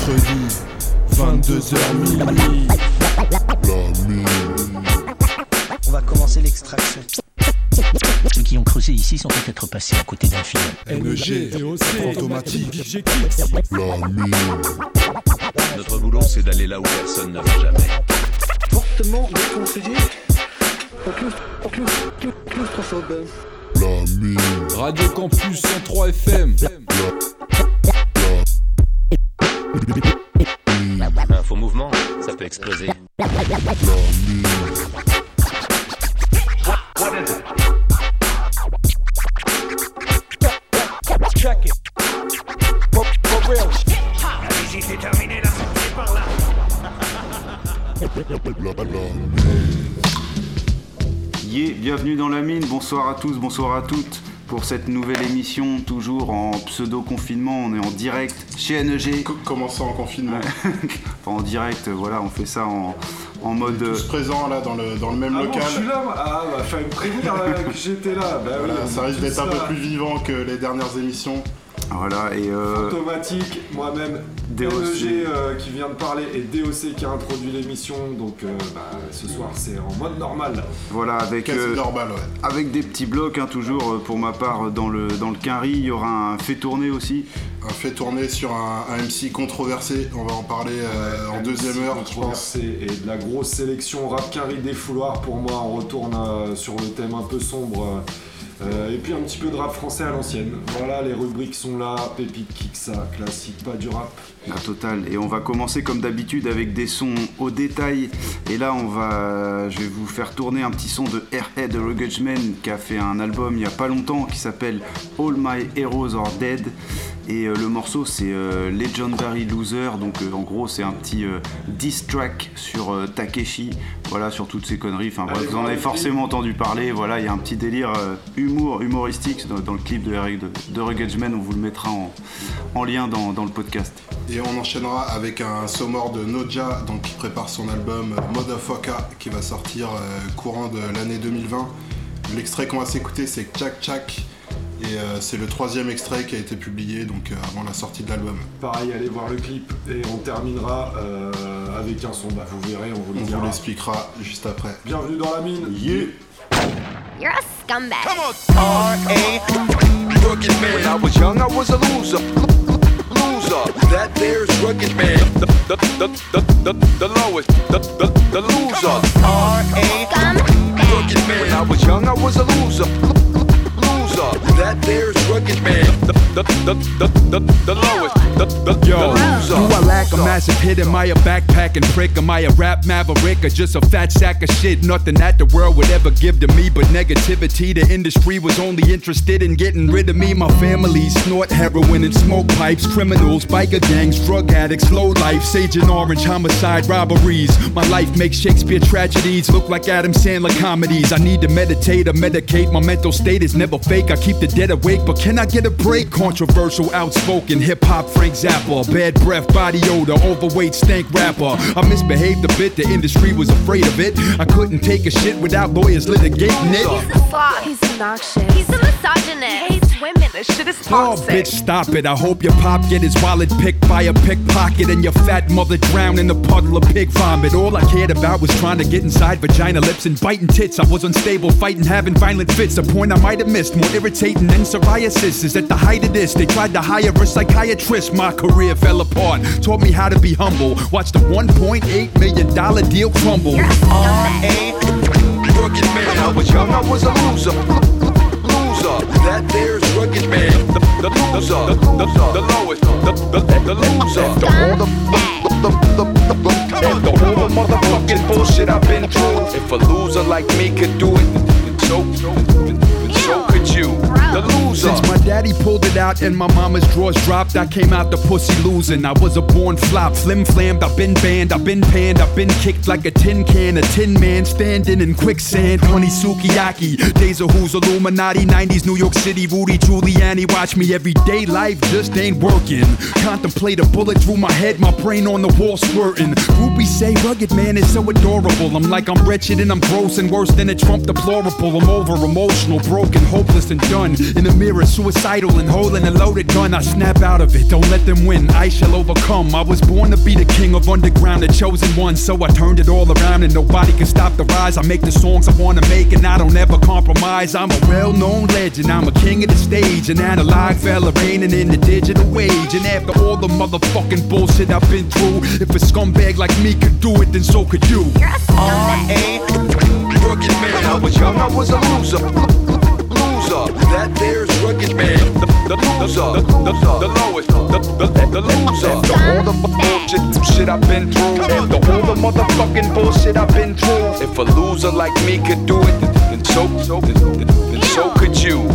mercredi, 22h minuit. On va commencer l'extraction. Ceux qui ont creusé ici sont peut-être passés à côté d'un film. NG, automatique, Notre boulot, c'est d'aller là où personne ne va jamais. Fortement déconseillé. Radio Campus 103 FM. Un faux mouvement, ça peut exploser. Yeah, bienvenue dans la mine, bonsoir à tous, bonsoir à toutes pour cette nouvelle émission, toujours en pseudo-confinement, on est en direct chez NEG, Comment ça en confinement enfin en direct, voilà, on fait ça en, en mode... euh, Tous présents là dans le, dans le même Ah bon, local. je suis là, moi. Ah, bah, fallait me prévenir que j'étais là. Bah Voilà, oui, ça risque d'être un peu plus vivant que les dernières émissions. Voilà, et euh, Automatique, moi-même, DOC. DOC euh, qui vient de parler et DOC qui a introduit l'émission. Donc euh, bah, ce soir c'est en mode normal. voilà, avec... Euh, normal, ouais. avec des petits blocs, hein, toujours pour ma part, dans le, dans le quinri, il y aura un fait tourner aussi. Un fait tourner sur un, un MC controversé, on va en parler euh, en deuxième heure, je pense. Controversé Et de la grosse sélection rap carry des fouloirs pour moi. On retourne euh, sur le thème un peu sombre. Euh, et puis un petit peu de rap français à l'ancienne. Voilà, les rubriques sont là. Pépite, Kiksa, classique, pas du rap. La totale. Et on va commencer comme d'habitude avec des sons au détail. Et là, on va, je vais vous faire tourner un petit son de Airhead Rugged Man qui a fait un album il y a pas longtemps qui s'appelle All My Heroes Are Dead. Et euh, le morceau c'est euh, Legendary Loser. Donc en gros, c'est un petit diss track sur Takeshi. Voilà, sur toutes ces conneries. Enfin bref, vous en avez forcément entendu parler. Voilà, il y a un petit délire euh, humour, humoristique dans, dans le clip de, de, de Rugged Man. On vous le mettra en, en lien dans, dans le podcast. Et on enchaînera avec un sommore de Noja, donc qui prépare son album Motherfucker, qui va sortir euh, courant de l'année 2020. L'extrait qu'on va s'écouter, c'est Chak Chak. Et euh, c'est le troisième extrait qui a été publié donc euh, avant la sortie de l'album. Pareil, allez voir le clip et on terminera euh, avec un son. Bah, vous verrez, on vous le On vous l'expliquera juste après. Bienvenue dans la mine. Yeah. You're a scumbag. rugged man. When I was young, I was a loser. Loser. That there's rugged man. The the the the the, the lowest. The the the loser. R A Scumbag. rugged man. When I was young, I was a loser. Loser. That there's rugged man. The the the the the, the lowest. The the, the Yo, do I lack a massive hit? Am I a backpacking prick? Am I a rap maverick or just a fat sack of shit? Nothing that the world would ever give to me but negativity. The industry was only interested in getting rid of me. My family snort heroin and smoke pipes. Criminals, biker gangs, drug addicts, low life, sage and orange, homicide, robberies. My life makes Shakespeare tragedies look like Adam Sandler comedies. I need to meditate or medicate. My mental state is never fake. I keep the dead awake, but can I get a break? Controversial, outspoken, hip hop, Frank Zappa. Bad breath, body odor, overweight, stank rapper. I misbehaved a bit, the industry was afraid of it. I couldn't take a shit without lawyers litigating it. He's a slob. He's obnoxious. He's a misogynist. Women. This shit is Oh, bitch, stop it. I hope your pop get his wallet picked by a pickpocket and your fat mother drown in a puddle of pig vomit. All I cared about was trying to get inside vagina lips and biting tits. I was unstable, fighting, having violent fits. A point I might have missed. More irritating than psoriasis is at the height of this. They tried to hire a psychiatrist. My career fell apart. Taught me how to be humble. Watch the $1.8 million deal crumble. You're a scumbag. man. I was young, I was a loser. Loser. That there's rugged man. The, the loser. The, the, the lowest. The, the, the loser. After all the, the, the, the, the, after all the motherfucking bullshit I've been through. If a loser like me could do it, so, so could you. The loser. Since my daddy pulled it out and my mama's drawers dropped, I came out the pussy losing. I was a born flop, flim flammed. I've been banned, I've been panned, I've been kicked like a tin can, a tin man standing in quicksand. Honey sukiyaki, days of who's Illuminati, 90s New York City, Rudy Giuliani. Watch me every day, life just ain't working. Contemplate a bullet through my head, my brain on the wall squirting. Groupies say rugged man is so adorable. I'm like I'm wretched and I'm gross and worse than a Trump deplorable. I'm over emotional, broken, hopeless and done. In the mirror, suicidal and holding a loaded gun, I snap out of it. Don't let them win, I shall overcome. I was born to be the king of underground, the chosen one. So I turned it all around, and nobody can stop the rise. I make the songs I wanna make, and I don't ever compromise. I'm a well known legend, I'm a king of the stage. An analog fella reigning in the digital age. And after all the motherfucking bullshit I've been through, if a scumbag like me could do it, then so could you. Rugged man, I was young, I was a loser. Loser, that there's rugged man. The, the loser, the, the, the lowest, the, the, the loser. The all the bullshit shit I've been through, and the all the motherfucking bullshit I've been through. If a loser like me could do it, then so, so, then, then so could you.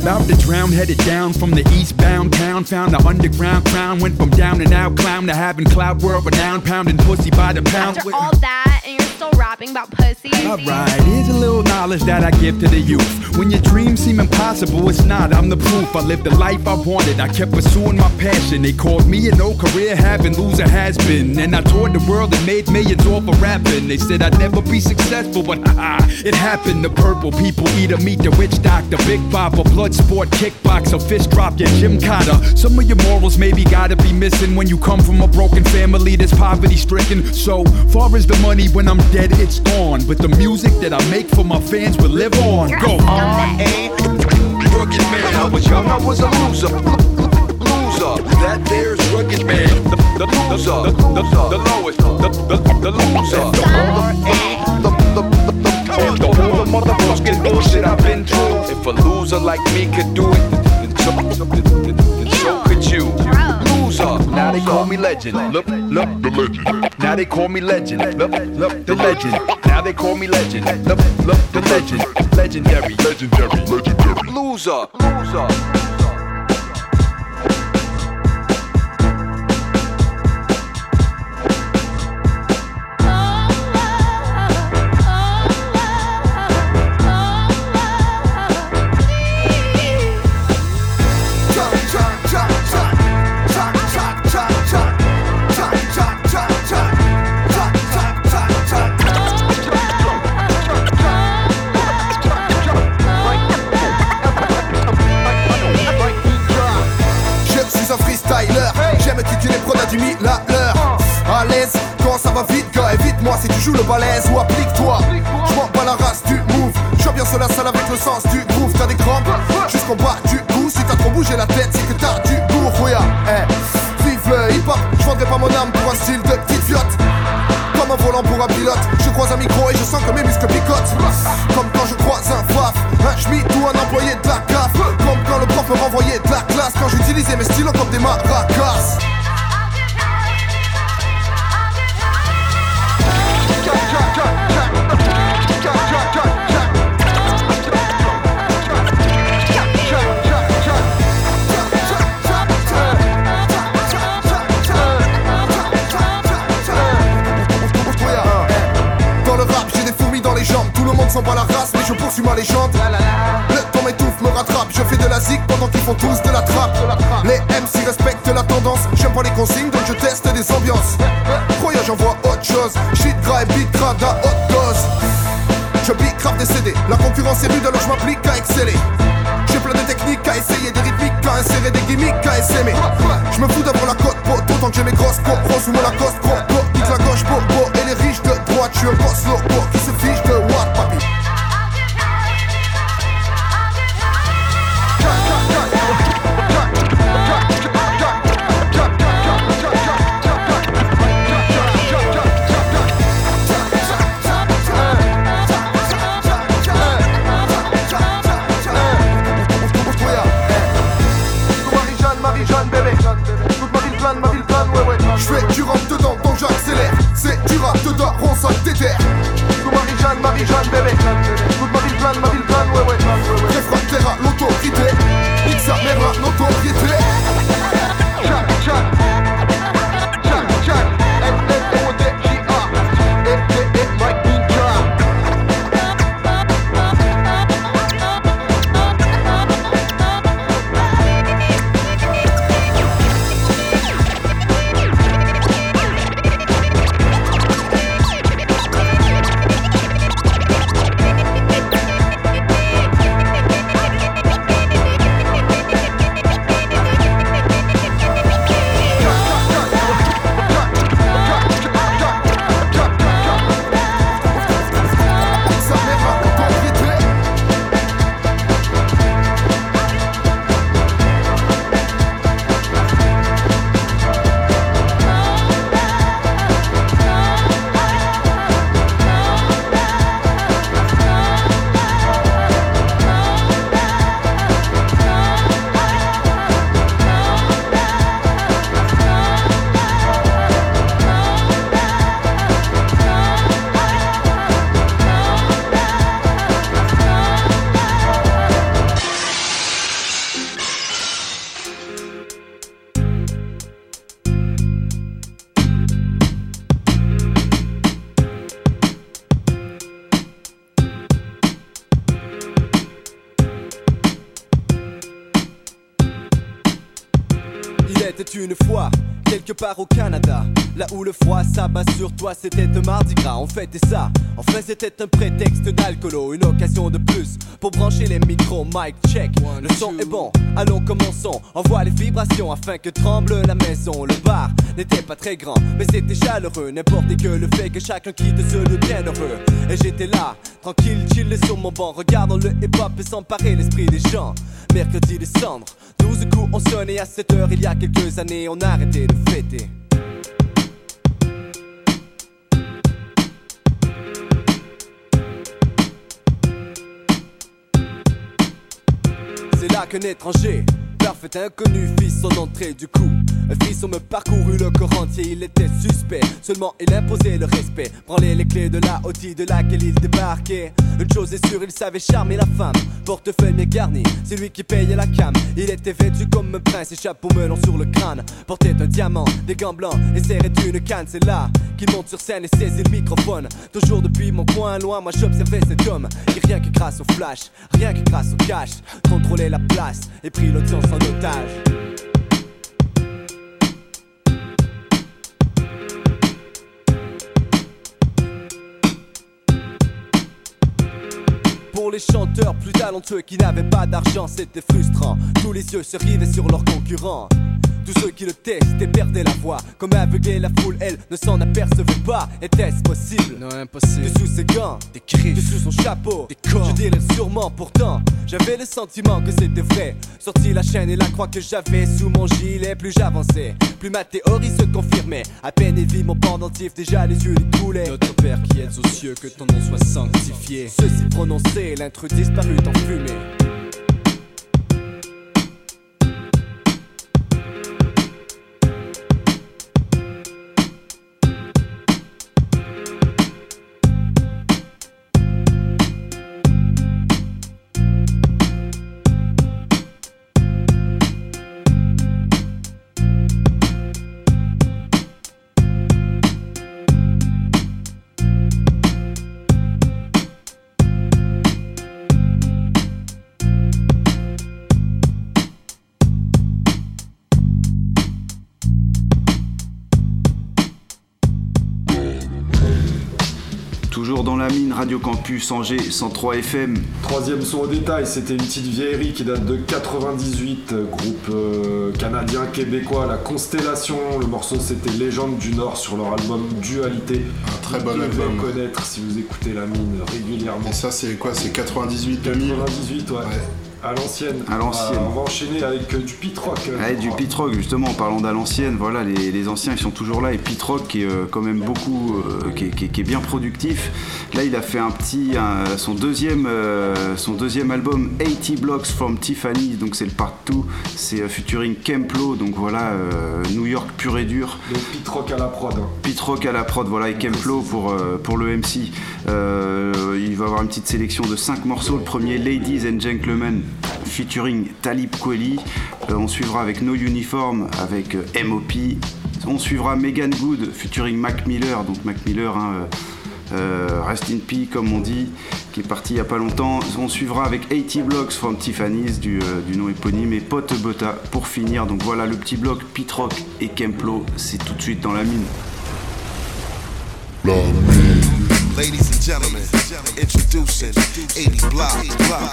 About to drown, headed down from the eastbound town. Found the underground crown. Went from down and out clown to having cloud world renowned. Pounding pussy by the pound. After all that, and still rapping about pussy. Alright, here's a little knowledge that I give to the youth. When your dreams seem impossible, it's not. I'm the proof. I lived the life I wanted. I kept pursuing my passion. They called me a no career having loser has been. And I toured the world and made millions off of rapping. They said I'd never be successful, but haha, it happened. The purple people eater, meet the witch doctor, big bopper, blood sport, kickboxer, fist drop, yeah, Jim Cotter. Some of your morals maybe gotta be missing when you come from a broken family that's poverty stricken. So far as the money, when I'm dead, it's gone. But the music that I make for my fans will live on. Go. Rugged man, I was young, I was a loser. Loser, that there's rugged man. The, the loser, the, the, the lowest, the, the, the loser. The all the, the, the, the, the, the all the motherfucking bullshit I've been through. If a loser like me could do it, then so, then, then so could you. Loser, now they call me legend. Look, look, the legend. Now they call me legend. Look, look, the legend. Now they call me legend. Look, look, the legend. Legendary, legendary, legendary. Loser, loser. Ça va vite, gars, évite-moi si tu joues le balèze ou applique-toi. Je m'en bats la race du move, j'ambiance la salle avec le sens du groove. T'as des crampes jusqu'en bas du cou, si t'as trop bougé la tête, c'est que t'as du lourd, ouais, eh. Vive hip hop, je vendrai pas mon âme pour un style de petite fiotte. Comme un volant pour un pilote, je croise un micro et je sens que mes muscles picotent. Comme quand je croise un faf, un schmitt ou un employé de la CAF. Comme quand le prof me renvoyait de la classe, quand j'utilisais mes stylos comme des maracas. Je poursuis ma légende. Le temps m'étouffe, me rattrape. Je fais de la zig pendant qu'ils font tous de la trappe. Les MC respectent la tendance. J'aime pas les consignes, donc je teste des ambiances. Croyant, j'envoie autre chose. Shit grave, beat grave, à haute dose. Je beat grave des CD. La concurrence est rude, alors je m'applique à exceller. J'ai plein de techniques à essayer, des rythmiques à insérer, des gimmicks à essaimer. Je me fous d'avoir la côte pro, d'autant que j'ai mes grosses copros sous mon Lacoste pro. Pro, la gauche, pro, pro, et les riches de droite. Je suis un boss loco qui se fiche une fois quelque part au Canada. Là où le froid s'abat sur toi, c'était un mardi gras. On fêtait ça. Enfin, c'était un prétexte d'alcoolo, une occasion de plus pour brancher les micros. Mic check, le son est bon. Allons, commençons. Envoie les vibrations afin que tremble la maison. Le bar n'était pas très grand, mais c'était chaleureux. N'importe que le fait que chacun quitte ce lieu bien heureux. Et j'étais là, tranquille, chill sur mon banc, regardant le hip-hop et s'emparer l'esprit des gens. Mercredi décembre, 12 coups ont sonné à 7 heures. Il y a quelques années, on a arrêté de fêter. C'est là qu'un étranger, parfait inconnu, fit son entrée du coup. Un frisson me parcourut le corps entier, il était suspect. Seulement il imposait le respect. Branlait les clés de la hautie de laquelle il débarquait. Une chose est sûre, il savait charmer la femme. Portefeuille bien garni, c'est lui qui payait la cam. Il était vêtu comme un prince et chapeau melon sur le crâne. Portait un diamant, des gants blancs et serrait une canne. C'est là qu'il monte sur scène et saisit le microphone. Toujours depuis mon coin loin, moi j'observais cet homme. Qui rien que grâce au flash, rien que grâce au cash, contrôlait la place et prit l'audience en otage. Les chanteurs plus talentueux qui n'avaient pas d'argent, c'était frustrant. Tous les yeux se rivaient sur leurs concurrents. Tous ceux qui le testaient perdaient la voix. Comme aveuglé, la foule, elle, ne s'en apercevait pas. Était-ce possible? Non, impossible. Que sous ses gants, des cris, que sous son chapeau, des corps. Je dirais sûrement pourtant. J'avais le sentiment que c'était vrai. Sorti la chaîne et la croix que j'avais sous mon gilet. Plus j'avançais, plus ma théorie se confirmait. À peine et vit mon pendentif, déjà les yeux lui coulaient. Notre Père qui êtes aux cieux, que ton nom soit sanctifié. Ceci prononcé, l'intrus disparut en fumée. Radio Campus Angers 103 FM. Troisième son au détail, c'était une petite vieillerie qui date de 98, euh, groupe euh, canadien, québécois, La Constellation. Le morceau c'était Légende du Nord sur leur album Dualité. Un très bon vous devez album. connaître si vous écoutez la mine régulièrement. Et ça, c'est quoi? C'est 98 2000 98, ouais. À l'ancienne. À l'ancienne. On va enchaîner avec euh, du pit rock. euh, Ouais, du crois. pit rock justement en parlant d'à l'ancienne, voilà les, les anciens ils sont toujours là et pit rock qui est euh, quand même beaucoup, euh, qui, est- qui est- qui est bien productif. Là il a fait un petit, un- son deuxième, son deuxième album 80 Blocks from Tiffany, donc c'est le part 2, c'est featuring Kemplo, donc voilà New York pur et dur. Le pit rock à la prod. hein. Pit Rock à la prod, voilà, et Kemplo pour, pour le MC. Il va avoir une petite sélection de 5 morceaux. Le premier, Ladies and Gentlemen, featuring Talib Kweli. Euh, on suivra avec No Uniform, avec euh, MOP. On suivra Megan Good, featuring Mac Miller. Donc Mac Miller, hein, euh, Rest in Peace, comme on dit, qui est parti il n'y a pas longtemps. On suivra avec 80 Blocks from Tiffany's, du, euh, du nom éponyme, et Pote Botta pour finir. Donc voilà, le petit bloc Pit Rock et Kemplo, c'est tout de suite dans la mine. Ladies and gentlemen, introducing 80 block.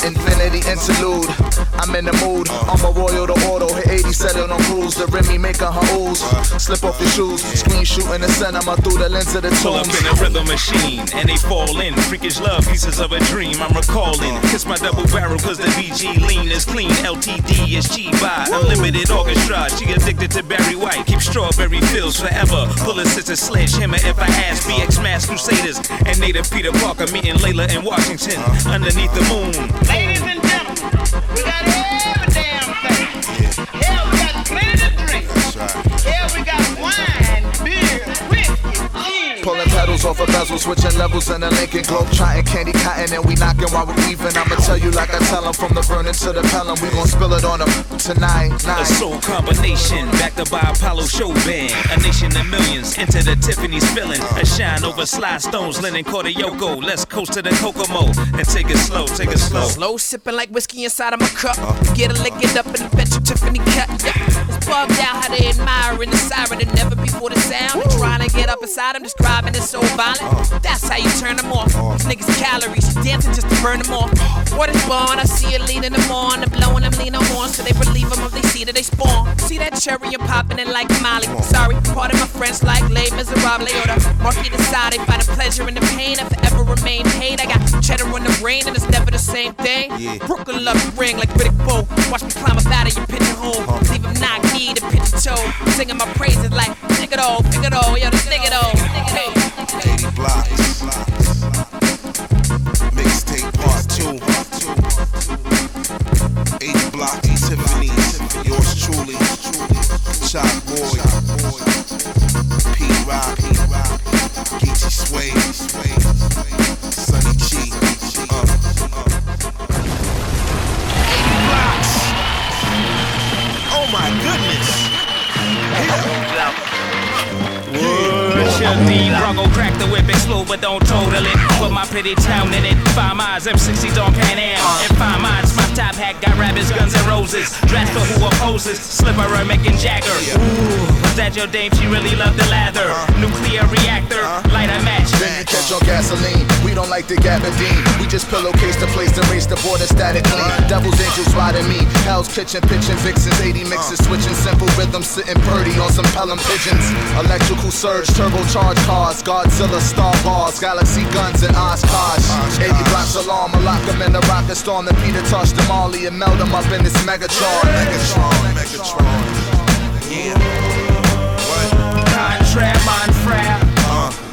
Infinity interlude. I'm in the mood. Uh. I'm a royal to auto. Hit 80 setting on cruise. The Remy making her ooze. Uh. Slip off your shoes. Screen shooting the cinema through the lens of the Pull up tombs. in a rhythm machine and they fall in. Freakish love, pieces of a dream. I'm recalling. Uh. Kiss my double barrel cause the BG lean is clean. LTD is cheap by unlimited orchestra. She addicted to Barry White. Keep strawberry pills forever. Pull a sister sledgehammer if I ask. BX Mass Crusaders and native Peter Parker meeting Layla in Washington uh-huh. underneath the moon. Ladies and gentlemen, we got every damn thing. Yeah, we got plenty to drink. Yeah, we pedals off a bezel, switching levels in the Lincoln Globe, trotting candy cotton, and we knocking while we weaving. I'ma tell you like I tell 'em from the burning to the pelham. We gon' spill it on 'em tonight. A soul combination, backed up by Apollo show band. A nation of millions, into the Tiffany's filling. A shine over slide stones, linen Yoko. Let's coast to the Kokomo and take it slow, take it slow. Slow sipping like whiskey inside of my cup. Get a lick it up in the bet you Tiffany cut. Yeah. It's bugged out how they admiring the siren and never before the sound. They trying to get up inside them, describing it so violent. That's how you turn them off. These niggas calories, dancing just to burn them off. What is born? I see it leading them on, and blowing them lean on horn, so they believe them if they see that they spawn. See that cherry and popping it like Molly. Sorry, part of my friends like Les Miserables or the market aside. They find a pleasure in the pain if it ever remain paid. I got cheddar on the brain, and it's never the same thing. Brooklyn love the ring like Riddick Bowe. Watch me climb up out of your pigeonhole. Leave him knock knee to pitch a toe. Singing my praises like, nigga it all, nigga it all, yo, this nigga it all. Hey. 80 blocks. Mixtape part two. 80 blocks, Tiffany's. Yours truly. Chop Boy. P Rock. Geechee Sway. Be Bronco crack the whip, explode, but don't total it. Put my pretty town in it. Five miles, M60s on Pan Am. And five miles, my top hat got rabbits, guns and roses. Dress for who opposes. Slipper making Jagger. Ooh, was that your dame? She really loved the lather. Uh-huh. Nuclear reactor, uh-huh. light a match. Then you catch on gasoline. We don't like the Gabardine. We just pillowcase the place to race the border statically. Devil's angels riding me. Hell's kitchen, pitching vixens. 80 mixes, uh-huh. switching simple rhythms, sitting purdy on some Pelham pigeons. Electrical surge, turbocharged cars. Godzilla, Star Wars, Galaxy guns, and Oshkosh. 80 blocks alarm, lock 'em in the rocket storm. Then Peter touched them all and meld 'em up in this Megatron. Megatron, Megatron. Yeah. Contract, mon frère.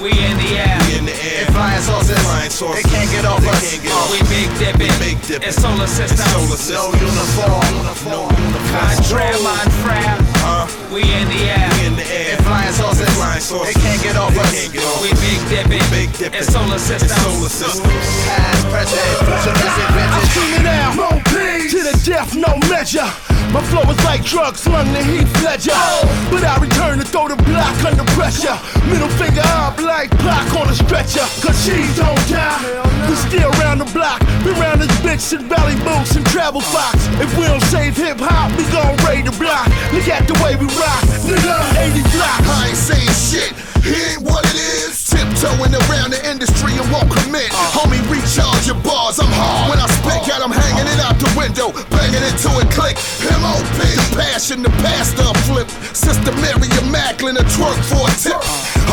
We in the air. We in the air. Flying saucers, Flying saucers. they can't get off They us. can't get Uh, off We big dipping. Big dipping. It's solar system. Solar. No uniform. No uniform. Contract, mon frère. Uh, We in the air. we in the air. Flying saucers, Flying saucers. they can't get off us. can't get off We big dipping. Big dipping. It's solar system. Solar system. Past, present, futuristic, vintage. Screaming out, no peace. To the death, no measure. My flow is like drugs slung to Heath Ledger. But I return to throw the block under pressure. Middle finger up like Pac on a stretcher. Cause she don't die. We still round the block. Been round this bitch in Valley Boots and Travel Fox. If we don't save hip hop, we gon' raid the block. Look at the way we rock. Nigga, 80 blocks. I ain't saying shit. It ain't what it is. Tiptoeing around the industry and won't commit. Homie, recharge your bars. I'm hard. When I spit, got 'em hanging it out the window. Banging into it, click. MOP. The passion, the pastor flip. Sister Mary Macklin, a twerk for a tip.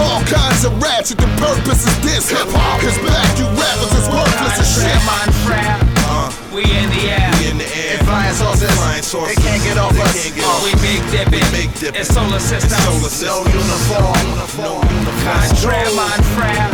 All kinds of ratchet. The purpose is this hip hop. Cause back you rappers is worthless as shit. Contract, mon frère. We in the air. We in the air. Flying saucers, Flying saucers. they can't get off They us. can't get off We big dipping. Big dipping. It's solar system. Solar No system. uniform. No uniform. Contract, mon frère.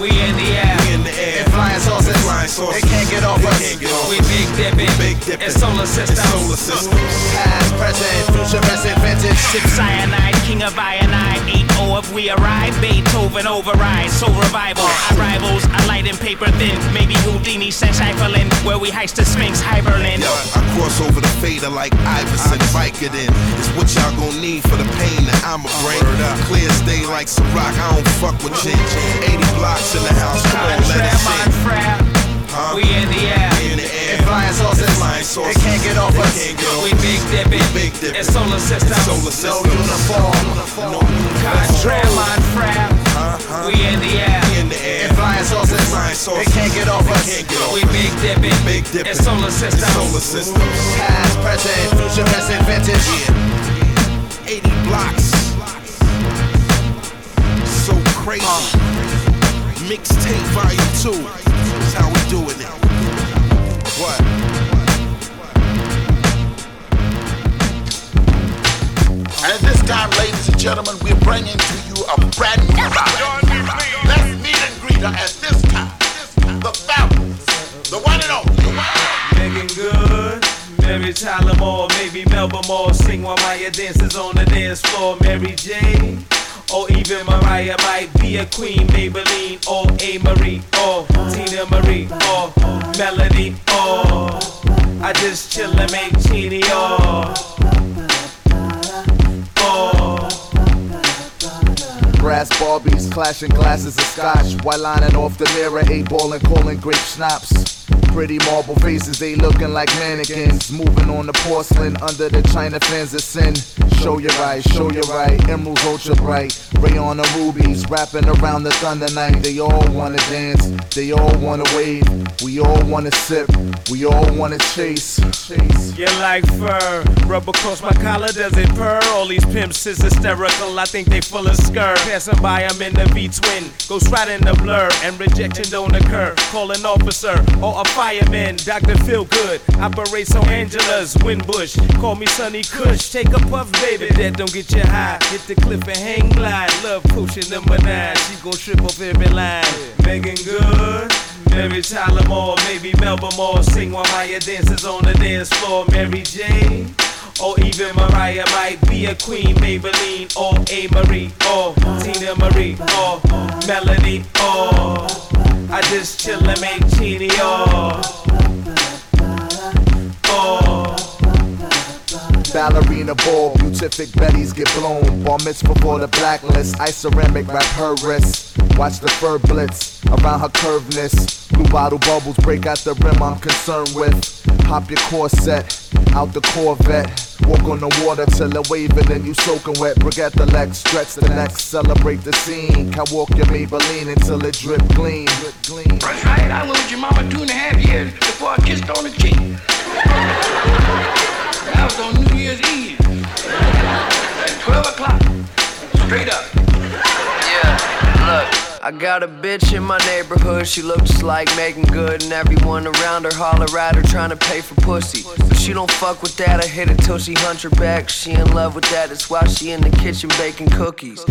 We in the air. We in the air. Flying saucers, Flying saucers. they can't get off They us. can't get off We big dipping. Big dipping. It's solar system. Solar system. Past, present, futuristic, vintage. Sip cyanide, king of iodine. 8 if we arrive. Beethoven override. Soul revival. Our rivals, a light and paper thin. Maybe Houdini, Sense Eiffelin. Where we heist the Sphinx, Hiberlin. Yo, I cross over the fader like Iverson, Vicodin. It's what y'all gon' need for the pain that I'ma bring. Clear as day like Ciroc, I don't fuck with change. 80 blocks in the house, come on, let Contract, us mon in. Huh? We in the air. Flying saucers, Flying they saucers. can't get off They us. We big dipping. Big dipping. It's solar system. Solar No uniform. No uniform. Contract, frère. Uh-huh. We in the air. We in the air. Flying saucers, Flying they saucers. can't get off They us. can't get off We big dipping. Big dipping. It's solar system. Solar system. Past, present, futuristic, vintage. Yeah. 80 blocks. So crazy. Mixtape volume 2. That's how we doing it. What? And at this time, ladies and gentlemen, we're bringing to you a brand new ride. Let's meet and greet her at this time. The fabulous, the one and only, the Making good. Mary Tyler Moore, maybe Melba Moore. Sing while Maya dances on the dance floor. Mary J. Or even Mariah might be a queen, Maybelline, or A. Marie, or Tina Marie, or Melody, or I just chill and make or, or Brass Barbies, clashing glasses of scotch while lining off the mirror, eight ball and calling grape schnapps. Pretty marble faces, they looking like mannequins. Moving on the porcelain under the china fans of sin. Show your right, show your right. Emeralds ultra bright. Rayon the rubies, wrapping around the thunder night. They all wanna dance, they all wanna wave. We all wanna sip, we all wanna chase. chase. You like fur, rubber across my collar, does it purr? All these pimps is hysterical, I think they full of skirt. Passing by, I'm in the V twin, ghost right in the blur, and rejection don't occur. Call an officer or a fireman, Dr. Feel Good, operates on Angela's Windbush. Call me Sonny Kush, take a puff, baby, that don't get you high. Hit the cliff and hang glide, love potion number nine, she gon' trip off every line. Megan Good. Mary Tyler Moore, maybe Melba Moore. Sing while Maya dances on the dance floor. Mary J. Or even Mariah might be a queen, Maybelline, or A. Marie, or Tina Marie, or Melody, or I just chill and make or, or oh. Ballerina ball, Beautific Betty's get blown. Bar mitzvah for the blacklist. Ice ceramic wrap her wrist. Watch the fur blitz around her curveness. Blue bottle bubbles break out the rim I'm concerned with. Pop your corset out the Corvette. Walk on the water till it waving and you soaking wet. Forget the legs, stretch the neck, celebrate the scene. Can walk your Maybelline until it drip clean. That's right, I your mama two and a half years before I kissed on the cheek. Was on New Year's Eve. At 12 o'clock. Straight up. Yeah, look. I got a bitch in my neighborhood, she looks like Megan Good, and everyone around her holler at her trying to pay for pussy. But she don't fuck with that, I hit it till she hunch her back. She in love with that, that's why she in the kitchen baking cookies.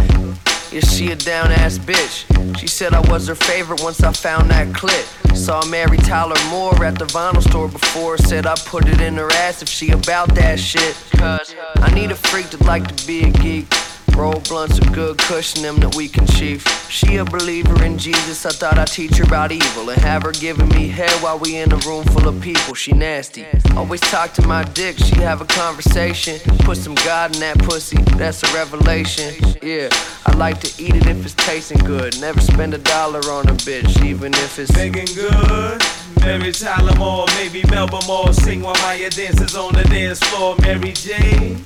Yeah, she a down ass bitch. She said I was her favorite once I found that clip. Saw Mary Tyler Moore at the vinyl store before. Said I put it in her ass if she about that shit. Cause I need a freak that like to be a geek. Roll blunts of good cushion them that we can chief. She a believer in Jesus, I thought I'd teach her about evil and have her giving me head while we in a room full of people. She nasty. Always talk to my dick, she have a conversation. Put some God in that pussy, that's a revelation. Yeah, I like to eat it if it's tasting good. Never spend a dollar on a bitch, even if it's Making good. Mary Tyler Moore, maybe Melba Moore. Sing while Maya dances on the dance floor. Mary J.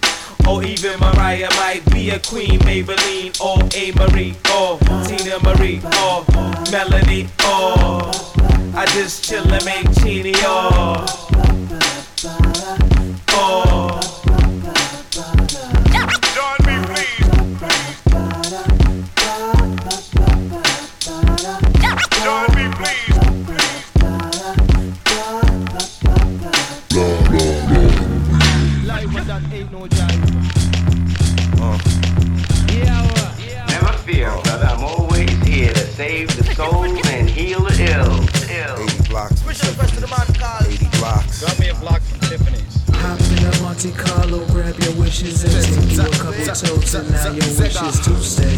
Or even Mariah might be a queen, Maybelline, or A. Marie, or Tina Marie, or Melanie, or I just chill and make chini, or. Fear, brother. I'm always here to save the soul and heal the ill. 80 blocks. Special request to the man called 80 blocks. Got me a block from Tiffany's. Hop in a Monte Carlo, grab your wishes and take you a couple toes, and now your wishes to stay.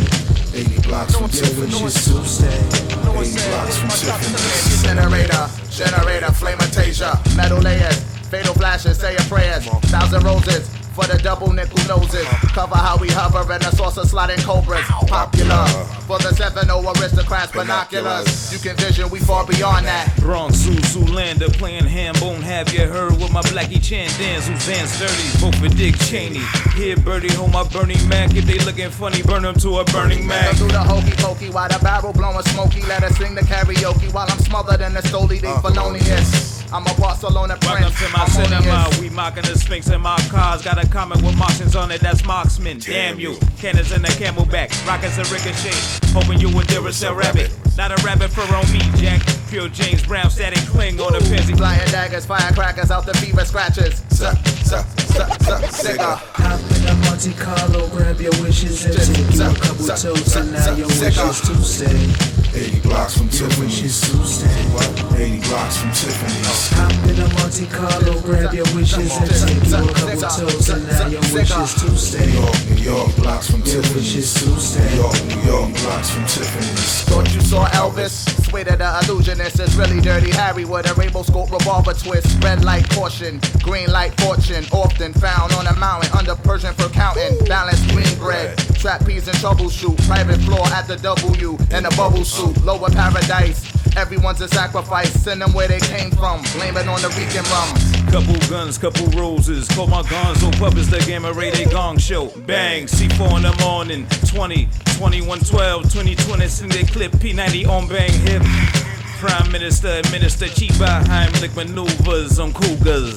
80 blocks from Your wish is to stay. 80 blocks from Tiffany's. Generator, generator, flamatasia, metal layers, fatal flashes, say your prayers, thousand roses. For the double nickel noses, cover how we hover and a saucer sliding cobras. Popular for the 7 0 aristocrats, binoculars. You can vision, we far beyond that. Bronx Zoo Zoolander playing Hambone. Have you heard what my Blackie Chan dance? Who's dance dirty? Vote for Dick Cheney. Here, Birdie, hold my Bernie Mac. If they looking funny, burn them to a burning Mac. do the hokey pokey while the barrel blowing smoky. Let us sing the karaoke while I'm smothered in the stoli. They uh, felonious. I'm a Barcelona Welcome prince. to my cinema. harmonious. We mocking the Sphinx in my cars. Got a comment with Martians on it. That's marksman. Damn you. Cannons in the camelback. Rockets a ricochet. Hoping you would Duracell rabbit. Not a rabbit fur on me, Jack. Pure James Brown static cling on the Pizzy. Flying daggers, firecrackers out the fever scratches. Suck, suck, suck, suck, cigar. Hop in a Monte Carlo, grab your wishes and take you a couple toes, and now your wish is to stay. 80 blocks from Your wish Tiffany's. is to stay. 80 blocks from Tiffany's. Hop in a Monte Carlo, grab your wishes and take you a couple toes, and now your wish is to New stay. York, New York, blocks from Tiffany's. is to stay. New York, New York, blocks from Tiffany's. Thought you saw Elvis? Swear to the illusionist is really dirty Harry with a rainbow scope revolver twist. Red light caution, green light fortune. Often found on a mountain under Persian for counting. Balanced green bread, trapeze and troubleshoot. Private floor at the W and a bubble suit. Lower paradise. Everyone's a sacrifice, send them where they came from. Blame it on the Rican rums. Couple guns, couple roses. Call my guns on puppets, the gamma ray, they gong show. Bang, C4 in the morning. 20, 21, 12, 2020, send their clip, P90 on bang hip. Prime Minister, Administer Chiba Heimlich maneuvers on cougars.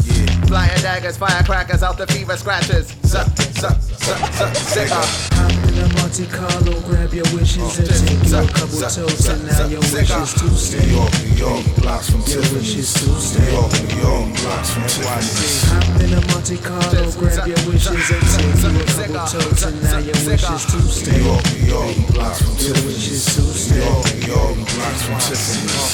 Flying daggers, firecrackers out the fever scratches. Suck, suck, suck, suck, sick Hop in a Monte Carlo, grab your wishes and oh, take you a couple toes, and now your wishes to stay. New York, New York, blocks from Your wishes to New. York, New York, blocks from Tiffany. Hop in a Monte Carlo, grab your wishes and take you a couple toes, and now your wishes to stay. New York, New York, blocks from Your wishes to New. York, New York, blocks from Tiffany.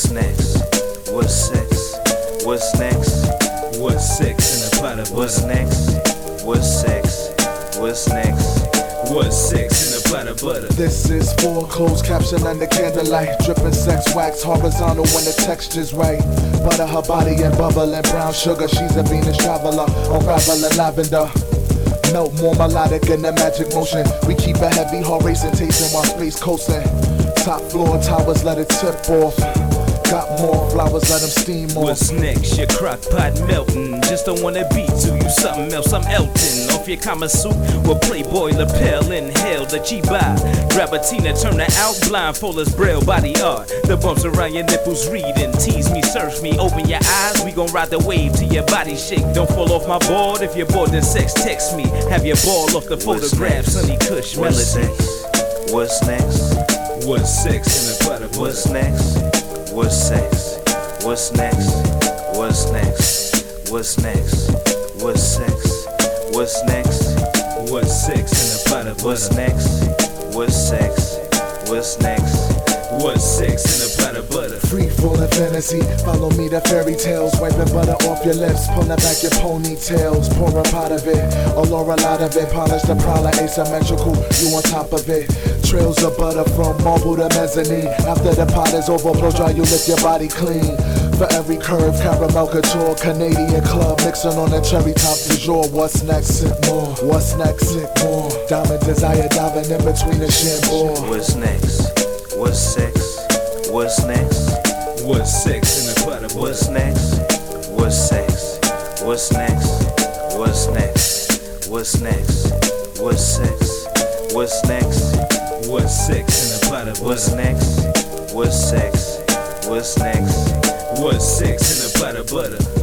What's next? What's sex? What's next? What's sex in the butter? What's next? What's sex? What's next? What's sex in the butter? Butter. This is for closed caption under candlelight. Dripping sex wax horizontal when the texture's right. Butter her body and bubble and brown sugar. She's a Venus traveler, unraveling lavender. Melt more melodic in the magic motion. We keep a heavy heart racing, tasting while space coasting. Top floor towers, let it tip off. Got more flowers, let them steam off. What's next? Your crock pot melting. Just don't wanna be to you something else. I'm Elton. Off your Kama suit with Playboy lapel. Inhale the G-By. Grab a Tina, turn her out. Blindfold as braille body art. The bumps around your nipples reading. Tease me, search me. Open your eyes. We gon' ride the wave till your body shake. Don't fall off my board. If you're bored, then sex text me. Have your ball off the What's photograph. next? Sunny Kush What's melody. next? What's next? What's sex in the butter? butter? What's next? What's sex? What's next? What's next? What's next? What's sex? What's next? What's sex in the butter? What's next? What's sex? What's next? What's sex in the butter? Butter. Free falling fantasy, follow me to fairy tales. Wipe the butter off your lips, pulling back your ponytails. Pour a pot of it, allure a lot of it. Polish the prowler, asymmetrical, you on top of it. Trails of butter from marble to mezzanine. After the pot is over, blow dry, you lift your body clean. For every curve, caramel couture, Canadian club, mixing on a cherry top du jour. What's next? Sit more. What's next? Sit more. Diamond desire diving in between the shampoo. What's next? What's sex? What's next? What's sex in the butter? What's next? What's sex? What's next? What's next? What's next? What's sex? What's next? What's sex in the butter? What's next? What's sex? What's next? What's sex in the butter? Butter.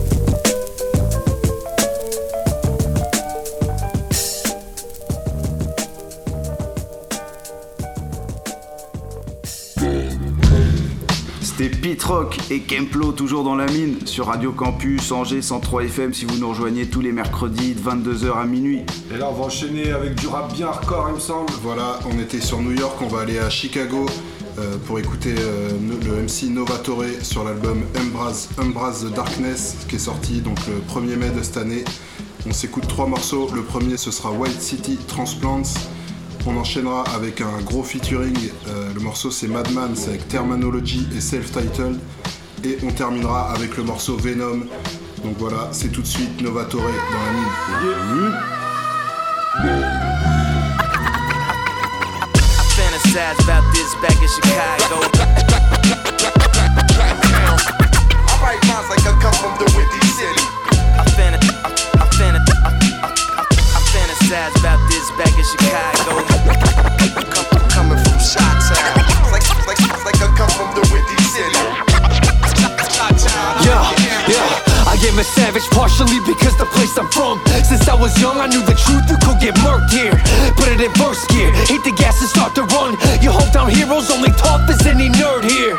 C'était Pete Rock et Kemplo toujours dans la mine sur Radio Campus Angers 103 FM si vous nous rejoignez tous les mercredis de 22h à minuit. Et là, on va enchaîner avec du rap bien hardcore, il me semble. Voilà, on était sur New York, on va aller à Chicago euh, pour écouter euh, le MC Novatore sur l'album Embrace, Embrace the Darkness qui est sorti donc le 1er mai de cette année. On s'écoute trois morceaux. Le premier ce sera White City Transplants. On enchaînera avec un gros featuring. euh, le morceau c'est Madman, c'est avec Terminology et Self-Titled. Et on terminera avec le morceau Venom. Donc voilà, c'est tout de suite Novatore dans la mine. Fantasize about this back in Chicago. Come, coming from Shot Town. Like, like, like I come from the Windy City. Yeah, yeah. I am a savage partially because the place I'm from. Since I was young, I knew the truth, you could get murked here. Put it in first gear, hit the gas and start to run. Your hometown heroes only tough as any nerd here.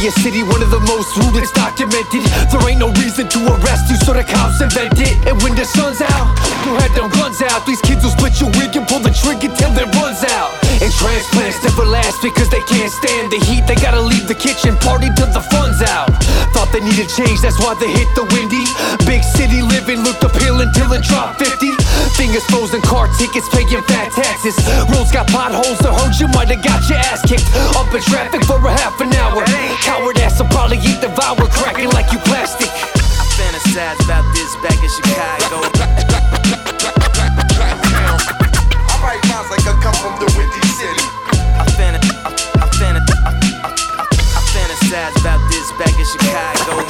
dirtiest city, one of the most rude it's documented. There ain't no reason to arrest you, so the cops invent it. And when the sun's out, you had them guns out. These kids will split your wig and pull the trigger till it runs out. And transplants never last because they can't stand the heat. They gotta leave the kitchen, party till the fun's out. Thought they needed change, that's why they hit the windy. Big city living looked appealing till it dropped 50. Fingers frozen, car tickets, paying fat taxes. Roads got potholes, the hurt you might have got your ass kicked. Up in traffic for a half an hour. Coward ass will probably eat the devour, cracking like you plastic. I fantasize about this back in Chicago. I write rhymes like I come from the Windy City. I fanta- I, I fanta- I, I, I, I fantasize about this back in Chicago.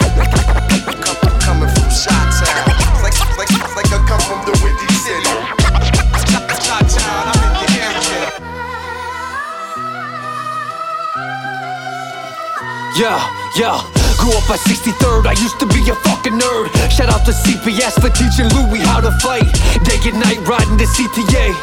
Yeah, yeah. Grew up at 63rd, I used to be a fucking nerd. Shout out to CPS for teaching Louis how to fight. Day and night riding the CTA.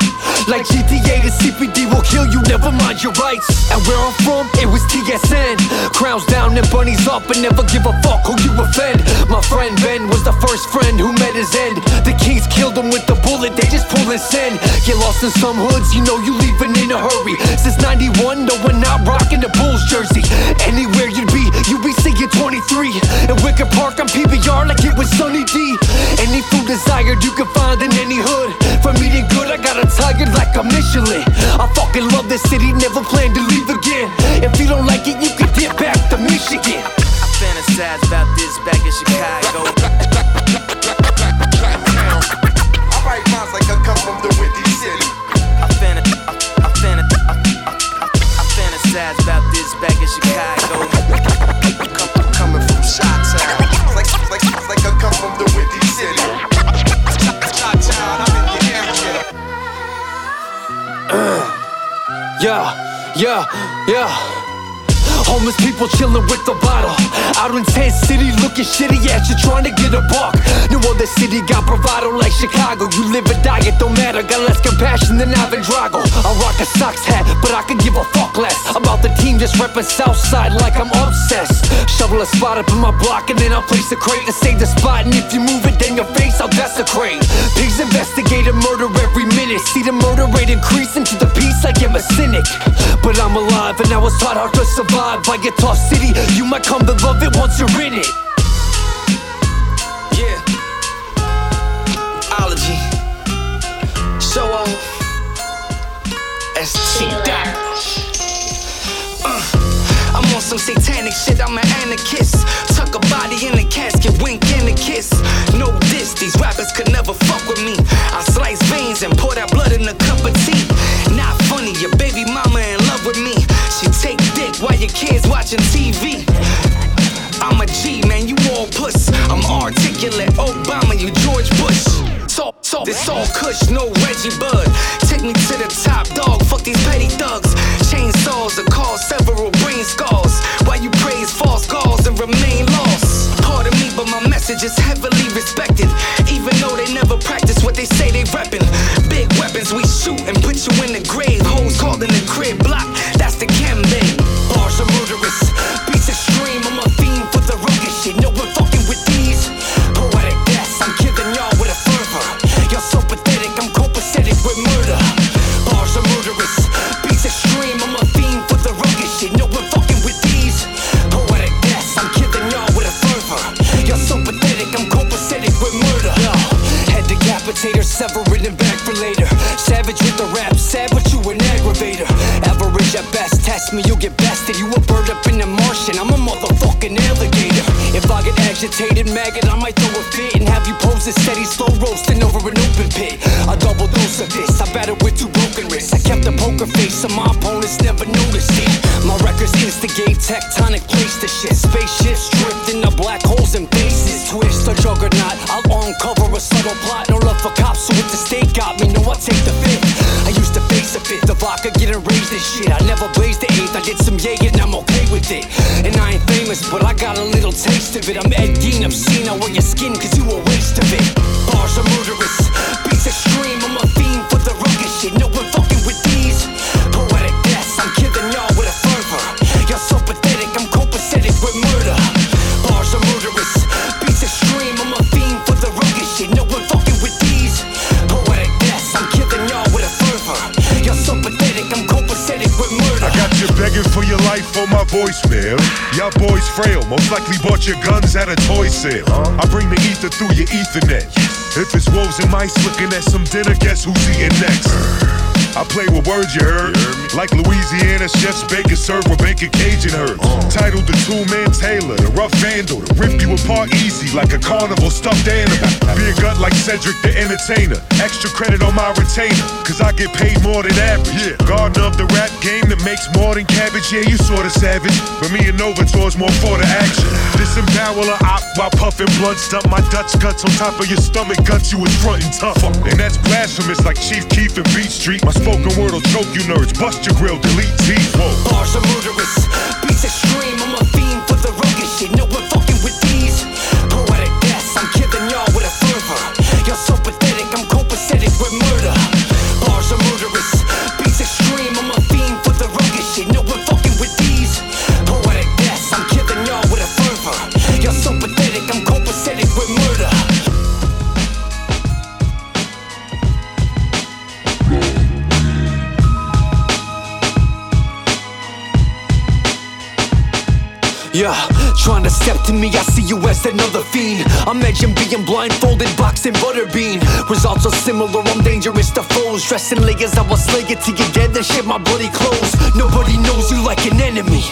Like GTA, the CPD will kill you, never mind your rights. And where I'm from, it was TSN. Crowns down and bunnies up, and never give a fuck who you offend. My friend Ben was the first friend who met his end. The Kings killed him with the bullet, they just pull and send. Get lost in some hoods, you know you leaving in a hurry. Since 91, no one not rocking the Bulls jersey. Anywhere you'd be, you'd be seeing 23. In Wicker Park, I'm PBR like it was Sunny D. Any food desired you can find in any hood. From eating good, I got a tired like a Michelin. I fucking love this city, never plan to leave again. If you don't like it, you can get back to Michigan. I fantasize about people chilling with the bottle. Out in City looking shitty at you trying to get a buck. No other city got bravado like Chicago. You live and die, it don't matter. Got less compassion than Ivan Drago. I rock a Sox hat, but I could give a fuck less. About the team just reppin' Southside like I'm obsessed. Shovel a spot up in my block and then I'll place a crate to save the spot. And if you move it, then your face I'll desecrate. Pigs investigate a murder every minute. See the murder rate increasing to the peace like I'm a cynic. But I'm alive and I was taught how to survive by a tough city. You might come to love it once you're in it. Yeah. Ology. Show off. ST Dot. Uh, I'm on some satanic shit, I'm an anarchist. Tuck a body in a casket, wink and a kiss. No diss, these rappers could never fuck with me. I slice veins and pour that blood in a cup of tea. Not funny, your baby mama in love with me. She take dick while your kids watching TV. G, man, you all puss. I'm articulate, Obama, you George Bush. So, so, this all kush, no Reggie Bud. Take me to the top, dog. Fuck these petty thugs. Chainsaws that cause several brain scars. Why you praise false gods and remain lost? Pardon me, but my message is heavily respected. Even though they never practice what they say they reppin'. Big weapons we shoot and put you in the grave. Me, you'll get bested. You a bird up in the Martian, I'm a motherfucking alligator. If I get agitated, maggot, I might throw a fit and have you pose a steady, slow roasting over an open pit. A double dose of this, I battle with two broken wrists. I kept a poker face, so my opponents never noticed it. My records instigate tectonic place to shit. Spaceships drift into black holes and bases. Twist a juggernaut, I'll uncover a subtle plot. No love for cops, so if the state got me, no, I take the fifth. I used to face a fit, the vodka getting raised and shit. I never blazed did some Jaeger and I'm okay with it. And I ain't famous, but I got a little taste of it. I'm Ed Gein, obscene, I wear your skin cause you a voicemail. Y'all boys frail, most likely bought your guns at a toy sale. I bring the ether through your ethernet. If it's wolves and mice looking at some dinner, guess who's eating next? I play with words, you heard? Like Louisiana chefs bacon served with bacon Cajun herbs. Titled the two man Taylor, the rough vandal, to rip you apart easy like a carnival stuffed animal. Be a gut like Cedric the entertainer. Extra credit on my retainer, cause I get paid more than average. Yeah. Gardener of the rap game that makes more than cabbage. Yeah, you sorta savage, but me and Nova towards more for the action. Disembowel a op while puffing blunt stump my Dutch guts on top of your stomach guts. You was frontin' tough, and that's blasphemous like Chief Keef and Beat Street. My spoken word will choke you nerds. Bust your grill, delete teeth. Whoa. Bars are murderous, beats extreme. I'm a fiend for the rugged shit. No one fucking with these. Poetic deaths, I'm killing y'all with a fervor. Y'all so pathetic, I'm copacetic with murder. Yeah, trying to step to me, I see you as another fiend. I'm being blindfolded, boxing butterbean. Results are similar, I'm dangerous to foes. Dressing layers, I will slay it till you're dead, then shit my bloody clothes. Nobody knows you like an enemy.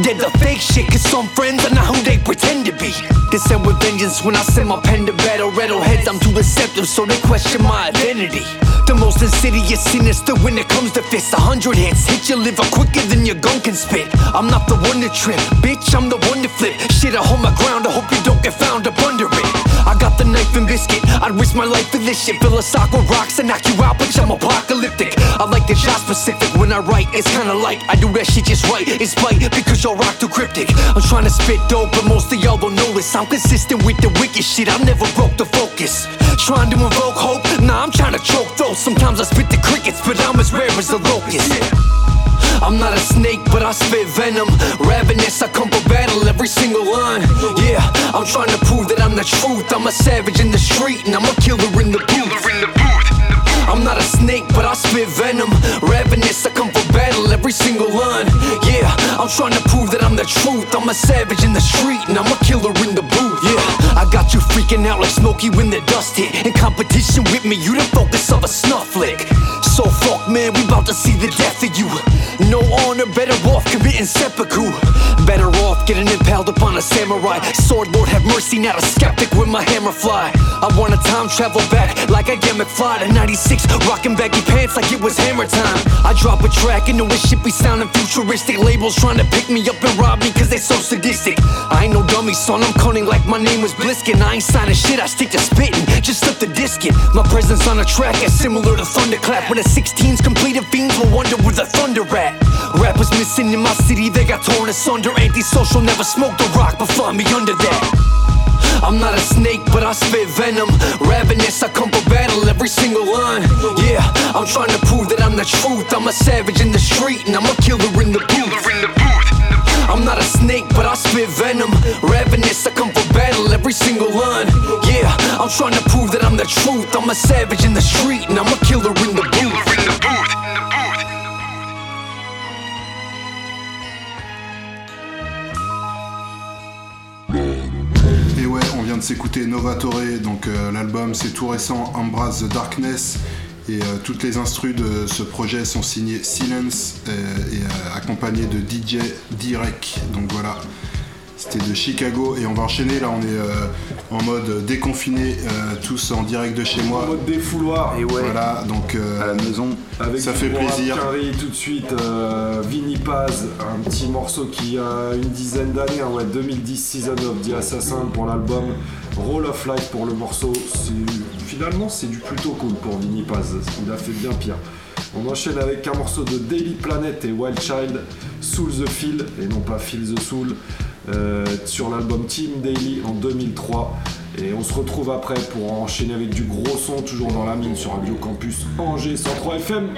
They're the fake shit, cause some friends are not who they pretend to be. They send with vengeance when I send my pen to battle. Rattle heads, I'm too receptive, so they question my identity. The most insidious, sinister when it comes to fists. A hundred hits hit your liver quicker than your gun can spit. I'm not the one to trip, bitch, I'm the one to flip. Shit, I hold my ground, I hope you don't get found up under it. I got the knife and biscuit, I'd risk my life for this shit. Fill a sock with rocks and knock you out, bitch, I'm apocalyptic. I like the shot specific when I write, it's kinda like I do that shit just right. It's spite because y'all rock too cryptic. I'm trying to spit dope, but most of y'all don't notice. I'm consistent with the wicked shit, I never broke the focus. Trying to invoke hope, nah, I'm trying to choke though. Sometimes I spit the crickets, but I'm as rare as the locust. I'm not a snake, but I spit venom. Ravenous, I come for battle every single line. Yeah, I'm trying to prove that I'm the truth. I'm a savage in the street, and I'm a killer in the booth. I'm not a snake, but I spit venom. Ravenous, I come for battle every single line. Yeah, I'm trying to prove that I'm the truth. I'm a savage in the street, and I'm a killer in the booth. Yeah, I got you freaking out like Smokey when the dust hit. In competition with me, you the focus of a snuff flick. So fuck, man, we about to see the death of you. No honor, better off committing seppuku. Better off getting impaled upon a samurai. Sword Lord, have mercy, not a skeptic with my hammer fly. I wanna time travel back like I get McFly to 96, rocking baggy pants like it was hammer time. I drop a track and know it shit be sounding futuristic. Labels trying to pick me up and rob me cause they so sadistic. I ain't no dummy, son, I'm cunning like my name was Bliskin. I ain't signing shit, I stick to spitting. Just slip the disc in. My presence on a track is similar to Thunderclap. When the 16's completed, fiends will wonder where the thunder at. Rappers missing in my city, they got torn asunder. Antisocial, never smoked a rock, but find me under that. I'm not a snake, but I spit venom. Ravenous, I come for battle every single line. Yeah, I'm trying to prove that I'm the truth. I'm a savage in the street, and I'm a killer in the booth. I'm not a snake, but I spit venom. Ravenous, I come for battle every single line. Yeah, I'm trying to prove that I'm the truth. I'm a savage in the street, and I'm a killer in the booth. Et ouais, on vient de s'écouter Novatore, donc euh, l'album c'est tout récent, Embrace the Darkness. Et euh, toutes les instrus de ce projet sont signées Silence euh, et euh, accompagnées de DJ Direct. Donc voilà, c'était de Chicago et on va enchaîner. Là, on est euh, en mode déconfiné, euh, tous en direct de chez moi. En mode défouloir. Et Voilà, donc à la maison, Avec ça fait plaisir. tout de suite, euh, Vinny Paz, un petit morceau qui a une dizaine d'années, hein, ouais, 2010 Season of the Assassin pour l'album, Roll of Life pour le morceau. C'est- Finalement, c'est du plutôt cool pour Vinny Paz, il a fait bien pire. On enchaîne avec un morceau de Daily Planet et Wild Child, Soul the Feel, et non pas Feel the Soul, euh, sur l'album Team Daily en 2003. Et on se retrouve après pour enchaîner avec du gros son, toujours dans la mine sur Radio Campus Angers 103 FM.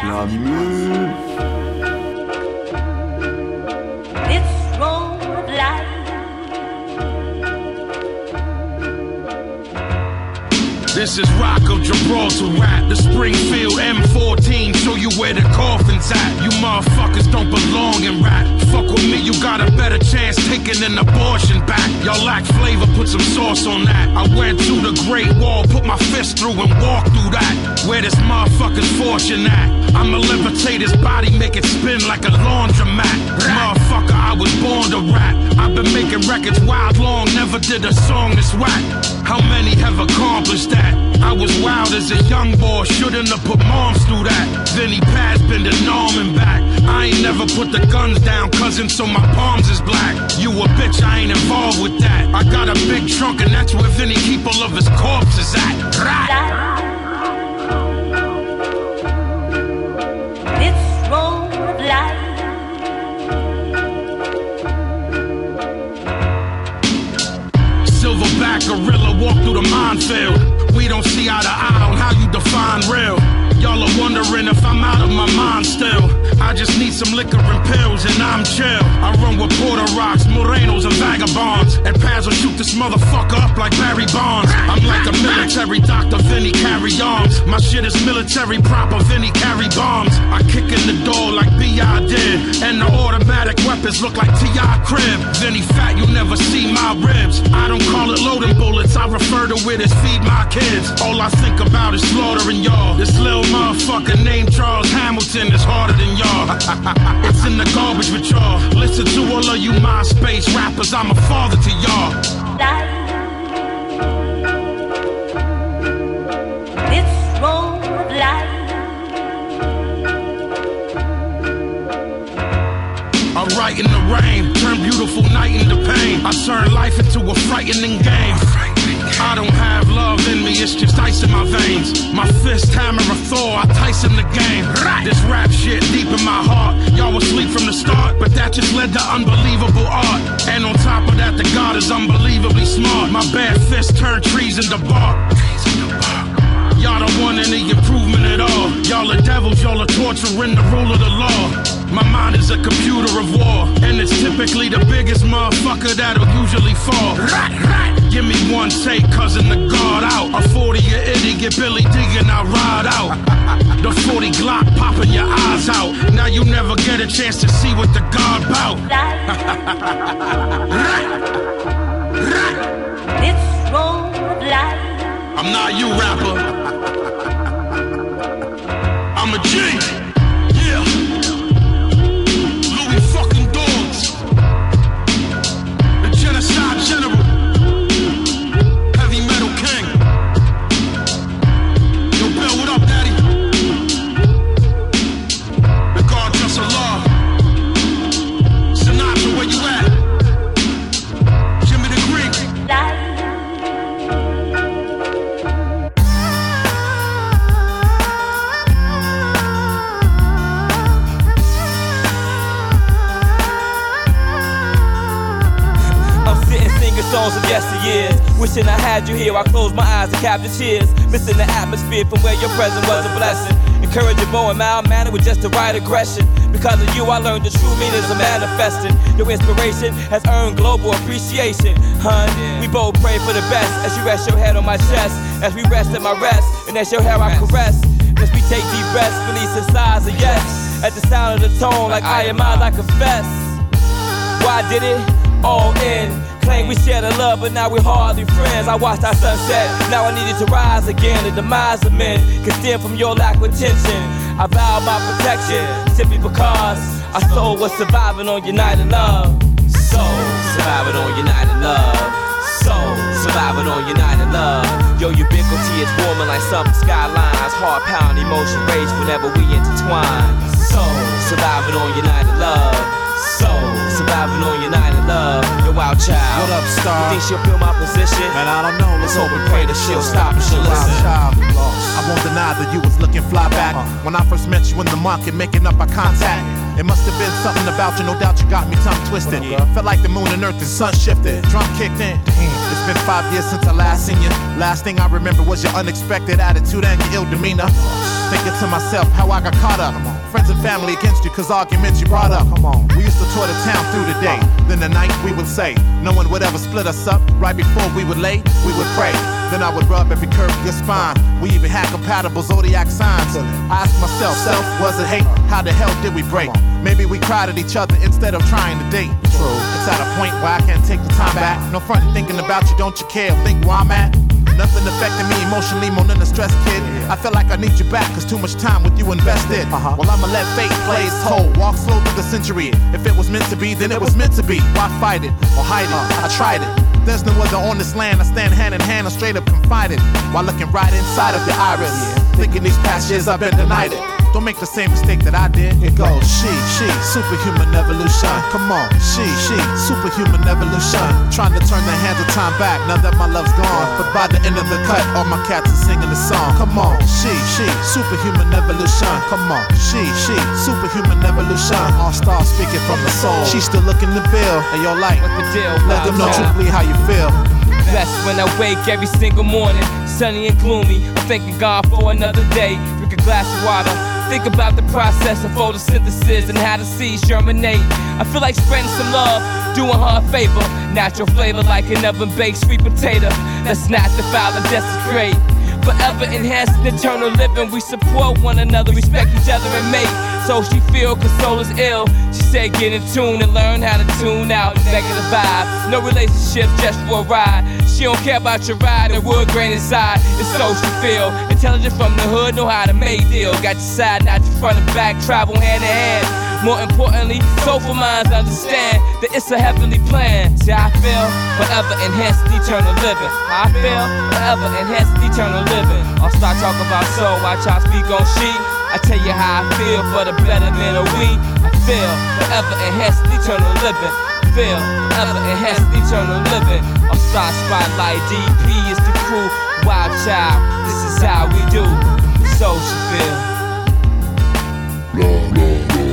This is Rock of Gibraltar rap. The Springfield M14 show you where the coffin's at. You motherfuckers don't belong in rap. Fuck with me, you got a better chance taking an abortion back. Y'all lack flavor, put some sauce on that. I went to the Great Wall, put my fist through and walked through that. Where this motherfucker's fortune at? I'ma levitate his body, make it spin like a laundromat. Motherfucker, I was born to rap. I've been making records wild long, never did a song this whack. How many have accomplished that? I was wild as a young boy, shouldn't have put moms through that. Then he passed, been the norm and back. I ain't never put the guns down, cousin, so my palms is black. You a bitch, I ain't involved with that. I got a big trunk, and that's where Vinny all of his corpses at. Right. The minefield. We don't see eye to eye on how you define real. Y'all are wondering if I'm out of my mind still. I just need some liquor and pills and I'm chill. I run with Porter Rocks, Morenos, and Vagabonds. And Paz will shoot this motherfucker up like Barry Bonds. I'm like a military doctor, Vinny carry arms. My shit is military proper, Vinny carry bombs. I kick in the door like B.I. did. And the automatic weapons look like T.I. crib. Vinny fat, you never see my ribs. I don't call it loading bullets, I refer to it as feed my kids. All I think about is slaughtering y'all. This little motherfucker named Charles Hamilton is harder than y'all. it's in the garbage with y'all. Listen to all of you MySpace rappers, I'm a father to y'all. This road of life. I write in the rain, turn beautiful night into pain. I turn life into a frightening game. I don't have love in me, it's just ice in my veins. My fist hammer of Thor, I Tyson the game. This rap shit deep in my heart. Y'all was sleep from the start, but that just led to unbelievable art. And on top of that, the God is unbelievably smart. My bad fist turned trees into bark. Y'all don't want any improvement at all. Y'all are devils, y'all are torturing the rule of the law. My mind is a computer of war, and it's typically the biggest motherfucker that'll usually fall. Rat, rat. Give me one take, cousin, the guard out. A 40 you idiot, Billy digging, I ride out. The 40 Glock popping your eyes out. Now you never get a chance to see what the guard bout. Of life. I'm not you, rapper. I'm a G. songs of yesteryears. Wishing I had you here. I close my eyes and capture tears. Missing the atmosphere from where your presence was a blessing. Encouraging more and mild manner with just the right aggression. Because of you, I learned the true meanings of manifesting. Your inspiration has earned global appreciation. Hun, we both pray for the best as you rest your head on my chest. As we rest at my rest, and as your hair I caress. As we take deep breaths, releasing sighs of yes. At the sound of the tone, like I am I, I confess. Why did it? All in. Claim we share a love, but now we're hardly friends. I watched our sunset, now I needed to rise again. The demise of men can stem from your lack of attention. I vow my protection simply because our soul was surviving on united love. Soul surviving on united love. Soul surviving on united love. Your ubiquity is warming like summer skylines. Heart pound emotion rage whenever we intertwine. Soul surviving on united love. Soul surviving on united love. Your wild child. What up, star? You think she'll feel my position? Man, I don't know. Let's hope and pray that she'll stop and she'll listen. Child. I won't deny that you was looking fly back uh-huh. when I first met you in the market, making up our contact. It must have been something about you, no doubt you got me tongue twisted. Felt like the moon and earth and sun shifted. Drum kicked in. Damn, it's been five years since I last seen you. Last thing I remember was your unexpected attitude and your ill demeanor. Thinking to myself how I got caught up. friends and family against you cause arguments you brought up. Come on. We used to tour the town through the day. Then the night we would say, no one would ever split us up. Right before we would lay, we would pray. Then I would rub every curve of your spine. We even had compatible zodiac signs. I asked myself, self, was it hate? How the hell did we break? Maybe we cried at each other instead of trying to date. True. It's at a point where I can't take the time back. No front thinking about you, don't you care? Think where I'm at? Nothing affecting me emotionally more than the stress, kid. I feel like I need you back, cause too much time with you invested. Uh-huh. Well, I'ma let fate play its toll. Walk slow through the century. If it was meant to be, then it was meant to be. Why fight it or hide it? I tried it. There's no other on this land. I stand hand in hand, I'm straight up confided. While looking right inside of your iris. Thinking these past years I've been denied it. Don't make the same mistake that I did. It goes she, she, superhuman evolution. Come on, she, she, superhuman evolution. Trying to turn the hands of time back now that my love's gone. But by the end of the cut, all my cats are singing the song. Come on, she, she, superhuman evolution. Come on, she, she, superhuman evolution. All stars speaking from the soul. She's still looking to bill, and you're like, what the deal? let them know truthfully how you feel. Best when I wake every single morning, sunny and gloomy. I'm thanking God for another day. Drink a glass of water. Think about the process of photosynthesis and how the seeds germinate. I feel like spreading some love, doing her a favor. Natural flavor like an oven baked sweet potato. That's not the foul and desecrate. Forever enhancing eternal living. We support one another, respect each other, and make So she feel console is ill. She said get in tune and learn how to tune out negative vibe. No relationship, just for a ride. She don't care about your ride and wood grain inside. It's so she feel. Intelligent from the hood, know how to make deal. Got your side, not your front and back, travel hand in hand. More importantly, soulful minds understand that it's a heavenly plan. See I feel? Forever enhanced eternal living. I feel? Forever enhanced eternal living. I'll start talking about soul, watch I speak on she. I tell you how I feel for the betterment of we. I feel forever enhanced eternal living. Feel forever enhanced eternal living. I'll start spotlight DP is the crew. Wild child, this is how we do. So she feel. I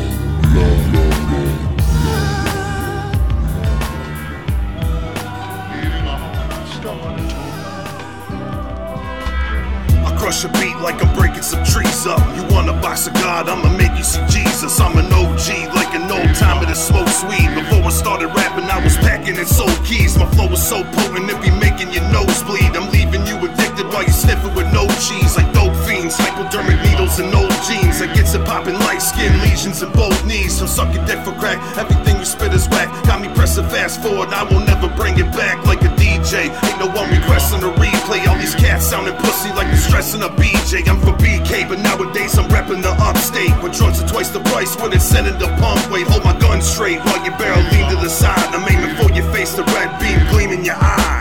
crush a beat like I'm breaking some trees up. You want a box of God, I'ma make you see Jesus. I'm an OG, like an old timer that smokes weed. Before I started rapping, I was packing and sold keys. My flow was so potent, it be making your nose bleed. I'm leaving you addicted while you sniffing with no cheese. Like dope fiends, hypodermic needles and old jeans. I gets it popping light skin lesions in both knees. So suck your dick for crack, everything you spit is whack. Got me pressing fast forward, I will never bring it back like a DJ. Ain't no one requesting a replay. All these cats sounding pussy like they're stressing a BJ. I'm for BK, but nowadays I'm repping the upstate. With drugs are twice the price when it's sending the pump. Wait, hold my gun straight while your barrel lean to the side. I'm aiming for your face, the red beam gleaming your eye.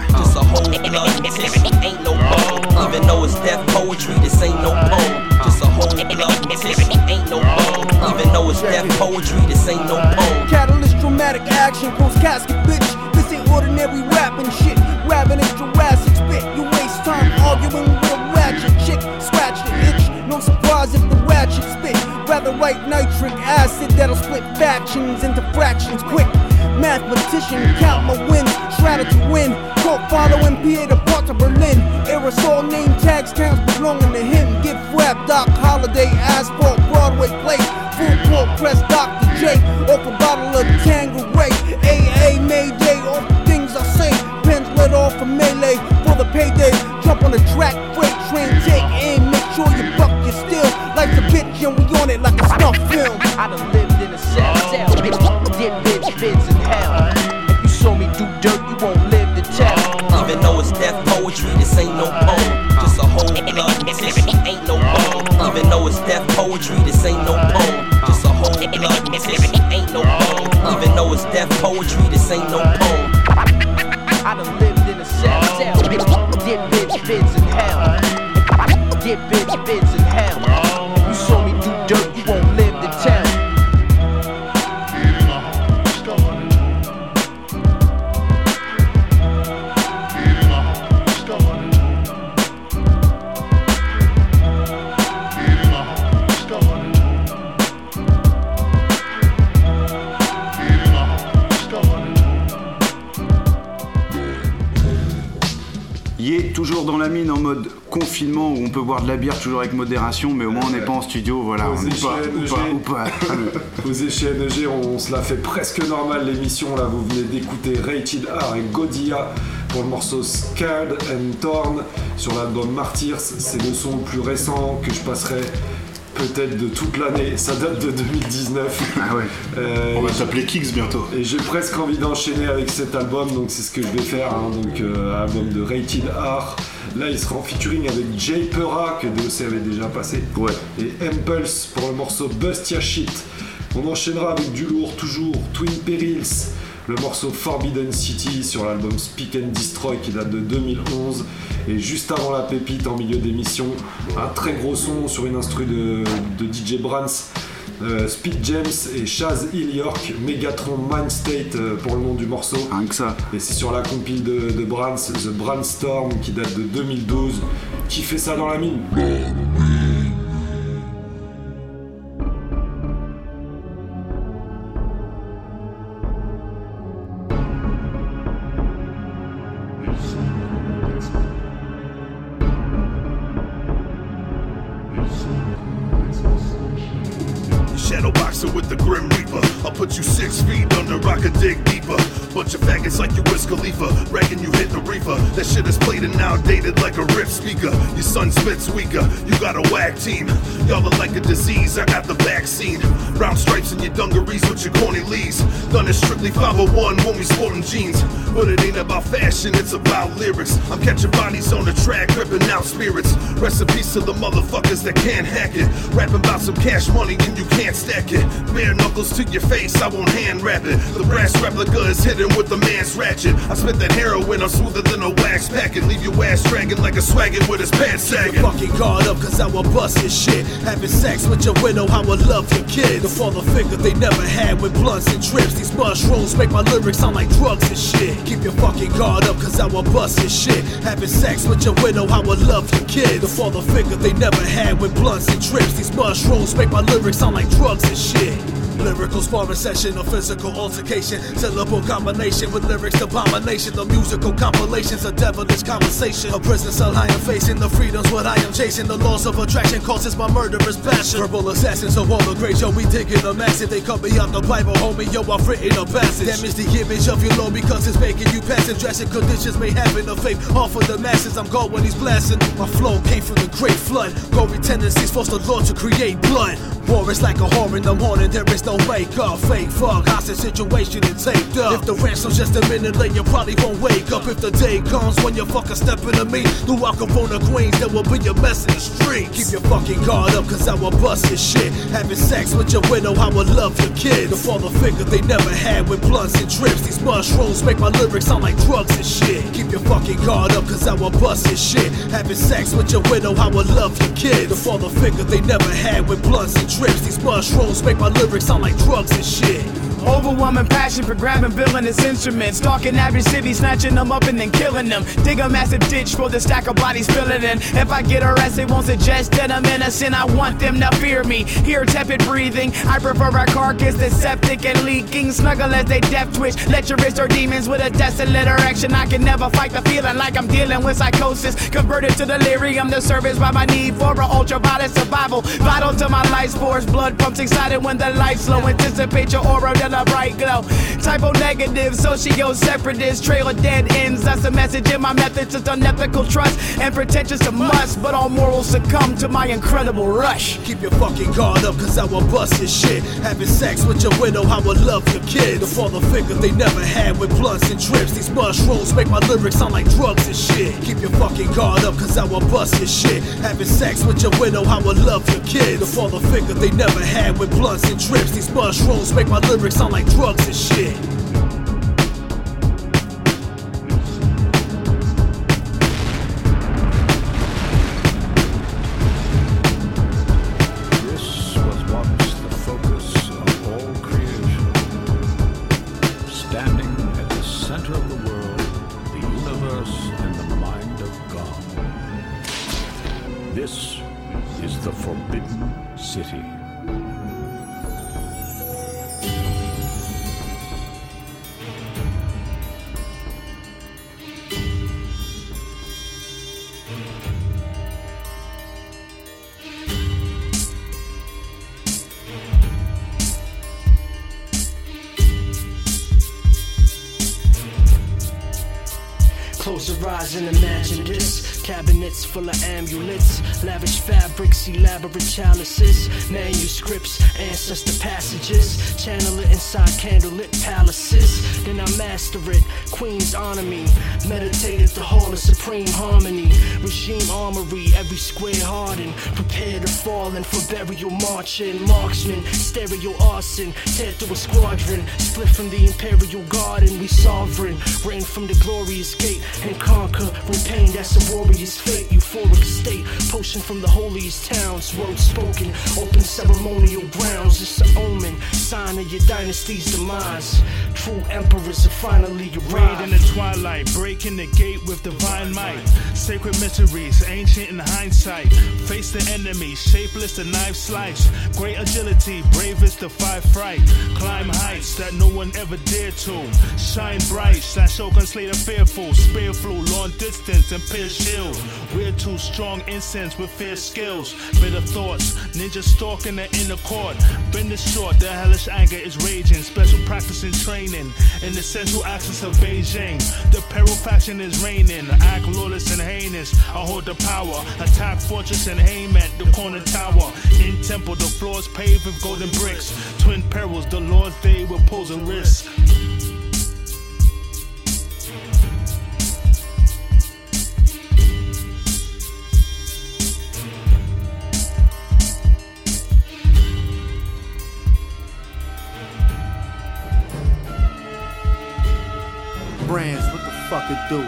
Whole ain't no bone. Even though it's death poetry, this ain't no poem. Just a whole blood tissue, ain't no bone. Even though it's death poetry, this ain't no poem. Catalyst, dramatic action, close casket, bitch. This ain't ordinary rapping shit. Rapping is Jurassic spit. You waste time arguing with a ratchet surprise if the ratchet spit. Rather write nitric acid that'll split factions into fractions quick. Mathematician, count my wins. To win. Cult following PA to Berlin. Aerosol name tags, towns belonging to him. Give rap, Doc Holiday, asphalt, Broadway plate. Full court press, Dr. J. Off a bottle of Tanqueray. AA, Mayday, all the things I say. Pens let off a melee for the payday. Jump on the track, freight train, take aim, Life's a bitch and we on it like a snuff film. I done lived in a cell, cell, bitch, did bitch, bitch in hell. If you saw me do dirt, you won't live to tell. Oh. Even though it's death poetry, this ain't no poem. Just a whole blood tissue, ain't no bone. Oh. Even though it's death poetry, this ain't no poem. Just a whole blood tissue, ain't no bone. Oh. Even though it's death poetry, this ain't no poem. Peut boire de la bière toujours avec modération, mais au moins on n'est pas en studio, voilà. On Posé n'est pas, chez ou NEG. pas, ou pas. Posé chez NEG, on, se la fait presque normal l'émission. Là, vous venez d'écouter Rated R et Godia pour le morceau Scared and Torn sur l'album Martyrs. C'est le son le plus récent que je passerai peut-être de toute l'année. Ça date de 2019. Ah ouais. On va s'appeler Kicks bientôt. Et j'ai presque envie d'enchaîner avec cet album, donc c'est ce que je vais faire. hein. Donc, euh, album de Rated R. Là, il sera en featuring avec Jay Pera, que DOC avait déjà passé. Et Impulse pour le morceau Bust Your Shit. On enchaînera avec du lourd, toujours Twin Perils. Le morceau Forbidden City sur l'album Speak and Destroy qui date de 2011. Et juste avant la pépite en milieu d'émission, un très gros son sur une instru de, de DJ Brands. Euh, Speed James et Chaz Hill York, Megatron Mind State euh, pour le nom du morceau. Rien que ça. Et c'est sur la compile de, de Brands, The Brandstorm qui date de 2012. Qui fait ça dans la mine? Weaker. You got a whack team. Done it strictly 501 when we sporting jeans. But it ain't about fashion, it's about lyrics. I'm catching bodies on the track, ripping out spirits. Recipes to the motherfuckers that can't hack it. Rapping about some cash money and you can't stack it. Bare knuckles to your face, I won't hand wrap it. The brass replica is hidden with the man's ratchet. I spit that heroin, I'm smoother than a wax packet. Leave your ass dragging like a swaggin' with his pants sagging. Fucking guard up, cause I will bust your shit. Having sex with your widow, I will love your kid. The father figure they never had with blunts and trips. These mushrooms make my lyrics sound like drugs and shit. Keep your fucking guard up, cause I will bust your shit. Having sex with your widow, I will love your kid. The father figure they never had with blunts and trips. These mushrooms make my lyrics sound like drugs and shit. Lyrical sparring session, a physical altercation. Syllable combination with lyrics abomination. The musical compilations, a devilish conversation. A prison cell I am facing, the freedom's what I am chasing. The laws of attraction causes my murderous passion. Verbal assassins of all the great, yo, we digging a massive. They cut me out the Bible, homie, yo, I've written a passage. Damage the image of your Lord because it's making you passive. Drastic conditions may happen to faith. Off of the masses, I'm God when he's blasting. My flow came from the great flood. Gory tendencies force the Lord to create blood. War is like a whore in the morning, there is no wake up. Fake fuck, hostage situation and taped up. If the ransom's just a minute late, you probably won't wake up. If the day comes when you fucking step into me, through Al Capone Queens, there will be a mess in the streets. Keep your fucking guard up, cause I will bust your shit. Having sex with your widow, I will love your kid. The father figure they never had with blunts and trips. These mushrooms make my lyrics sound like drugs and shit. Keep your fucking guard up, cause I will bust your shit. Having sex with your widow, I will love your kid. The father figure they never had with blunts and trips. These mushrooms make my lyrics sound like drugs and shit. Overwhelming passion for grabbing villainous instruments. Stalking average cities, snatching them up and then killing them. Dig a massive ditch for the stack of bodies filling in. If I get arrested, won't suggest that I'm innocent. I want them to fear me. Hear tepid breathing. I prefer a carcass that's septic and leaking. Snuggle as they death twitch. Lecherous or demons with a desolate erection. I can never fight the feeling like I'm dealing with psychosis. Converted to delirium, the service by my need for a ultraviolet survival. Vital to my life force. Blood pumps excited when the lights low. Anticipate your aura, then a bright glow. Typo negative, socio separatist, trail of dead ends. That's the message in my methods. It's unethical trust and pretentious to must. But all morals succumb to my incredible rush. Keep your fucking guard up, cause I will bust your shit. Having sex with your widow, I will love your kid. The father figure they never had with blunts and trips. These mushrooms make my lyrics sound like drugs and shit. Keep your fucking guard up, cause I will bust your shit. Having sex with your widow, I will love your kid. The father figure they never had with blunts and trips. These mushrooms make my lyrics sound like drugs and shit. full of elaborate chalices, manuscripts, ancestor passages. Channel it inside candlelit palaces. Then I master it. Queens honor me. Meditate at the hall of supreme harmony. Regime armory, every square hardened. Prepare to fall and for burial marching. Marksman, stereo arson. Tear through a squadron. Split from the imperial garden. We sovereign. Reign from the glorious gate and conquer. When pain, that's a warrior's fate. Euphoric state. Potion from the holiest towns. Words spoken. Open ceremonial grounds. It's an omen. Sign of your dynasty's demise. True emperors are finally Raid arrived. in the twilight, breaking the gate with divine might. Sacred mysteries, ancient in hindsight. Face the enemy, shapeless the knife slice. Great agility, bravest defy fright. Climb heights that no one ever dared to. Shine bright, slash Shogun slay the fearful. Spear flew long distance and pierce shield. We're too strong incense with fierce skills. Bitter thoughts, ninja stalking the inner court. Bend it short, the hellish anger is raging. Special practice and training in the central axis of Beijing. The peril faction is reigning. Act lawless and heinous. I hold the power. Attack fortress and aim at the corner tower. In temple, the floors paved with golden bricks. Twin perils, the Lord's day will pose a risk. Do?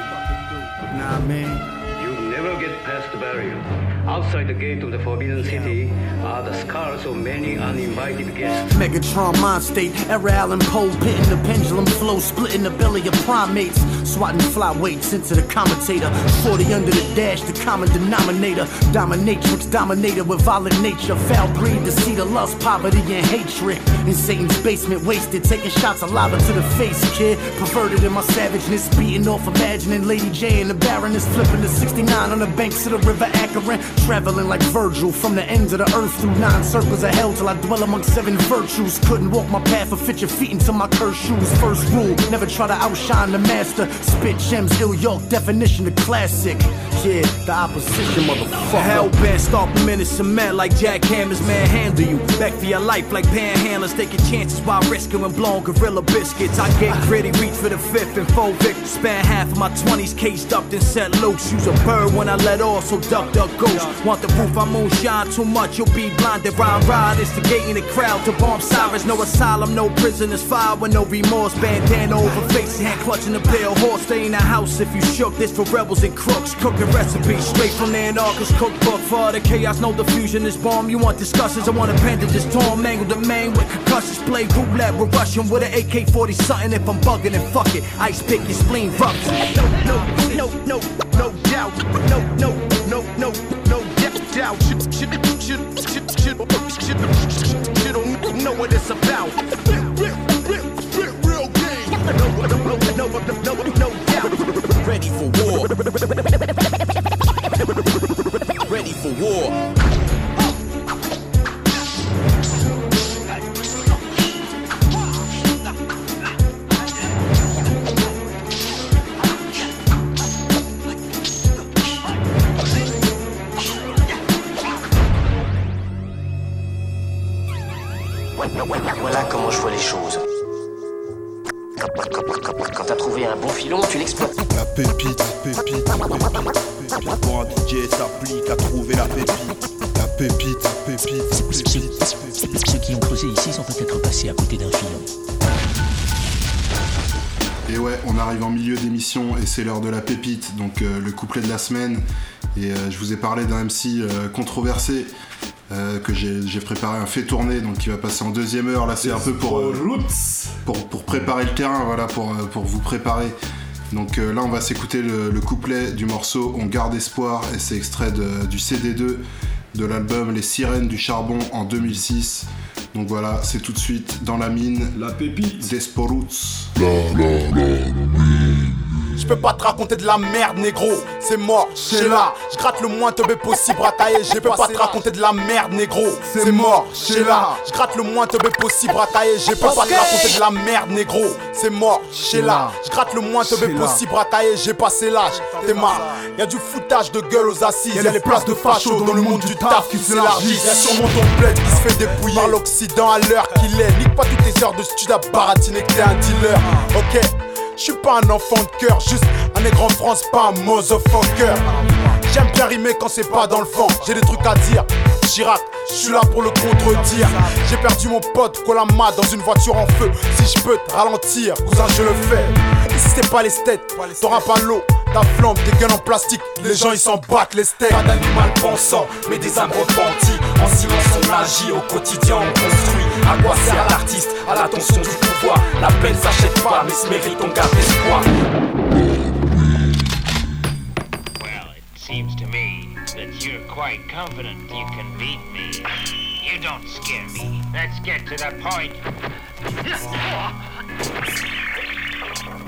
Nah, man. You never get past the barrier. Outside the gate of the Forbidden City are the scars of many uninvited guests. Megatron mind state, era Allen Poe pitting the pendulum flow, splitting the belly of primates, swatting flyweights into the commentator. 40 under the dash, the common denominator. Dominatrix, dominator with violent nature. Foul breed, deceit of lust, poverty, and hatred. In Satan's basement, wasted, taking shots of lava to the face, kid. Perverted in my savageness, beating off, imagining Lady J and the Baroness flipping the 69 on the banks of the river Akron. Traveling like Virgil from the ends of the earth through nine circles of hell till I dwell among seven virtues. Couldn't walk my path or fit your feet into my cursed shoes. First rule, never try to outshine the master. Spit gems, ill York definition of classic. Yeah, the opposition, motherfucker. Hell bent, stomping in cement like jackhammers manhandle you. Back for your life like panhandlers, taking chances while risking blown gorilla biscuits. I get gritty, reach for the fifth and four Vic. Spend half of my 20s caged up, then set loose. Use a bird when I let off, so duck, duck, ghost. Want the roof, I moonshine too much, you'll be blinded. Round ride, instigating the crowd to bomb sirens. No asylum, no prisoners, fire with no remorse. Bandana over face, hand clutching the pale horse. Stay in the house if you shook. This for rebels and crooks. Cooking recipes straight from the anarchist cookbook. For the chaos, no diffusion is bomb. You want discussions, I want appendages torn. Mangled the main with concussions. Play roulette we're Russian with an AK 40 something. If I'm bugging, then fuck it. Ice pick your spleen rupture. No, no, no, no, no doubt. No, no, no, no doubt. Shit, shit, shit, shit, shit, shit, shit, shit, don't know what it's about. Real, real, real, real, real game. No, no, no, no, no, no, no doubt. Ready for war. Ready for war. Voilà comment je vois les choses. Quand, t'as trouvé un bon filon, tu l'exploites. La pépite, pépite, pépite, pépite. Pour un DJ s'applique à trouver la pépite. La pépite, pépite, pépite, pépite. Ceux qui ont creusé ici sont peut-être passés à côté d'un filon. Et ouais, on arrive en milieu d'émission et c'est l'heure de la pépite, donc euh, le couplet de la semaine. Et euh, je vous ai parlé d'un MC euh, controversé euh, que j'ai préparé un fait tourner, donc qui va passer en deuxième heure. Là, c'est un peu pour, euh, pour pour préparer le terrain, voilà, pour euh, pour vous préparer. Donc euh, là, on va s'écouter le, le couplet du morceau On garde espoir et c'est extrait de- du CD2 de l'album Les Sirènes du Charbon en 2006. Donc voilà, c'est tout de suite dans la mine. La pépite. Desporuts. La, la, la. Je peux pas te raconter de la merde, négro. C'est mort, c'est là. Je gratte le moins teubé possible, racaillé. Je peux pas te raconter de la merde, négro. C'est mort, c'est là. Je gratte le moins teubé possible, racaillé. Je peux pas te raconter de la merde, négro. C'est mort, c'est là. Je gratte le moins teubé possible, racaillé. J'ai passé l'âge. T'es marre. Y'a du foutage de gueule aux assises. Y'a les places de facho dans le monde du taf qui s'élargissent. Y'a sûrement ton bled qui se fait dépouiller par l'Occident à l'heure qu'il est. Nique pas toutes tes heures de stud à baratiner que t'es un dealer. Ok. Je suis pas un enfant de cœur, juste un nègre en France, pas un motherfucker. J'aime bien rimer quand c'est pas dans le fond, j'ai des trucs à dire. Chirac, je suis là pour le contredire. J'ai perdu mon pote Colama dans une voiture en feu. Si je peux te ralentir, cousin, je le fais. Et si c'est pas les steaks, t'auras pas l'eau. Ta flamme, des gueules en plastique, les gens ils s'en battent les steaks. Pas d'animal pensant, mais des âmes repenties. En silence on agit, au quotidien on construit. À quoi sert l'artiste À l'attention du pouvoir. La peine s'achète pas, mais se mérite, on garde espoir. Seems to me that you're quite confident you can beat me. You don't scare me. Let's get to the point.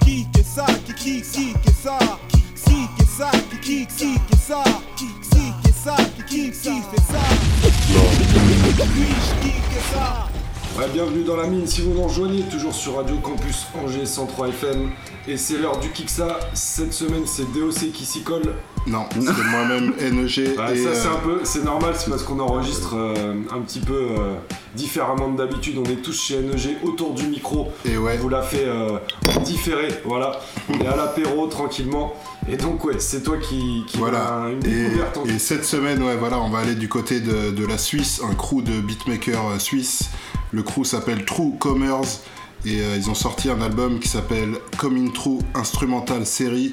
Qui que ça, qui qui qui que ça, qui que ça, qui qui qui que ça, qui que ça, qui qui qui fait ça? Ouais, bienvenue dans la mine si vous nous rejoignez, toujours sur Radio Campus Angers 103 FM. Et c'est l'heure du Kiksa. Cette semaine, c'est DOC qui s'y colle. Non, c'est moi-même NEG. Ouais, et, ça, c'est euh, un peu, c'est normal, c'est parce qu'on enregistre euh, un petit peu euh, différemment de d'habitude. On est tous chez NEG autour du micro. Et ouais. On vous l'a fait en différé, voilà. On est à l'apéro tranquillement. Et donc, ouais, c'est toi qui, qui Voilà. a une Et, découverte. en- et cette semaine, ouais, voilà, on va aller du côté de, de la Suisse, un crew de beatmakers suisses. Le crew s'appelle True Commerce et ils ont sorti un album qui s'appelle Coming True Instrumental Series.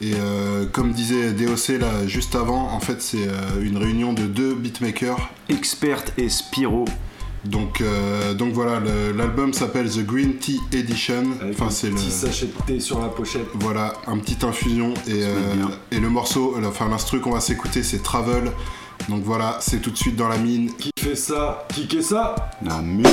Et euh, comme disait DOC là juste avant, en fait c'est euh, une réunion de deux beatmakers. Expert et Spiro. Donc, euh, donc voilà, l'album s'appelle The Green Tea Edition. Enfin, c'est le Petit sachet de thé sur la pochette. voilà, un petit infusion et, euh, et le morceau, enfin l'instru qu'on va s'écouter c'est Travel. Donc voilà, c'est tout de suite dans la mine. Qui fait ça? Qui fait ça? La mine.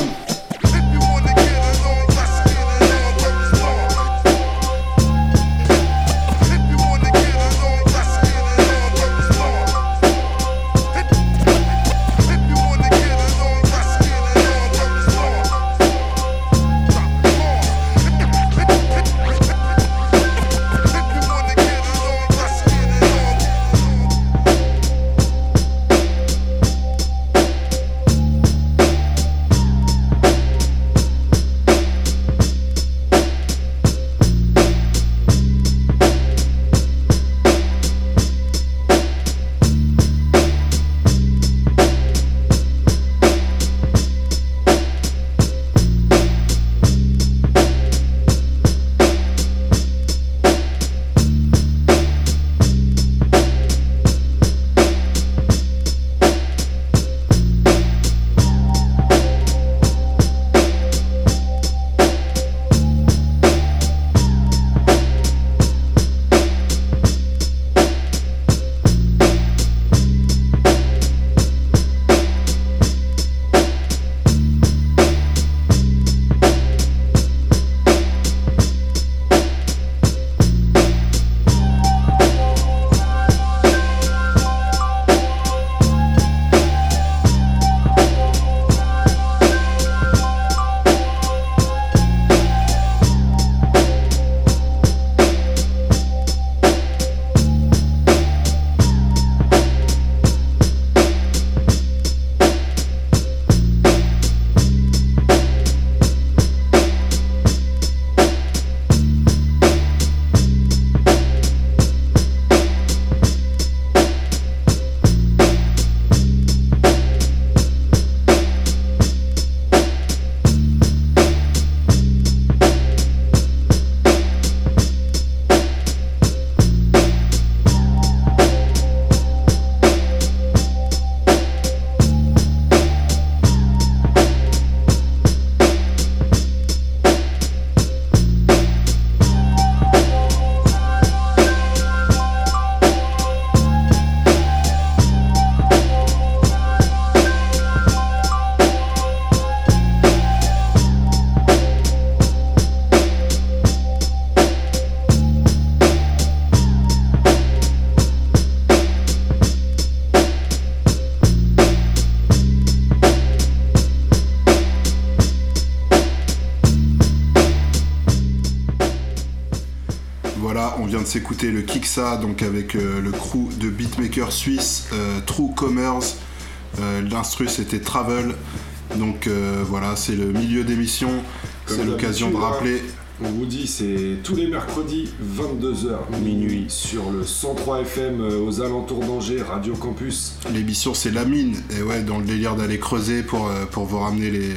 Le Kiksa, donc avec euh, le crew de beatmaker suisse euh, True Commerce. Euh, L'instru c'était Travel. Donc voilà, c'est le milieu d'émission. C'est l'occasion de d'habitude, rappeler. hein, On vous dit, c'est tous les mercredis, 22h minuit, sur le 103 FM aux alentours d'Angers, Radio Campus. L'émission c'est la mine. Et ouais, dans le délire d'aller creuser pour, pour vous ramener les,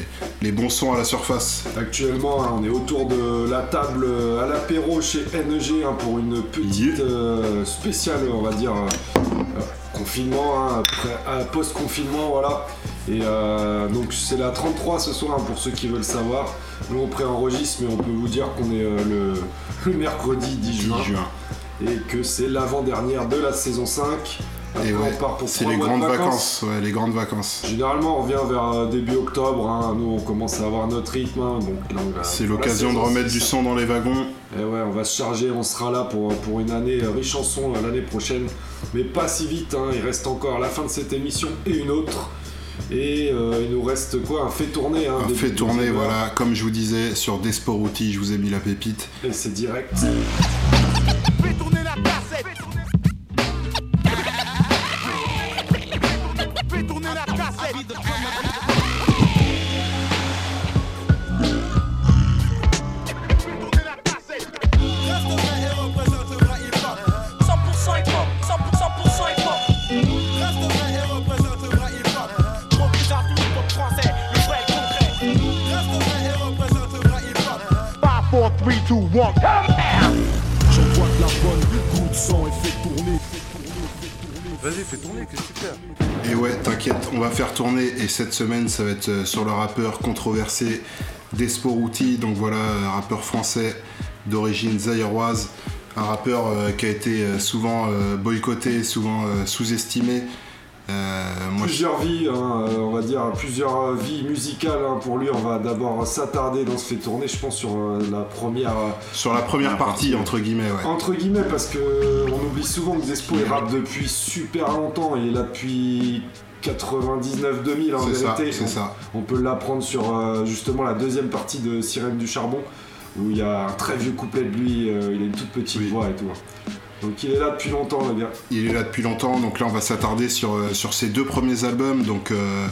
les bons sons à la surface. Actuellement, hein, on est autour de la table euh, à l'apéro chez NEG hein, pour une petite euh, spéciale, on va dire, euh, confinement, hein, euh, post-confinement, voilà. Et donc c'est la 33 ce soir pour ceux qui veulent savoir. Nous on préenregistre, mais on peut vous dire qu'on est le, le mercredi 10 juin. Et que c'est l'avant-dernière de la saison 5. Après, Et ouais, on part pour c'est les grandes vacances. Ouais, les grandes vacances. Généralement, on vient vers euh, début octobre. hein. Nous, on commence à avoir notre rythme. hein. C'est l'occasion de remettre du son dans les wagons. Et ouais, on va se charger. On sera là pour, pour une année euh, riche en son euh, l'année prochaine. Mais pas si vite. hein. Il reste encore la fin de cette émission et une autre. Et euh, il nous reste quoi? Un fait tourner. Hein, Un fait heure. voilà, comme je vous disais, sur Desporuti, je vous ai mis la pépite. Et c'est direct. Vas-y, fais tourner, qu'est-ce que tu fais Et ouais, t'inquiète, on va faire tourner. Et cette semaine, ça va être euh, sur le rappeur controversé Desporuti. Donc voilà, euh, rappeur français d'origine zaïroise. Un rappeur euh, qui a été euh, souvent boycotté, souvent sous-estimé. Euh, moi, je- Plusieurs vies, hein, euh, on va dire plusieurs euh, vies musicales hein, pour lui. On va d'abord s'attarder dans ce fait tourner, je pense, sur la première. sur la première partie, entre guillemets, ouais. Entre guillemets, parce que on oublie souvent que Despo il rappe depuis super longtemps. Il est là depuis 99-2000 en C'est ça, vérité. c'est on, ça. on peut l'apprendre sur euh, justement la deuxième partie de Sirène du Charbon, où il y a un très vieux couplet de lui. euh, il a une toute petite voix et tout. Donc il est là depuis longtemps, le gars. Il est là depuis longtemps, donc là on va s'attarder sur, euh, ses deux premiers albums, donc euh,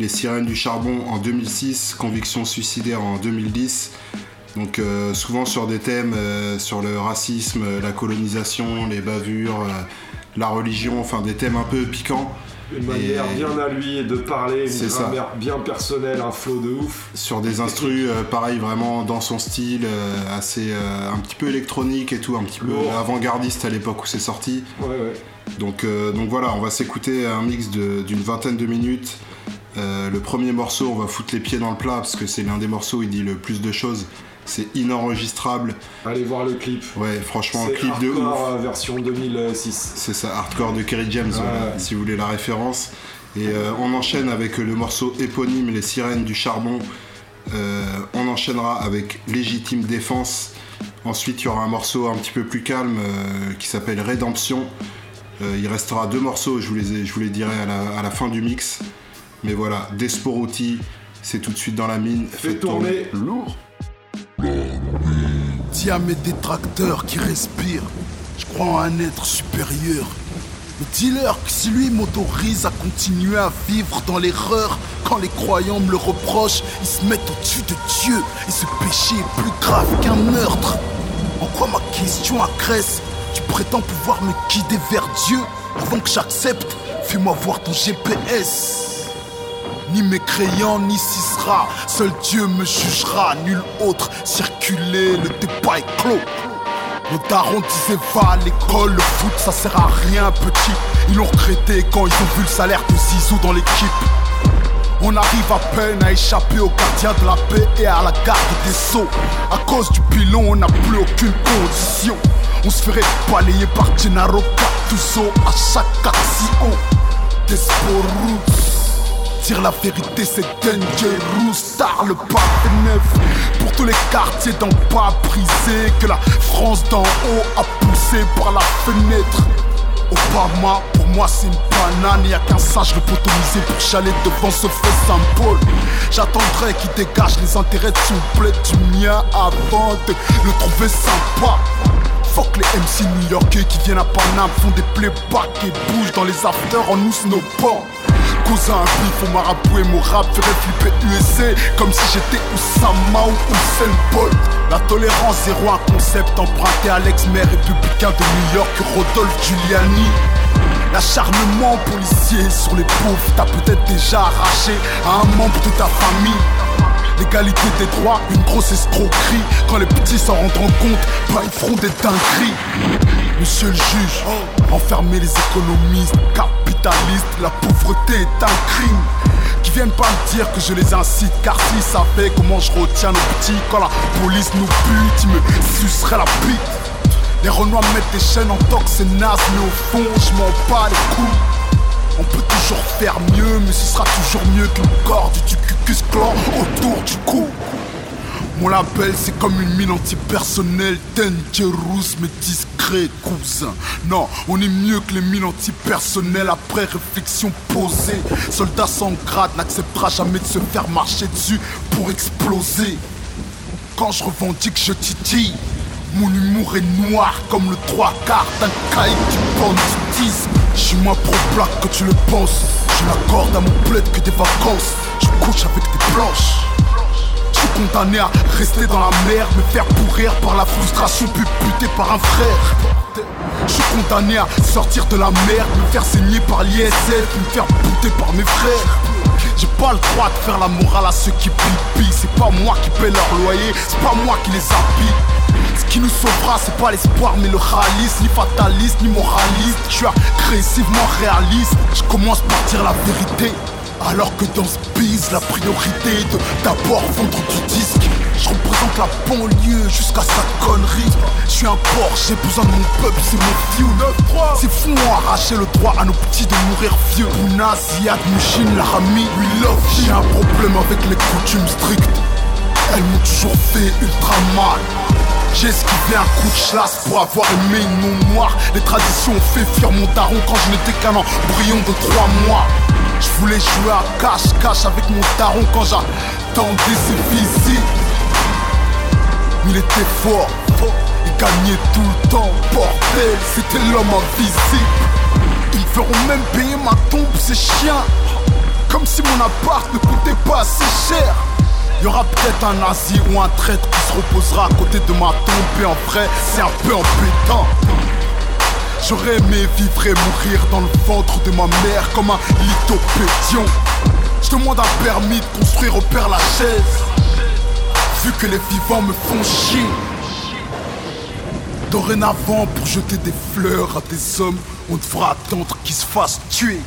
Les Sirènes du Charbon en 2006, Conviction suicidaire en 2010. Donc euh, souvent sur des thèmes sur le racisme, la colonisation, les bavures, la religion, enfin des thèmes un peu piquants. Une manière Et- bien à lui de parler, une ça. grammaire bien personnelle, un flow de ouf. Sur des instrus, euh, pareil, vraiment dans son style, euh, assez euh, un petit peu électronique et tout, un petit peu avant-gardiste à l'époque où c'est sorti. Ouais, ouais. Donc, donc voilà, on va s'écouter un mix d'une vingtaine de minutes. Euh, le premier morceau, on va foutre les pieds dans le plat parce que c'est l'un des morceaux où il dit le plus de choses. C'est inenregistrable. Allez voir le clip. Ouais, franchement, C'est clip de ouf. hardcore, euh, version 2006. C'est ça, hardcore de Kerry James, voilà, si vous voulez la référence. Et euh, on enchaîne avec le morceau éponyme Les Sirènes du Charbon. Euh, on enchaînera avec Légitime Défense. Ensuite, il y aura un morceau un petit peu plus calme qui s'appelle Rédemption. Il restera deux morceaux, je vous les, ai- je vous les dirai à la, à la fin du mix. Mais voilà, Desporuti, c'est tout de suite dans la mine. Faites tourner. lourd. Dis à mes détracteurs qui respirent, je crois en un être supérieur. Le dealer que si lui m'autorise à continuer à vivre dans l'erreur, quand les croyants me le reprochent, ils se mettent au-dessus de Dieu. Et ce péché est plus grave qu'un meurtre. En quoi ma question agresse? Tu prétends pouvoir me guider vers Dieu avant que j'accepte? Fais-moi voir ton GPS. Ni mécréant, ni Sisra, seul Dieu me jugera, nul autre. Circuler, le débat est clos. Le daron disait va à l'école, le foot ça sert à rien petit. Ils l'ont regretté quand ils ont vu le salaire de Zizou dans l'équipe. On arrive à peine à échapper aux gardiens de la paix et à la garde des sceaux. À cause du pilon, on n'a plus aucune condition. On se ferait balayer par Gennaro Gattuso à chaque action. Desporus. Dire la vérité, c'est dangerous. Tard le pape neuf. Pour tous les quartiers d'en bas brisés, que la France d'en haut a poussé par la fenêtre. Obama, pour moi c'est une banane, y a qu'un sage lobotomisé pour chaler devant ce faux symbole. J'attendrai qu'il dégage les intérêts de bled du mien avant de le trouver sympa. Fuck les MC new-yorkais qui viennent à Paname, font des playbacks et bougent dans les afters en nous. Cousin un bif au marabout et mon rap ferait flipper USA Comme si j'étais Oussama ou Usain Bolt. La tolérance zéro un concept emprunté à l'ex-maire républicain de New York Rodolphe Giuliani. L'acharnement policier sur les pauvres T'as peut-être déjà arraché à un membre de ta famille. L'égalité des droits, une grosse escroquerie. Quand les petits s'en rendront compte, bah ils feront des dingueries. Monsieur le juge, enfermer les économistes, La pauvreté est un crime. Qui viennent pas me dire que je les incite Car s'ils savaient comment je retiens nos petits Quand la police nous bute, ils me suceraient la bite Les renois mettent des chaînes en tox, c'est naze Mais au fond, je m'en bats les couilles. On peut toujours faire mieux, mais ce sera toujours mieux que le corps du Tucucus clan autour du cou. Mon label c'est comme une mine antipersonnelle Dangerous mais discret cousin Non, on est mieux que les mines antipersonnelles Après réflexion posée Soldat sans grade n'acceptera jamais de se faire marcher dessus pour exploser Quand je revendique je titille mon humour est noir comme le trois quarts d'un caïd du banditisme. Je suis moins pro-black que tu le penses. Je n'accorde à mon bled que des vacances. Je couche avec des planches. Je suis condamné à rester dans la merde, me faire pourrir par la frustration, puis buter par un frère. Je suis condamné à sortir de la merde, me faire saigner par l'ISF, me faire buter par mes frères. J'ai pas le droit de faire la morale à ceux qui pipent. C'est pas moi qui paie leur loyer, c'est pas moi qui les habille. Ce qui nous sauvera, c'est pas l'espoir, mais le réalisme, ni fataliste, ni moraliste. Je suis agressivement réaliste. Je commence par dire la vérité. Alors que dans ce bise, la priorité est de d'abord vendre du disque. Je représente la banlieue jusqu'à sa connerie. Je suis un porc, j'ai besoin de mon peuple, c'est mon few. C'est fou, on arraché le droit à nos petits de mourir vieux. Ouna, Ziad, Mouchine, Larami, we love J'ai un problème avec les coutumes strictes. Elles m'ont toujours fait ultra mal. J'ai esquivé un coup de chasse pour avoir aimé une noire. Les traditions ont fait fuir mon daron quand je n'étais qu'un embryon de trois mois. Je voulais jouer à cache-cache avec mon daron quand j'attendais ses visites. Il était fort, il gagnait tout le temps, bordel, c'était l'homme invisible. Ils feront même payer ma tombe, ces chiens. Comme si mon appart ne coûtait pas assez cher. Y aura peut-être un nazi ou un traître qui se reposera à côté de ma tombe. Et en vrai c'est un peu embêtant. J'aurais aimé vivre et mourir dans le ventre de ma mère comme un lithopédion Je demande un permis de construire au Père Lachaise. Vu que les vivants me font chier. Dorénavant pour jeter des fleurs à des hommes On devra attendre qu'ils se fassent tuer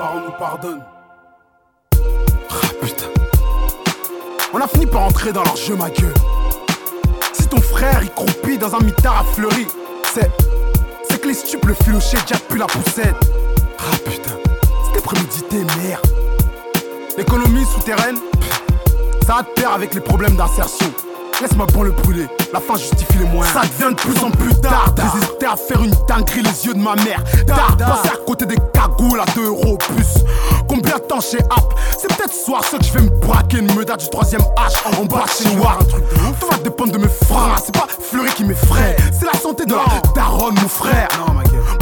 parents nous. Ah putain. On a fini par entrer dans leur jeu, ma gueule. Si ton frère il croupit dans un mitard à fleuri, c'est. C'est que les stupes le filoché déjà plus la poussette. Ah putain. C'était prémédité, merde. L'économie souterraine, ça a de pair avec les problèmes d'insertion. Laisse-moi bon le brûler, la fin justifie les moyens. Ça devient de plus en plus tard. J'hésitais à faire une dinguerie les yeux de ma mère. Tard, passer à côté des cagoules à 2 euros plus. Combien de temps chez App C'est peut-être ce soir ce que je vais me braquer une meudade du troisième H en bas chez Noir. Tout va dépendre de mes freins. C'est pas Fleury qui m'effraie, c'est la santé de la daronne, mon frère.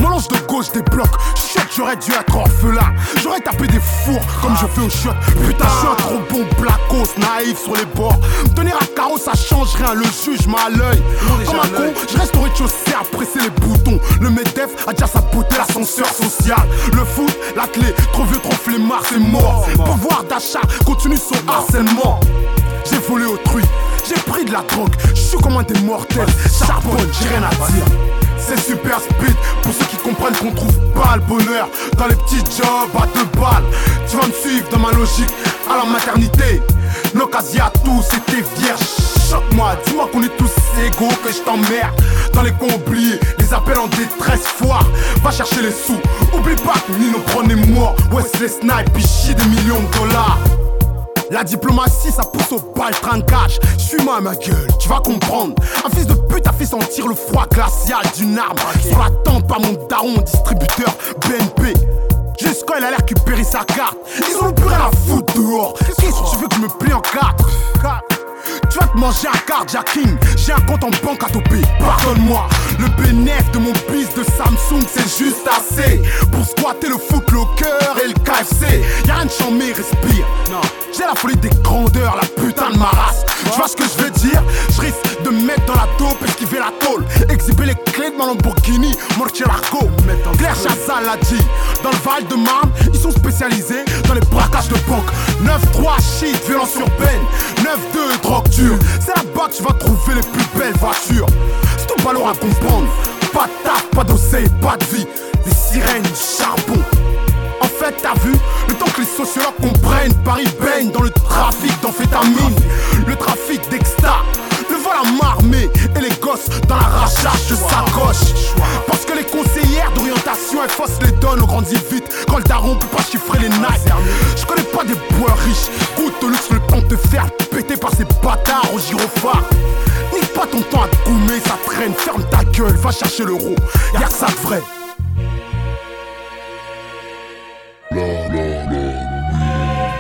Mon lance de gauche débloque. Chut, j'aurais dû être orphelin. J'aurais tapé des fours comme je fais au shot. Putain, je suis un trop bon blacos, naïf sur les bords. Me tenir à carreau, ça change rien. Le juge m'a à l'œil. Comme un con, je reste au rez-de-chaussée à presser les boutons. Le MEDEF a déjà saboté l'ascenseur social. Le foot, la clé, trop vieux, trop flemmard, c'est mort. Pouvoir d'achat continue son harcèlement. J'ai volé autrui, j'ai pris de la drogue, je suis comme un des mortels, charbonne, j'ai rien à dire. C'est super speed pour ceux qui comprennent qu'on trouve pas le bonheur dans les petits jobs à deux balles. Tu vas me suivre dans ma logique à la maternité. Nos casiers à tous étaient vierges. Choque-moi, dis-moi qu'on est tous égaux, que je t'emmerde. Dans les cons oubliés, les appels en détresse, foire. Va chercher les sous, oublie pas que Nino prenait mort. Wesley Snipe, chier des millions de dollars. La diplomatie, ça pousse au bal trincage. Suis-moi ma gueule, tu vas comprendre. Un fils de pute a fait sentir le froid glacial d'une arme. Sur la tempe à mon daron, distributeur BNP. Juste quand il a l'air récupérer sa carte. Ils ont plus rien à foutre dehors. Qu'est-ce que tu veux que je me plie en quatre tu vas te manger un carjacking, j'ai un compte en banque à toper. Pardonne-moi, le bénéfice de mon bis de Samsung, c'est juste assez pour squatter le footlocker et le KFC. Y'a rien de chambé, respire. Non, j'ai la folie des grandeurs, la putain de ma race. Tu vois ce que je veux dire? Je de me mettre dans la taupe, esquiver la tôle, exhiber les clés de ma Lamborghini, Murcielago. Claire Chazal l'a dit, dans le Val de Marne, ils sont spécialisés dans les braquages de banque. 9-3 shit, violence urbaine, 9-2 drogue dure. C'est là-bas que tu vas trouver les plus belles voitures. C'est tout ballon à comprendre. Pas de taf, pas d'oseille, pas de vie. Les sirènes, charbon. En fait, t'as vu, le temps que les sociologues comprennent, Paris baigne dans le trafic d'amphétamine, le trafic d'exta, marmée et les gosses dans l'arrachage de sacoche. Parce que les conseillères d'orientation, elles fassent les donnes, on grandit vite. Quand le daron peut pas chiffrer les nights. Je connais pas des bois riches, goûte de luxe, le temps de faire péter par ces bâtards au gyrophare. Nique pas ton temps à te goumer, ça traîne, ferme ta gueule, va chercher l'euro. Y'a que ça vrai.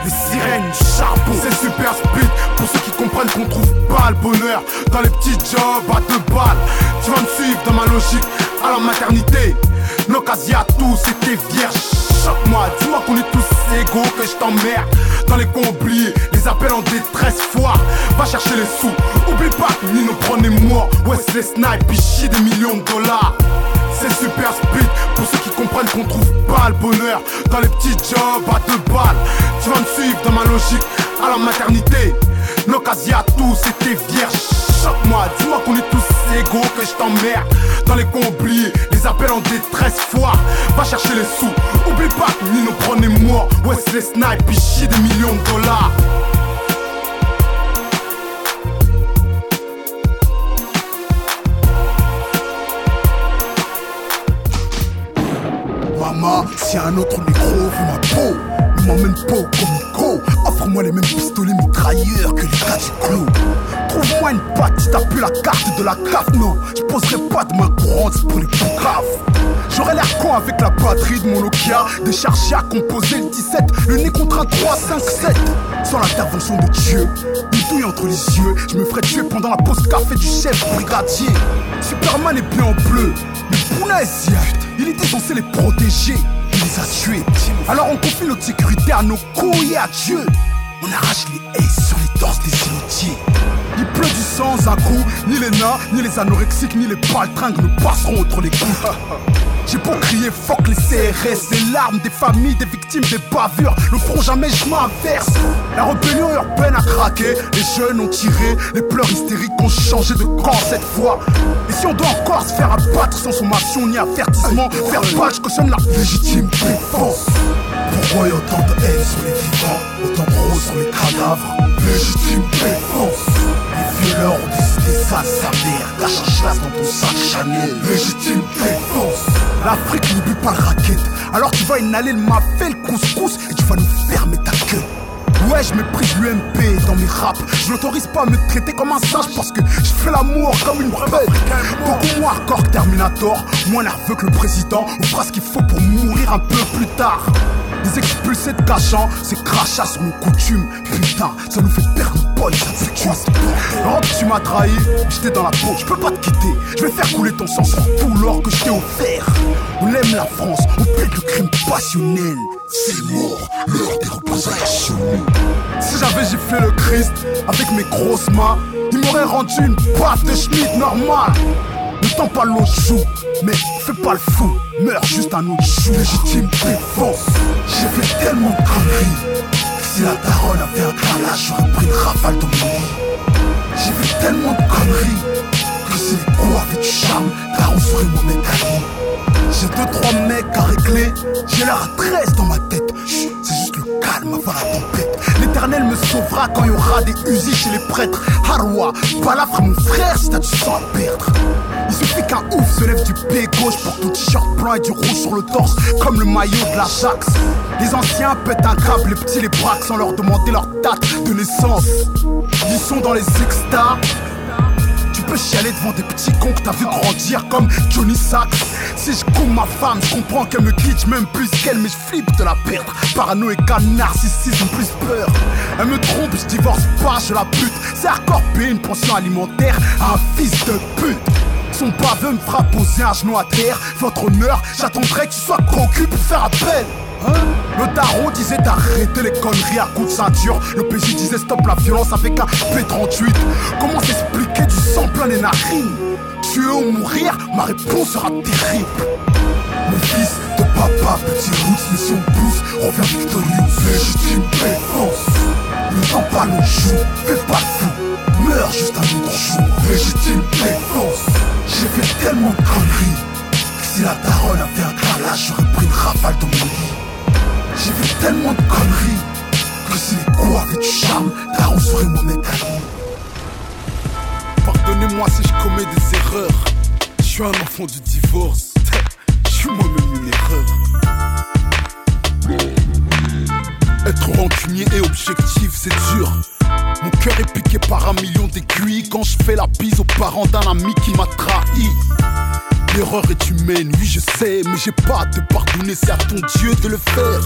Les sirènes, charbon, c'est super speed Pour ceux qui comprennent qu'on trouve pas le bonheur Dans les petits jobs à deux balles. Tu vas me suivre dans ma logique à la maternité. L'occasion à tous c'était vierge Choque-moi, dis-moi qu'on est tous égaux Que je t'emmerde. Dans les oubliés Les appels en détresse fois Va chercher les sous. Oublie pas Nino prenait moi. Wesley Snipe, pichier des millions de dollars c'est super speed pour ceux qui comprennent qu'on trouve pas le bonheur dans les petits jobs à deux balles. Tu vas me suivre dans ma logique à la maternité. L'occasion à tous c'était vierge. Choque-moi, dis-moi qu'on est tous égaux, que je t'emmerde. Dans les oubliés, les appels en détresse fois. Va chercher les sous. Oublie pas que Nino prenait moi. Wesley Snipe, pichier des millions de dollars. Si un autre négro veut ma peau, ne m'emmène pas au comico. Offre-moi les mêmes pistolets mitrailleurs que les gars du clou. Trouve-moi une patte qui tape la carte de la CAF, non. Je poserai pas de main courante pour les plus graves. J'aurais l'air con avec la batterie de mon Nokia Déchargé à composer le 17 Le nez contre un 3, 5, 7 Sans l'intervention de Dieu Une douille entre les yeux Je me ferais tuer pendant la pause café du chef brigadier Superman est bien en bleu Mais Il était censé les protéger. Il les a tués. Alors on confie notre sécurité à nos couilles et à Dieu. On arrache les haches sur les danses des inutiles. Il pleut du sang coup, ni les nains, ni les anorexiques, ni les baltringues ne passeront entre les coups. J'ai beau crier fuck les CRS, les larmes des familles, des victimes, des bavures ne feront jamais je m'inverse. La rébellion urbaine a craqué, les jeunes ont tiré, les pleurs hystériques ont changé de camp cette fois. Et si on doit encore se faire abattre sans sommation ni avertissement, faire je cautionne la légitime défense. Pourquoi autant de haine sur les vivants, autant de roses sur les cadavres? Légitime défense Les violeurs ont décidé ça, sa mère Cache un dans ton sac Chanel Légitime défense L'Afrique n'oublie pas le racket Alors tu vas inhaler le mafé, le couscous Et tu vas nous fermer ta queue Ouais, je méprise l'UMP dans mes raps. Je l'autorise pas à me traiter comme un singe parce que je fais l'amour comme une bête. Beaucoup moins hardcore que Terminator, moins nerveux que le président. On fera ce qu'il faut pour mourir un peu plus tard. Les expulsés de Cachan, c'est crachats sur nos coutumes. Putain, ça nous fait perdre ça Europe, tu m'as trahi, j'étais dans la peau, je peux pas te quitter. Je vais faire couler ton sang sur tout l'or que je t'ai offert. On aime la France, on pète le crime passionnel. C'est mort, l'heure des représailles Si j'avais giflé le Christ avec mes grosses mains, il m'aurait rendu une pâte de schmidt normale. Ne tends pas l'eau chou, mais fais pas le fou. Meurs juste un autre chou. Légitime défense. J'ai fait tellement de conneries. Si la daronne avait un carrelage, j'aurais pris une rafale mon lit. J'ai fait tellement de conneries. Que si les coups avaient du charme, daron serait mon mec J'ai deux trois mecs à régler. J'ai l'air 13 dans ma tête. C'est calme avant la tempête. L'éternel me sauvera quand il y aura des usines chez les prêtres. Harwa, balafre mon frère si t'as du sang à perdre. Il suffit qu'un ouf se lève du pied gauche pour ton t-shirt blanc et du rouge sur le torse, comme le maillot de l'Ajax. Les anciens pètent un les petits les braquent sans leur demander leur date de naissance. Ils sont dans les extas. Peux chialer devant des petits cons que t'as vu grandir comme Johnny Sachs. Si je compte ma femme, je comprends qu'elle me quitte, même plus qu'elle, mais je flippe de la perdre. Paranoïa, narcissisme, plus peur. Elle me trompe, je divorce pas, je la bute. C'est hardcore une pension alimentaire à un fils de pute. Son baveux me fera poser un genou à terre. Votre honneur, j'attendrai que tu sois cocu pour faire appel. Le daron disait d'arrêter les conneries à coups de ceinture. Le PJ disait stop la violence avec un P38. Comment s'expliquer les narines mourir, ma réponse sera terrible. Mon fils de papa, petit roots, mission pouce, reviens victorieux, légitime défense. Ne tends pas le jour, fais pas fou, meurs juste un autre jour, légitime défense. J'ai fait tellement de conneries, si la daronne avait un carrelage, j'aurais pris une rafale dans mon lit. J'ai fait tellement de conneries, que si les coups avaient du charme, daron serait mon état Pardonnez-moi si je commets des erreurs, je suis un enfant du divorce. Je suis moi-même une erreur. Être rancunier et objectif, c'est dur. Mon cœur est piqué par un million d'aiguilles quand je fais la bise aux parents d'un ami qui m'a trahi. L'erreur est humaine, oui je sais, mais j'ai pas à te pardonner, c'est à ton Dieu de le faire.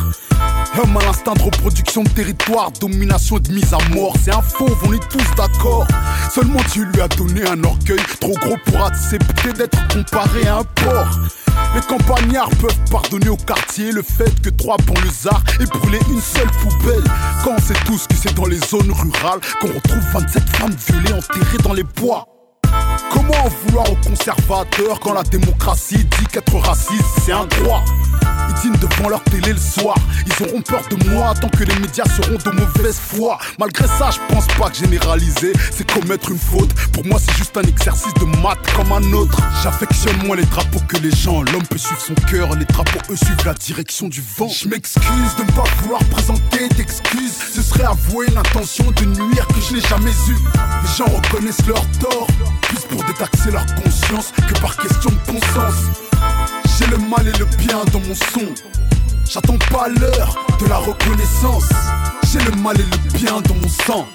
Homme à l'instinct de reproduction de territoire, domination et de mise à mort, c'est un fauve, on est tous d'accord. Seulement Dieu lui a donné un orgueil trop gros pour accepter d'être comparé à un porc. Les campagnards peuvent pardonner au quartier le fait que trois banlieusards aient brûlé une seule poubelle. Quand on sait tous que c'est dans les zones rurales qu'on retrouve 27 femmes violées enterrées dans les bois. Comment en vouloir aux conservateurs quand la démocratie dit qu'être raciste c'est un droit? Ils dînent devant leur télé le soir, ils auront peur de moi tant que les médias seront de mauvaise foi. Malgré ça, je pense pas que généraliser c'est commettre une faute. Pour moi, c'est juste un exercice de maths comme un autre. J'affectionne moins les drapeaux que les gens. L'homme peut suivre son cœur, les drapeaux eux suivent la direction du vent. Je m'excuse de ne pas vouloir présenter d'excuses. Ce serait avouer une intention de nuire que je n'ai jamais eue. Les gens reconnaissent leur tort, pour détaxer leur conscience que par question de bon sens. J'ai le mal et le bien dans mon son. J'attends pas l'heure de la reconnaissance. J'ai le mal et le bien dans mon sang.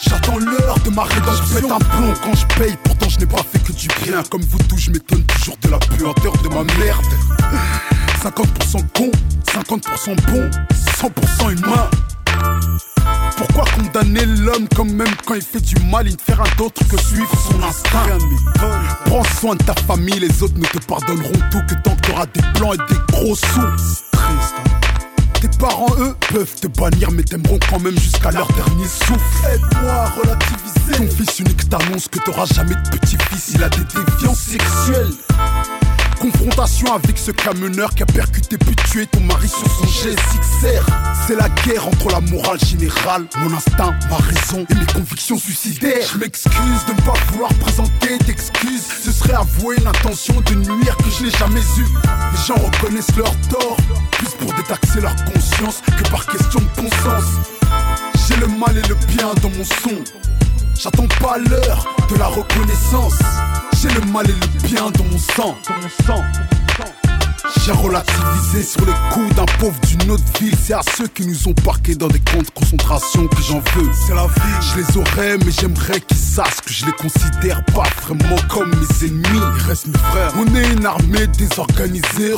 J'attends l'heure de ma rédemption. Je un plomb quand je paye, pourtant je n'ai pas fait que du bien. Comme vous tous, je m'étonne toujours de la puanteur de ma merde. 50% con, 50% bon, 100% humain. Pourquoi condamner l'homme quand même quand il fait du mal, il ne fait rien d'autre que suivre son instinct? Prends soin de ta famille, les autres ne te pardonneront tout que tant que t'auras des plans et des gros sous. Triste, hein. Tes parents, eux, peuvent te bannir, mais t'aimeront quand même jusqu'à leur dernier souffle. Aide-moi à relativiser. Ton fils unique t'annonce que t'auras jamais de petit-fils, il a des déviances sexuelles. Confrontation avec ce camionneur qui a percuté puis tué ton mari sur son G6R. C'est la guerre entre la morale générale, mon instinct, ma raison et mes convictions suicidaires. Je m'excuse de ne pas vouloir présenter d'excuses. Ce serait avouer une intention de nuire que je n'ai jamais eue. Les gens reconnaissent leur tort, plus pour détaxer leur conscience que par question de bon sens. J'ai le mal et le bien dans mon son. J'attends pas l'heure de la reconnaissance. J'ai le mal et le bien dans mon sang. J'ai relativisé sur les coups d'un pauvre d'une autre ville. C'est à ceux qui nous ont parqués dans des camps de concentration que j'en veux. C'est la vie. Je les aurais, mais j'aimerais qu'ils sachent que je les considère pas vraiment comme mes ennemis. Ils restent mes frères. On est une armée désorganisée.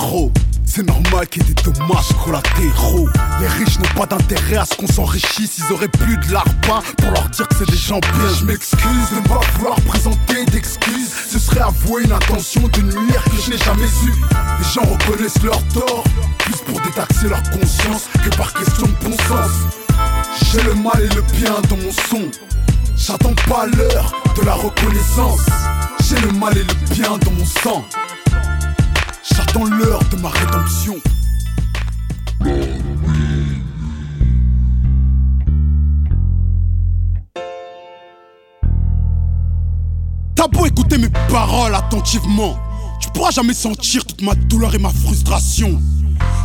C'est normal qu'il y ait des dommages collatéraux. Les riches n'ont pas d'intérêt à ce qu'on s'enrichisse. Ils auraient plus de l'arpin pour leur dire que c'est des gens bien. Je m'excuse de ne pas vouloir présenter d'excuses. Ce serait avouer une intention de nuire que je n'ai jamais eue. Les gens reconnaissent leur tort, plus pour détaxer leur conscience que par question de bon sens. J'ai le mal et le bien dans mon son. J'attends pas l'heure de la reconnaissance. J'ai le mal et le bien dans mon sang. J'attends l'heure de ma rédemption. T'as beau écouter mes paroles attentivement, tu pourras jamais sentir toute ma douleur et ma frustration.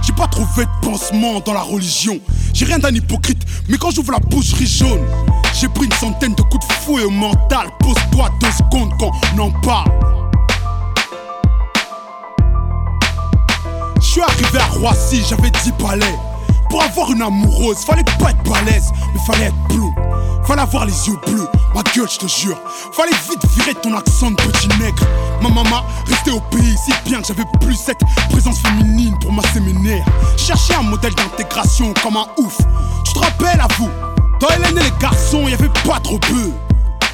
J'ai pas trouvé de pansement dans la religion. J'ai rien d'un hypocrite, mais quand j'ouvre la bouche, je ris jaune. J'ai pris une centaine de coups de fouet au mental. Pose-toi deux secondes quand on en parle. Suis arrivé à Roissy, j'avais 10 palais. Pour avoir une amoureuse, fallait pas être balèze, mais fallait être blond. Fallait avoir les yeux bleus, ma gueule, je te jure. Fallait vite virer ton accent de petit nègre. Ma maman restait au pays si bien que j'avais plus cette présence féminine pour masser mes nerfs. Cherchais un modèle d'intégration comme un ouf. Tu te rappelles à vous Dans Hélène et les garçons, y avait pas trop peu.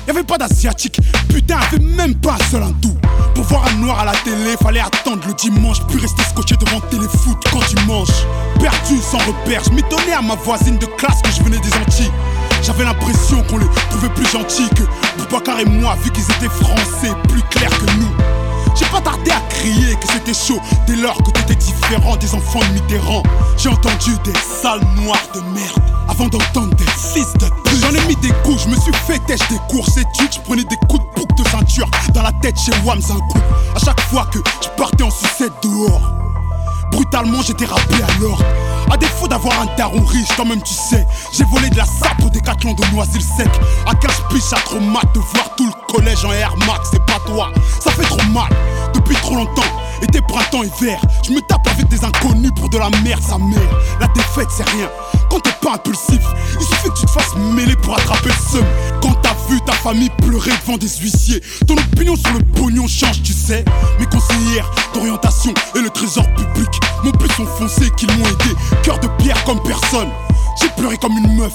Y avait pas d'asiatique, putain, avait même pas un seul hindou. Pour voir un noir à la télé, fallait attendre le dimanche, puis rester scotché devant téléfoot quand tu manges. Perdu sans repère, je à ma voisine de classe que je venais des Antilles. J'avais l'impression qu'on les trouvait plus gentils que Boubacar et moi, vu qu'ils étaient français, plus clairs que nous. J'ai pas tardé à crier que c'était chaud dès lors que t'étais différent des enfants de Mitterrand. J'ai entendu des sales noirs de merde avant d'entendre des fils de pute. J'en ai mis des coups, je me suis fait têche des courses études. Je prenais des coups de boucle de ceinture dans la tête chez Wams un. À chaque fois que je partais en sucette dehors. Brutalement j'étais rappelé à A défaut d'avoir un daron riche quand même tu sais J'ai volé de la sape au décathlon de Noisy-le-Sec. À 15 piges à trop mat de voir tout le collège en Air Max. C'est pas toi, ça fait trop mal. Depuis trop longtemps, été printemps hiver Je me tape avec des inconnus pour de la merde sa mère. La défaite c'est rien. Quand t'es pas impulsif, il suffit que tu te fasses mêler pour attraper le seum. T'as vu ta famille pleurer devant des huissiers, ton opinion sur le pognon change, tu sais. Mes conseillères d'orientation et le trésor public m'ont plus enfoncé qu'ils m'ont aidé. Cœur de pierre comme personne. J'ai pleuré comme une meuf,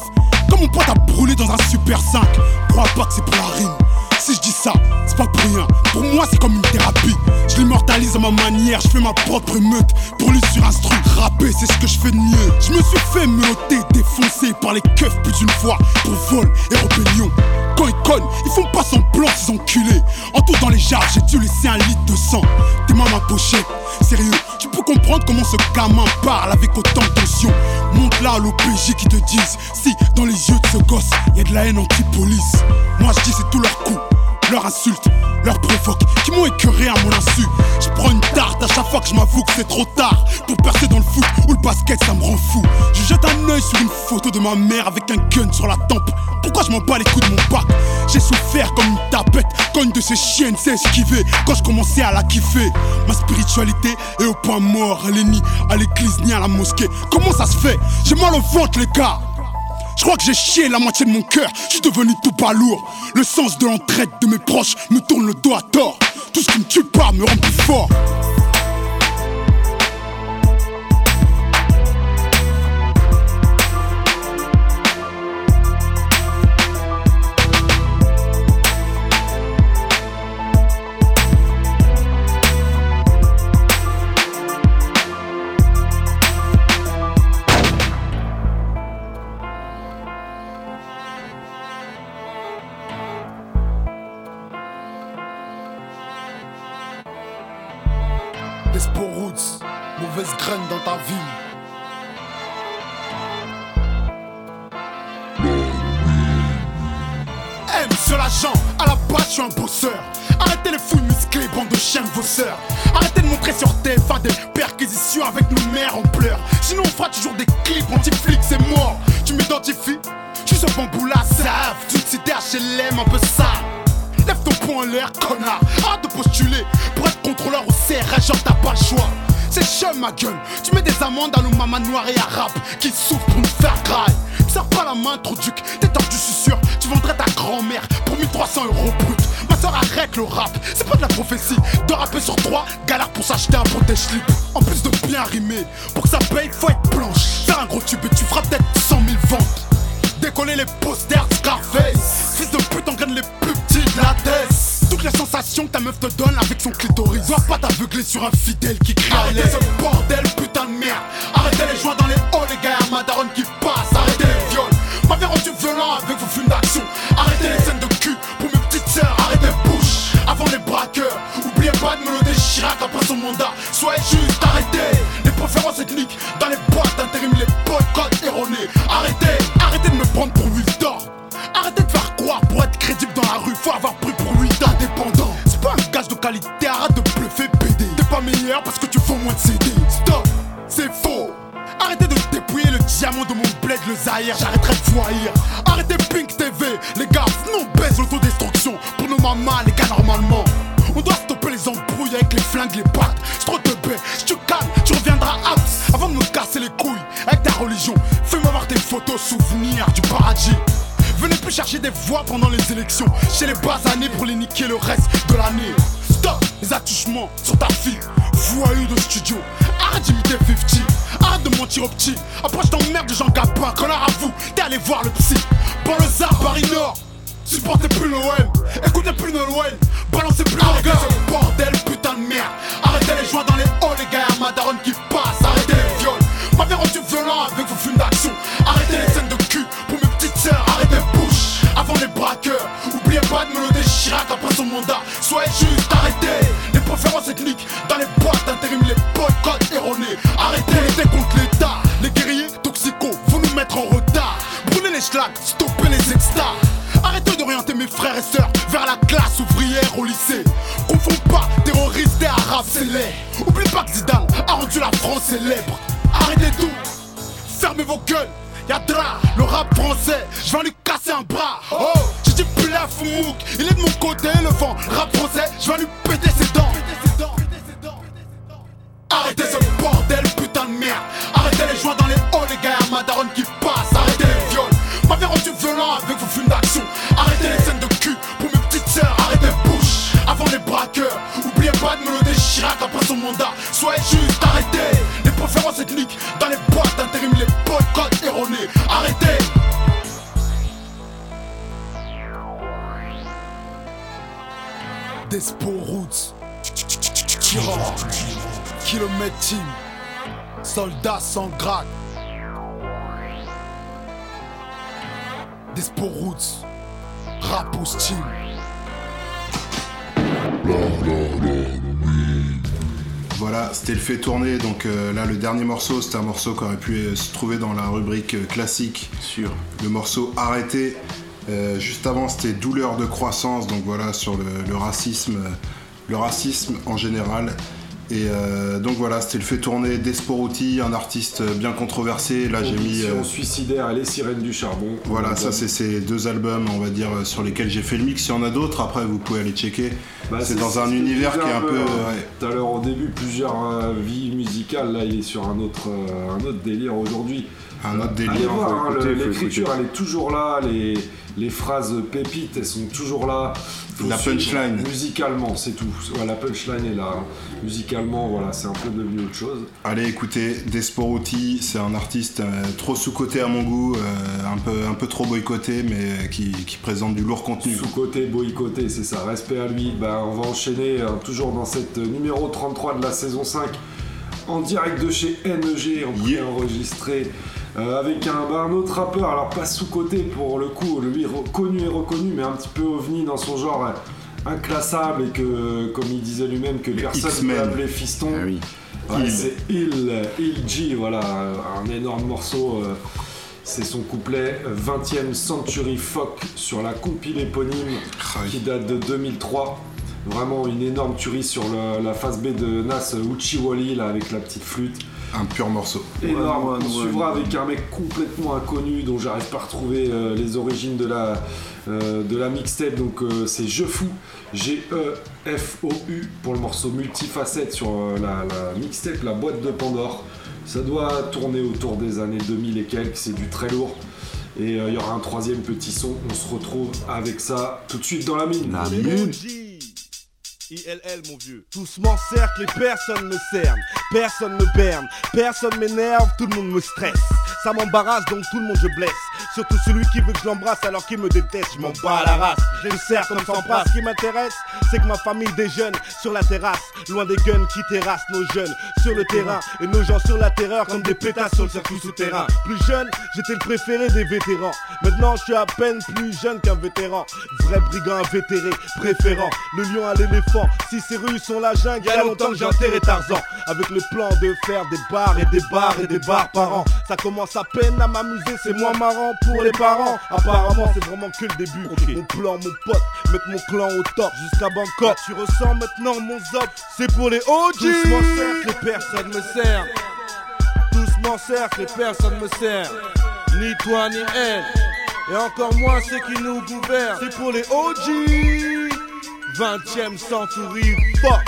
comme mon pote a brûlé dans un super 5. Crois pas que c'est pour la rime. Si je dis ça, c'est pas pour rien. Pour moi, c'est comme une thérapie. Je l'immortalise à ma manière, je fais ma propre meute. Pour lui sur instru, rapper, c'est ce que je fais de mieux. Je me suis fait meuter, défoncer par les keufs plus d'une fois pour vol et rébellion. Quand ils connent, ils font pas semblant, ces enculés. En tout dans les jarres, j'ai dû laisser un litre de sang. Tes ma pochette, sérieux, tu peux comprendre comment ce gamin parle avec autant tension. Monte là à l'OPJ qui te disent si dans les yeux de ce gosse, y a de la haine anti-police. Moi je dis c'est tout leur coup leur insulte, leur provoque, qui m'ont écœuré à mon insu. Je prends une tarte à chaque fois que je m'avoue que c'est trop tard pour percer dans le foot ou le basket, ça me rend fou. Je jette un œil sur une photo de ma mère avec un gun sur la tempe. Pourquoi je m'en bats les coups de mon bac? J'ai souffert comme une tapette quand une de ces chiennes s'est esquivée quand je commençais à la kiffer. Ma spiritualité est au point mort, elle est ni à l'église ni à la mosquée. Comment ça se fait? J'ai mal au ventre, les gars. Je crois que j'ai chié la moitié de mon cœur, je suis devenu tout pas lourd. Le sens de l'entraide de mes proches me tourne le dos à tort. Tout ce qui me tue pas me rend plus fort. Dans ta vie. Monsieur l'agent, à la base, je suis un bosseur. Arrêtez les fouilles musclées, bande de chiens bosseurs. Arrêtez de montrer sur TF1 des perquisitions avec nos mères en pleurs. Sinon, on fera toujours des clips anti-flics, c'est mort. Tu m'identifies? Je suis ce bambou là, save. Toute cité HLM, un peu sale. Lève ton poing en l'air, connard. Arrête de postuler pour être contrôleur au CRS, genre t'as pas le choix. C'est chum ma gueule. Tu mets des amendes à nos mamans noires et arabes qui souffrent pour nous faire graille. Serre pas la main, trop duc. T'es tordu, je suis sûr. Tu vendrais ta grand-mère pour 1300 euros brut. Ma soeur arrête le rap. C'est pas de la prophétie. De rapper sur trois, galère pour s'acheter un protège-slip. En plus de bien rimer, pour que ça paye, faut être blanche. Faire un gros tube et tu feras peut-être 100 000 ventes. Décoller les posters Scarface. Fils de pute, engraine les plus petits de la tête. Toutes les sensations que ta meuf te donne avec son clitoris. Dois pas t'aveugler sur un fidèle qui crie Arrêtez ce bordel, putain de merde. Arrêtez les joints dans les halls, les gars, ma daronne qui passe. Arrêtez les viols. M'avez rendu violent avec vos films d'action. Arrêtez les scènes de cul pour mes petites sœurs. Arrêtez bouche avant les braqueurs. Oubliez pas de meloder Chirac après son mandat. Soyez juste, arrêtez les préférences ethniques dans les boîtes d'intérim, les boycotts erronés. Arrêtez le j'arrêterai de foirir. Arrêtez Pink TV, les gars, non baise l'autodestruction. Pour nos mamans les gars, normalement. On doit stopper les embrouilles avec les flingues, les pattes. trop de baie, tu calmes, tu reviendras apte avant de nous casser les couilles avec ta religion. Fais-moi voir tes photos souvenirs du paradis. Venez plus chercher des voix pendant les élections. Chez les basanés pour les niquer le reste de l'année. Stop les attouchements sur ta fille. Voyou de studio. Arrête d'imiter 50. Arrête de mentir au petit. Après, je t'emmerde de Jean Gapin. Connard à vous, t'es allé voir le psy. Pour le Zap, Paris Nord. Supportez plus Noël, écoutez plus Noël, balancez plus Arrêtez ce bordel, putain de merde. Arrêtez les joints dans les halls, les gars, Madaron qui passe. Arrêtez les viols, m'avez rendu violent avec vos films d'action. Arrêtez les scènes de cul pour mes petites sœurs, arrêtez bouche avant les braqueurs. Oubliez pas de Mélodie Chirac après son mandat. Soyez juste, arrêtez les préférences ethniques dans les boîtes d'intérim, les boycotts erronés. Arrêtez les contre l'État, les guerriers toxicaux, vous nous mettre en retard. Brûlez les schlags, stoppez les extas. Arrêtez d'orienter mes frères et sœurs vers la classe ouvrière au lycée. Confonds pas terroristes et arabes, c'est laid. Oublie pas que Zidane a rendu la France célèbre. Arrêtez tout, fermez vos gueules. Yadra, le rap français, je vais lui casser un bras. Oh, il est de mon côté, le vent. Rap français, je vais lui péter ses dents. Arrêtez ce bordel, putain de merde. Arrêtez les joints dans les halls, les gars, Madaron qui passe. Arrêtez les viols, m'avez rendu violent avec vos films d'action. Arrêtez les scènes de cul pour mes petites sœurs. Arrêtez bouche avant les braqueurs. Oubliez pas de Mélodie Chirac après son mandat. Soyez juste, arrêtez les préférences ethniques dans les boîtes d'intérim, les boycotts erronés. Arrêtez. Despo Roots, Kilomètre Team, Soldats sans grade. Despo Roots, Rapos Team. Voilà, c'était le fait tourner. Donc euh, là, le dernier morceau, c'était un morceau qui aurait pu euh, se trouver dans la rubrique euh, classique. Sur le morceau Arrêté. Euh, juste avant, c'était Douleur de croissance. Donc voilà, sur le, le racisme, euh, le racisme en général. Et euh, donc voilà, c'était le fait tourner d'Esporuti, un artiste bien controversé. Là, j'ai mis. Euh, suicidaires et les sirènes du charbon. Voilà, ça c'est ces deux albums, on va dire, sur lesquels j'ai fait le mix. Il y en a d'autres, après vous pouvez aller checker. Bah, c'est dans un univers qui est un peu... ouais. Tout à l'heure au début, plusieurs vies musicales. Là, il est sur un autre, un autre délire aujourd'hui. Un autre délire, Allez voir, hein, l'écriture, elle est toujours là. Les, les phrases pépites, elles sont toujours là. Faut La punchline. Musicalement, c'est tout. La punchline est là. Musicalement, voilà, c'est un peu devenu autre chose. Allez écoutez, Desporuti, c'est un artiste euh, trop sous-coté à mon goût, euh, un, peu, un peu trop boycotté, mais qui, qui présente du lourd contenu. Sous-côté, boycotté, c'est ça. Respect à lui. Bah, on va enchaîner euh, toujours dans cette numéro 33 de la saison 5 en direct de chez NEG, en enregistré avec un, bah, un autre rappeur, alors pas sous-côté pour le coup, lui reconnu et reconnu, mais un petit peu ovni dans son genre euh, inclassable et que, comme il disait lui-même, que personne ne peut appeler fiston. Ouais, Il. c'est Il, Il G, voilà, un énorme morceau. euh, c'est son couplet 20e Century Folk sur la compile éponyme qui date de 2003. Vraiment une énorme tuerie sur le- la face B de Nas Uchiwali là avec la petite flûte. Un pur morceau. Énorme. Ouais, ouais, On ouais, suivra ouais. avec un mec complètement inconnu dont j'arrive pas à retrouver euh, les origines de la, euh, de la mixtape. Donc euh, c'est Je Fou, G-E-F-O-U pour le morceau multifacette sur euh, la, la mixtape, la boîte de Pandore. Ça doit tourner autour des années 2000 et quelques, c'est du très lourd. Et euh, il y aura un troisième petit son. On se retrouve avec ça tout de suite dans la mine. La mine. ILL mon vieux. Tous m'encerclent et personne me cerne. Personne me berne, personne m'énerve, tout le monde me stresse. Ça m'embarrasse donc tout le monde je blesse. Surtout celui qui veut que je l'embrasse alors qu'il me déteste, je m'en bats à la race. Je le serre comme sans passe. Ce qui m'intéresse, c'est que ma famille déjeune sur la terrasse. Loin des guns qui terrassent nos jeunes sur le terrain. Et nos gens sur la terreur comme des pétasses sur le circuit souterrain. Plus jeune, j'étais le préféré des vétérans. Maintenant, je suis à peine plus jeune qu'un vétéran. Vrai brigand invétéré, préférant le lion à l'éléphant. Si ces rues sont la jungle, il y a longtemps que j'ai enterré Tarzan. Avec le plan de faire des bars et des bars et des bars par an. Ça commence à peine à m'amuser, c'est moins marrant pour les parents. Apparemment, c'est vraiment que le début. Mon plan, mon pote, mettre mon clan au top jusqu'à Bangkok. Tu ressens maintenant mon zop, c'est pour les OG. Tous m'encerclent et personne me sert. Tous m'encerclent et personne me sert. Ni toi ni elle. Et encore moins ceux qui nous gouvernent. C'est pour les OG. 20ème century, fuck.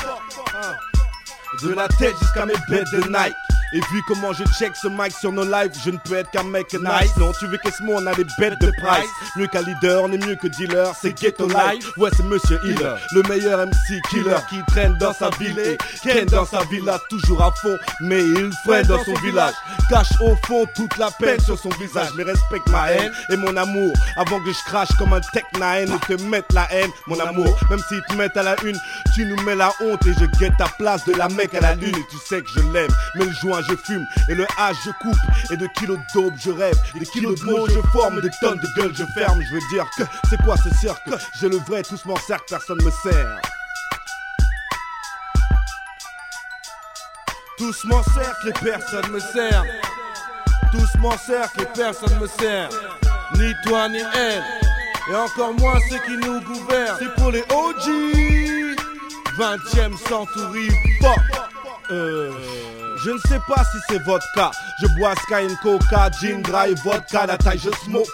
De la tête jusqu'à mes bêtes de Nike. Et vu comment je check ce mic sur nos lives, je ne peux être qu'un mec nice. Non, tu veux qu'est-ce mot, on a des bêtes de price. Mieux qu'un leader, on est mieux que dealer, c'est ghetto life. Ouais, c'est Monsieur Healer, le meilleur MC killer qui traîne dans sa ville et ken dans sa villa, toujours à fond, mais il freine dans son village. Cache au fond toute la peine sur son visage, mais respecte ma haine et mon amour avant que je crache comme un Tech 9 et te mette la haine, mon amour. Même s'ils te mettent à la une, tu nous mets la honte et je guette ta place de la mec à la lune. Et tu sais que je l'aime, mais le joint je fume et le H je coupe et de kilos d'aube je rêve, des kilos de mots je forme, des tonnes de gueules je ferme. Je veux dire que c'est quoi ce cirque J'ai le vrai, tous m'encerclent, personne me sert. Tous m'encerclent et personne me sert. Tous m'encerclent et personne me sert. Ni toi ni elle. Et encore moins ceux qui nous gouvernent. C'est pour les OG. 20ème century, fuck. Euh. Je ne sais pas si c'est cas. Je bois Sky and Coca, gin dry, vodka, la taille je smoke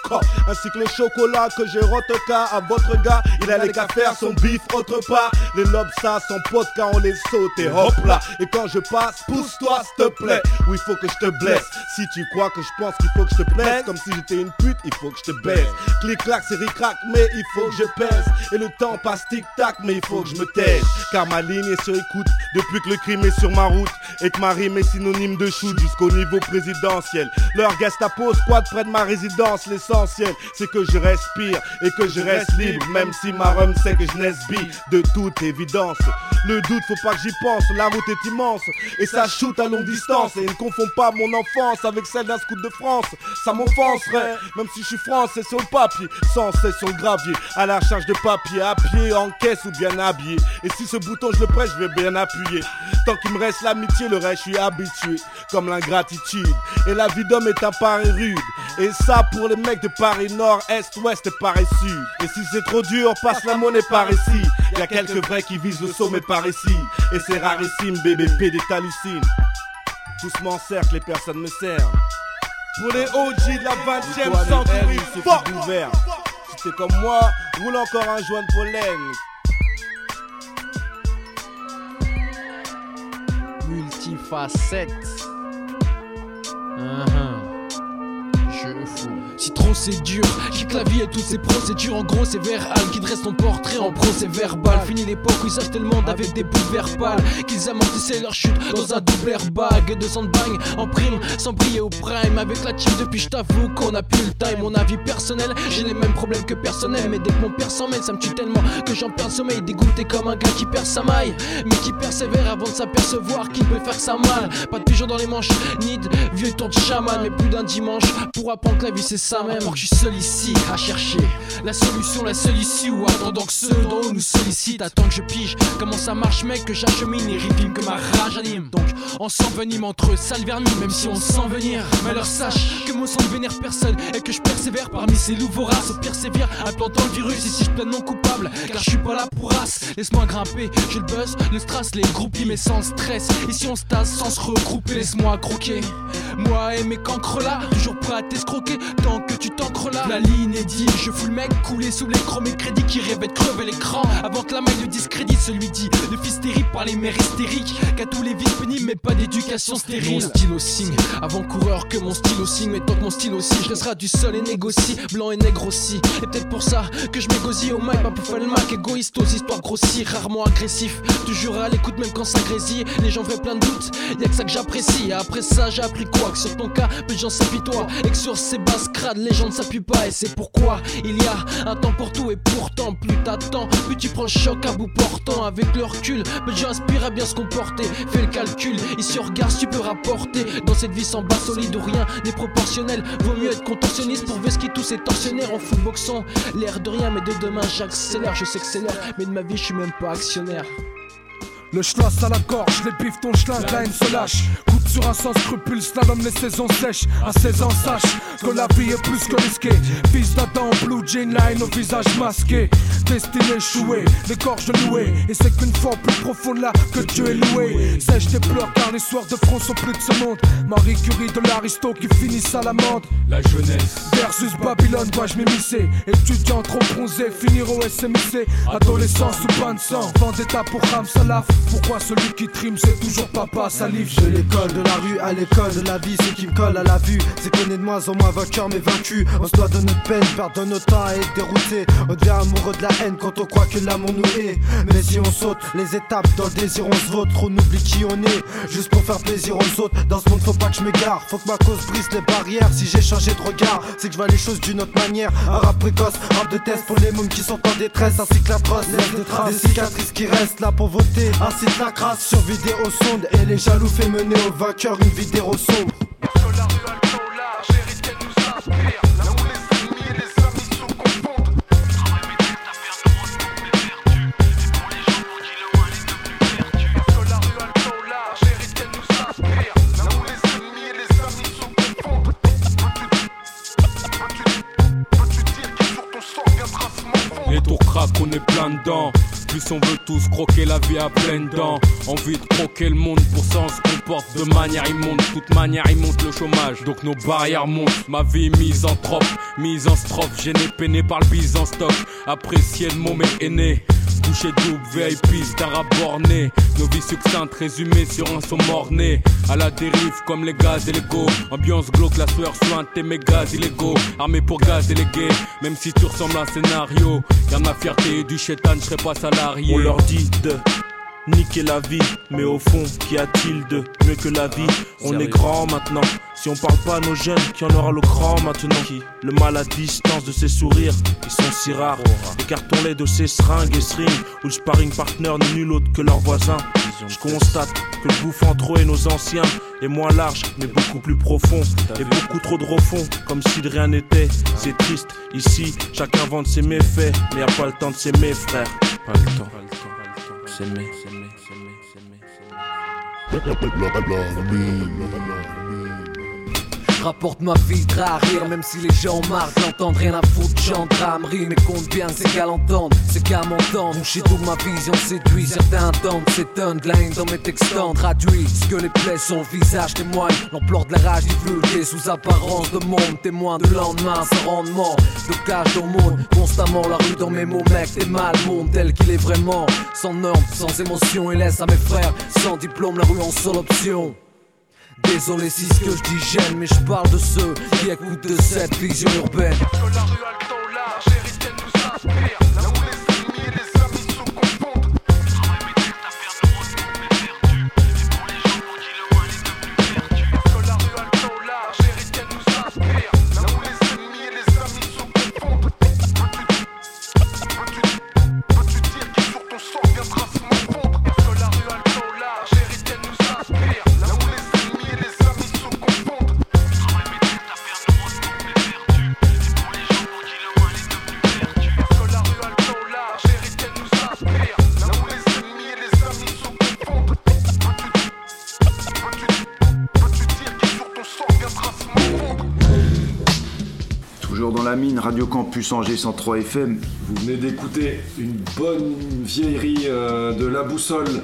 Ainsi que le chocolat que j'ai rotoka à votre gars. Il allait qu'à faire son bif autre part. Les lobes ça, son podcast, on les saute et hop là. Et quand je passe, pousse-toi s'il te plaît. Oui, faut que je te blesse. Si tu crois que je pense qu'il faut que je te plaise, comme si j'étais une pute, il faut que je te baise. Clic-clac, c'est ric-rac, mais il faut que je pèse. Et le temps passe tic-tac, mais il faut que je me taise. Car ma ligne est sur écoute depuis que le crime est sur ma route. Et que ma rime synonyme de shoot jusqu'au niveau présidentiel. Leur Gestapo squad près de ma résidence. L'essentiel, c'est que je respire et que je reste libre, même si ma rhum sait que je nesbille de toute évidence. Le doute, faut pas que j'y pense, la route est immense et ça shoot à longue distance. Et ne confond pas mon enfance avec celle d'un scout de France. Ça m'offenserait, même si je suis français sur le papier, sans cesse sur le gravier, à la charge de papier, à pied, en caisse ou bien habillé. Et si ce bouton je le presse, je vais bien appuyer. Tant qu'il me reste l'amitié, le reste, je suis habitué, comme l'ingratitude. Et la vie d'homme est un pari rude. Et ça pour les mecs de Paris Nord, Est, Ouest et Paris Sud. Et si c'est trop dur, passe la monnaie par ici. Y a quelques vrais qui visent le sommet par ici. Et c'est rarissime, bébé, PD t'hallucines. Tous m'encerclent, les personnes me servent. Pour les OG de la 20ème century, fuck ouvert. Si t'es comme moi, roule encore un joint de pollen. facettes. Uh huh. Dur, quitte la vie et toutes ses procédures. En gros, c'est vers Al qui dresse ton portrait en procès verbal. Fini l'époque où ils le monde avec des boules verbales. Qu'ils amortissaient leur chute dans un double airbag de sandbang en prime, sans briller au prime. Avec la team depuis, je t'avoue qu'on a plus le time. Mon avis personnel, j'ai les mêmes problèmes que personnel. Mais dès que mon père s'en mêle, ça me tue tellement que j'en perds sommeil. Dégoûté comme un gars qui perd sa maille, mais qui persévère avant de s'apercevoir qu'il peut faire ça mal. Pas de pigeon dans les manches, ni vieux tour de chaman, mais plus d'un dimanche pour apprendre que la vie c'est ça même. Que je suis seul ici à chercher la solution, la seule issue. Ou attendant que ceux d'en haut nous sollicitent, attends que je pige comment ça marche, mec, que j'achemine et rime que ma rage anime. Donc on s'envenime entre eux, sale vernis, même si on sent venir. Mais alors sache que mon sang ne vénère personne et que je persévère parmi ces loups races. Au pire le virus ici je plaide non coupable, car je suis pas là pour race. Laisse-moi grimper, j'ai le buzz, le stress, les groupies, mais sans stress. Ici on se tasse sans se regrouper, laisse-moi croquer. Moi et mes cancres là, toujours prêt à t'escroquer tant tu t'ancres là. La ligne est dit, je fous le mec coulé sous l'écran, mes crédits qui rêvaient de crever l'écran. Avant que la maille le discrédite, celui dit le fils terrible par les mères hystériques. Qu'à tous les vices pénibles, mais pas d'éducation stérile. Mon stylo signe, avant coureur que mon stylo signe, mais tant que mon stylo aussi, je resterai du sol et négocie, blanc et nègre aussi. Et peut-être pour ça que je m'égosille au mic, pas pour faire le mac, égoïste aux histoires grossies, rarement agressif. Toujours à l'écoute, même quand ça grésille. Les gens feraient plein de doutes, y'a que ça que j'apprécie. Après ça, j'ai appris quoi Que sur ton cas, peu de gens s'apitoient. Et que sur ces basses crades, les gens ne s'appuient pas. Et c'est pourquoi il y a un temps pour tout. Et pourtant, plus t'attends, plus tu prends choc à bout portant. Avec le recul, peu de gens aspirent à bien se comporter. Fais le calcul, ici regarde si tu peux rapporter. Dans cette vie sans bas solide ou rien n'est proportionnel. Vaut mieux être contentionniste pour qui tous ces tortionnaires en footboxant. L'air de rien, mais de demain j'accélère. Je sais que c'est l'heure, mais de ma vie je suis même pas actionnaire. Le schlass à la gorge, les bifs ton schlingue, la haine se lâche. Coupe sur un sans scrupule, slalom les saisons sèches. À 16 ans, sache que la vie est plus que risquée. Fils d'Adam, blue jean line au visage masqué. Destiné échoué, les gorges nouées. Et c'est qu'une fois plus profonde là que Dieu est loué. Sèche tes pleurs car les soirs de France sont plus de ce monde. Marie Curie de l'aristo qui finissent à l'amende. La jeunesse versus Babylone, dois-je m'immiscer? Étudiant trop bronzé, finir au SMIC. Adolescence sous pain de sang, vendetta pour Ram Salaf. Pourquoi celui qui trime c'est toujours papa salive J'ai l'école de de la rue à l'école de la vie, ce qui me colle à la vue, c'est qu'on est de moins en moins vainqueur mais vaincu. On se doit de notre peine, perdre notre temps à être dérouté. On devient amoureux de la haine quand on croit que l'amour nous est. Mais si on saute les étapes dans le désir, on se vote, on oublie qui on est. Juste pour faire plaisir, on saute. Dans ce monde, faut pas que je m'égare. Faut que ma cause brise les barrières. Si j'ai changé de regard, c'est que je vois les choses d'une autre manière. Un rap précoce, rap de test pour les mômes qui sont en détresse, ainsi que la brosse, de traces. Des cicatrices qui restent là pour ainsi que la crasse sur vidéo sonde. Et les jaloux fait mener au vainqueur une vidéo sombre. Les tours craquent, on est plein dedans. Plus on veut tous croquer la vie à pleines dents. Envie de croquer le monde pour ça on se comporte de manière immonde. Toute manière il monte le chômage, donc nos barrières montent. Ma vie mise en trop, mise en strophe. Gêné, peiné par le bise en stock. Apprécié le moment aîné. Couché double, VIP, rap borné. Nos vies succinctes résumées sur un son morné. À la dérive comme les gaz et les go. Ambiance glauque, la sueur sointe et mes gaz illégaux. Armé pour gaz délégué, même si tu ressembles à un scénario. Y'a ma fierté et du chétan, je serai pas salarié. On leur dit de niquer la vie, mais au fond, qu'y a-t-il de mieux que la vie? On est grand maintenant. Si on parle pas à nos jeunes, qui en aura le cran maintenant? Le mal à distance de ses sourires, ils sont si rares. Écartons-les de ces seringues et seringues, où le sparring partner n'est nul autre que leur voisin. Je constate que le bouffon trop est nos anciens est moins large, mais beaucoup plus profond. Et beaucoup trop de refond, comme si de rien n'était. C'est triste, ici, chacun vend ses méfaits, mais y a pas le temps de s'aimer, frère. Pas le temps. send me, send me, send me, send me, send me. Rapporte ma vie à rire, même si les gens marquent, n'entendent rien à foutre, gendarmerie, mais compte bien, c'est qu'à l'entendre, c'est qu'à m'entendre. Boucher toute ma vision séduit, certains tentent, s'étonnent la haine dans mes textants, traduit ce que les plaies sur le visage témoignent, l'ampleur de la rage divulguée sous apparence de monde, témoin de lendemain sans rendement, de cage au monde, constamment la rue dans mes mots, mec, t'es mal, monde tel qu'il est vraiment, sans normes, sans émotion, et laisse à mes frères, sans diplôme, la rue en seule option. Désolé si ce que je dis gêne, mais je parle de ceux qui écoutent de cette vision urbaine. Dans la mine, Radio Campus Angers 103 FM. Vous venez d'écouter une bonne vieillerie euh, de La Boussole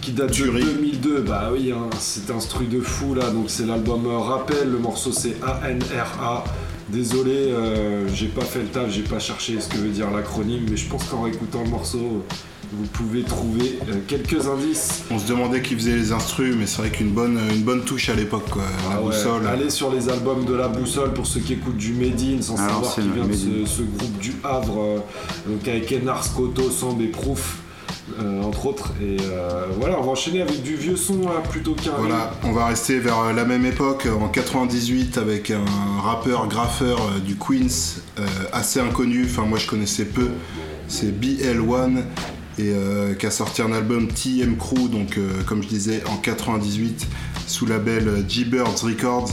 qui date de 2002. Bah oui, hein, c'est un truc de fou là. Donc c'est l'album Rappel. Le morceau c'est ANRA. Désolé, euh, j'ai pas fait le taf, j'ai pas cherché ce que veut dire l'acronyme, mais je pense qu'en écoutant le morceau, vous pouvez trouver euh, quelques indices. On se demandait qui faisait les instrus, mais c'est vrai qu'une bonne, une bonne touche à l'époque, quoi. La Ah ouais, boussole. Allez sur les albums de La Boussole pour ceux qui écoutent du Made in sans Ah, savoir qu'il vient de ce, groupe du Havre, euh, donc avec Enar Scotto, Samb et Proof, euh, entre autres. Et euh, voilà, on va enchaîner avec du vieux son là, plutôt qu'un. Voilà, on va rester vers la même époque, en 98, avec un rappeur graffeur euh, du Queens, assez inconnu, enfin moi je connaissais peu, c'est BL1, et euh, qui a sorti un album TM Crew, donc euh, comme je disais, en 98, sous label euh, G-Birds Records.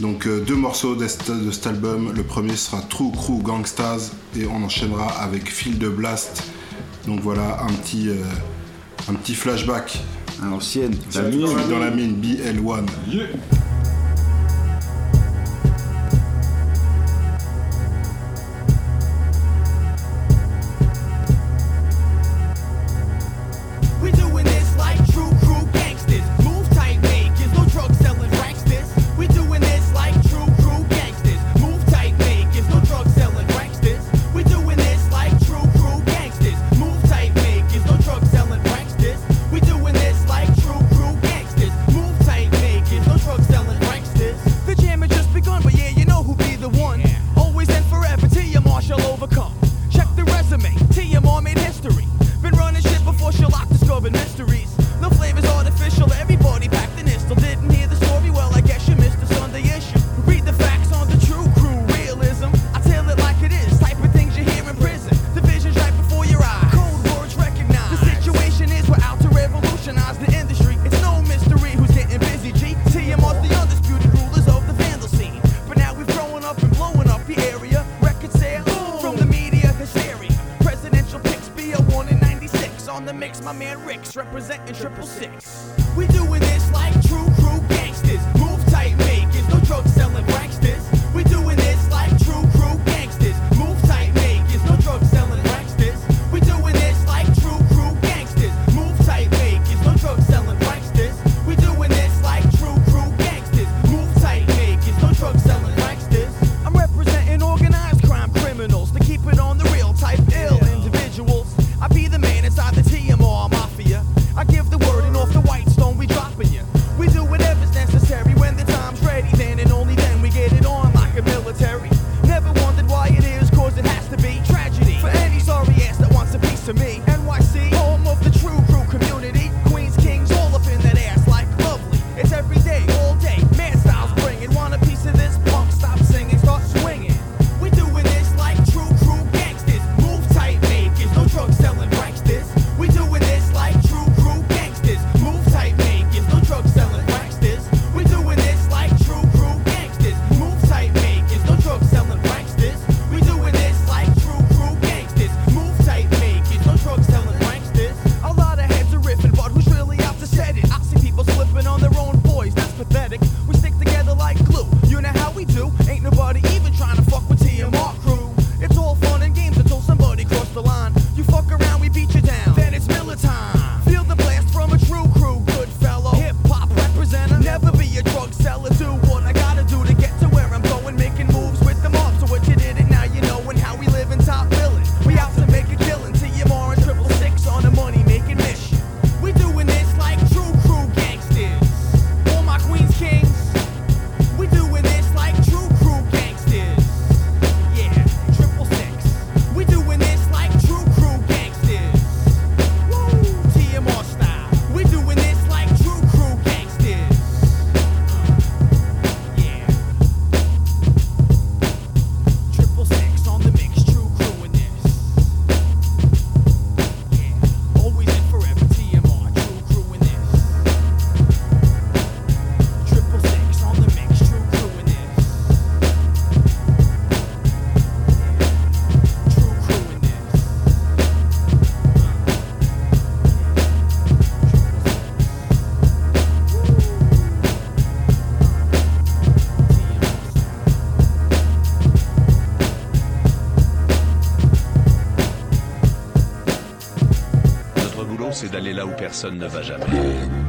Donc euh, deux morceaux de cet de cet album, le premier sera True Crew Gangstas, et on enchaînera avec Field Blast. Donc voilà, un petit, euh, un petit flashback. À l'ancienne, la mine, dans la mine, BL1. We overcome. D'aller là où personne ne va jamais.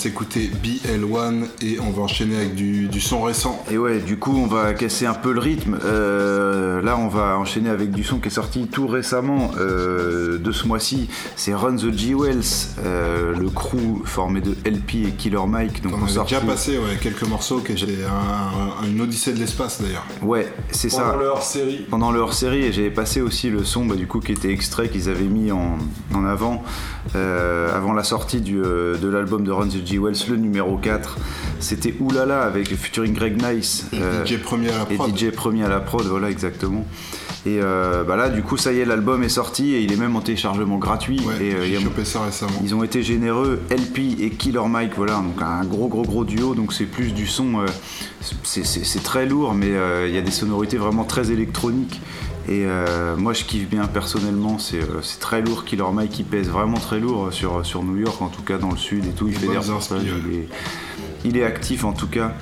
S'écouter BL1 et on va enchaîner avec du, du son récent. Et ouais, du coup, on va casser un peu le rythme. Euh, là, on va enchaîner avec du son qui est sorti tout récemment euh, de ce mois-ci. C'est Run the G-Wells, euh, le crew formé de LP et Killer Mike. Donc, On on a sorti- déjà passé ouais, quelques morceaux qui étaient un- un- une odyssée de l'espace d'ailleurs. Ouais, c'est ça. Pendant le hors-série. Pendant le hors-série, et j'avais passé aussi le son bah, du coup qui était extrait qu'ils avaient mis en, en avant euh, avant la sortie du, euh, de l'album de Run the G. Wells, le numéro 4. C'était Oulala avec featuring Greg Nice. euh, DJ premier à la prod. Et DJ premier à la prod, voilà exactement. Et bah là, du coup, ça y est, l'album est sorti et il est même en téléchargement gratuit. et, chopé ça récemment. Ils ont été généreux, LP et Killer Mike, voilà, donc un gros gros gros duo, donc c'est plus du son, c'est- très lourd, mais il y a des sonorités vraiment très électroniques. Et euh, moi je kiffe bien personnellement, c'est euh, très lourd, Killer Mike il pèse vraiment très lourd sur, sur New York, en tout cas dans le sud et tout, il fait des reportages, il est, il est actif en tout cas.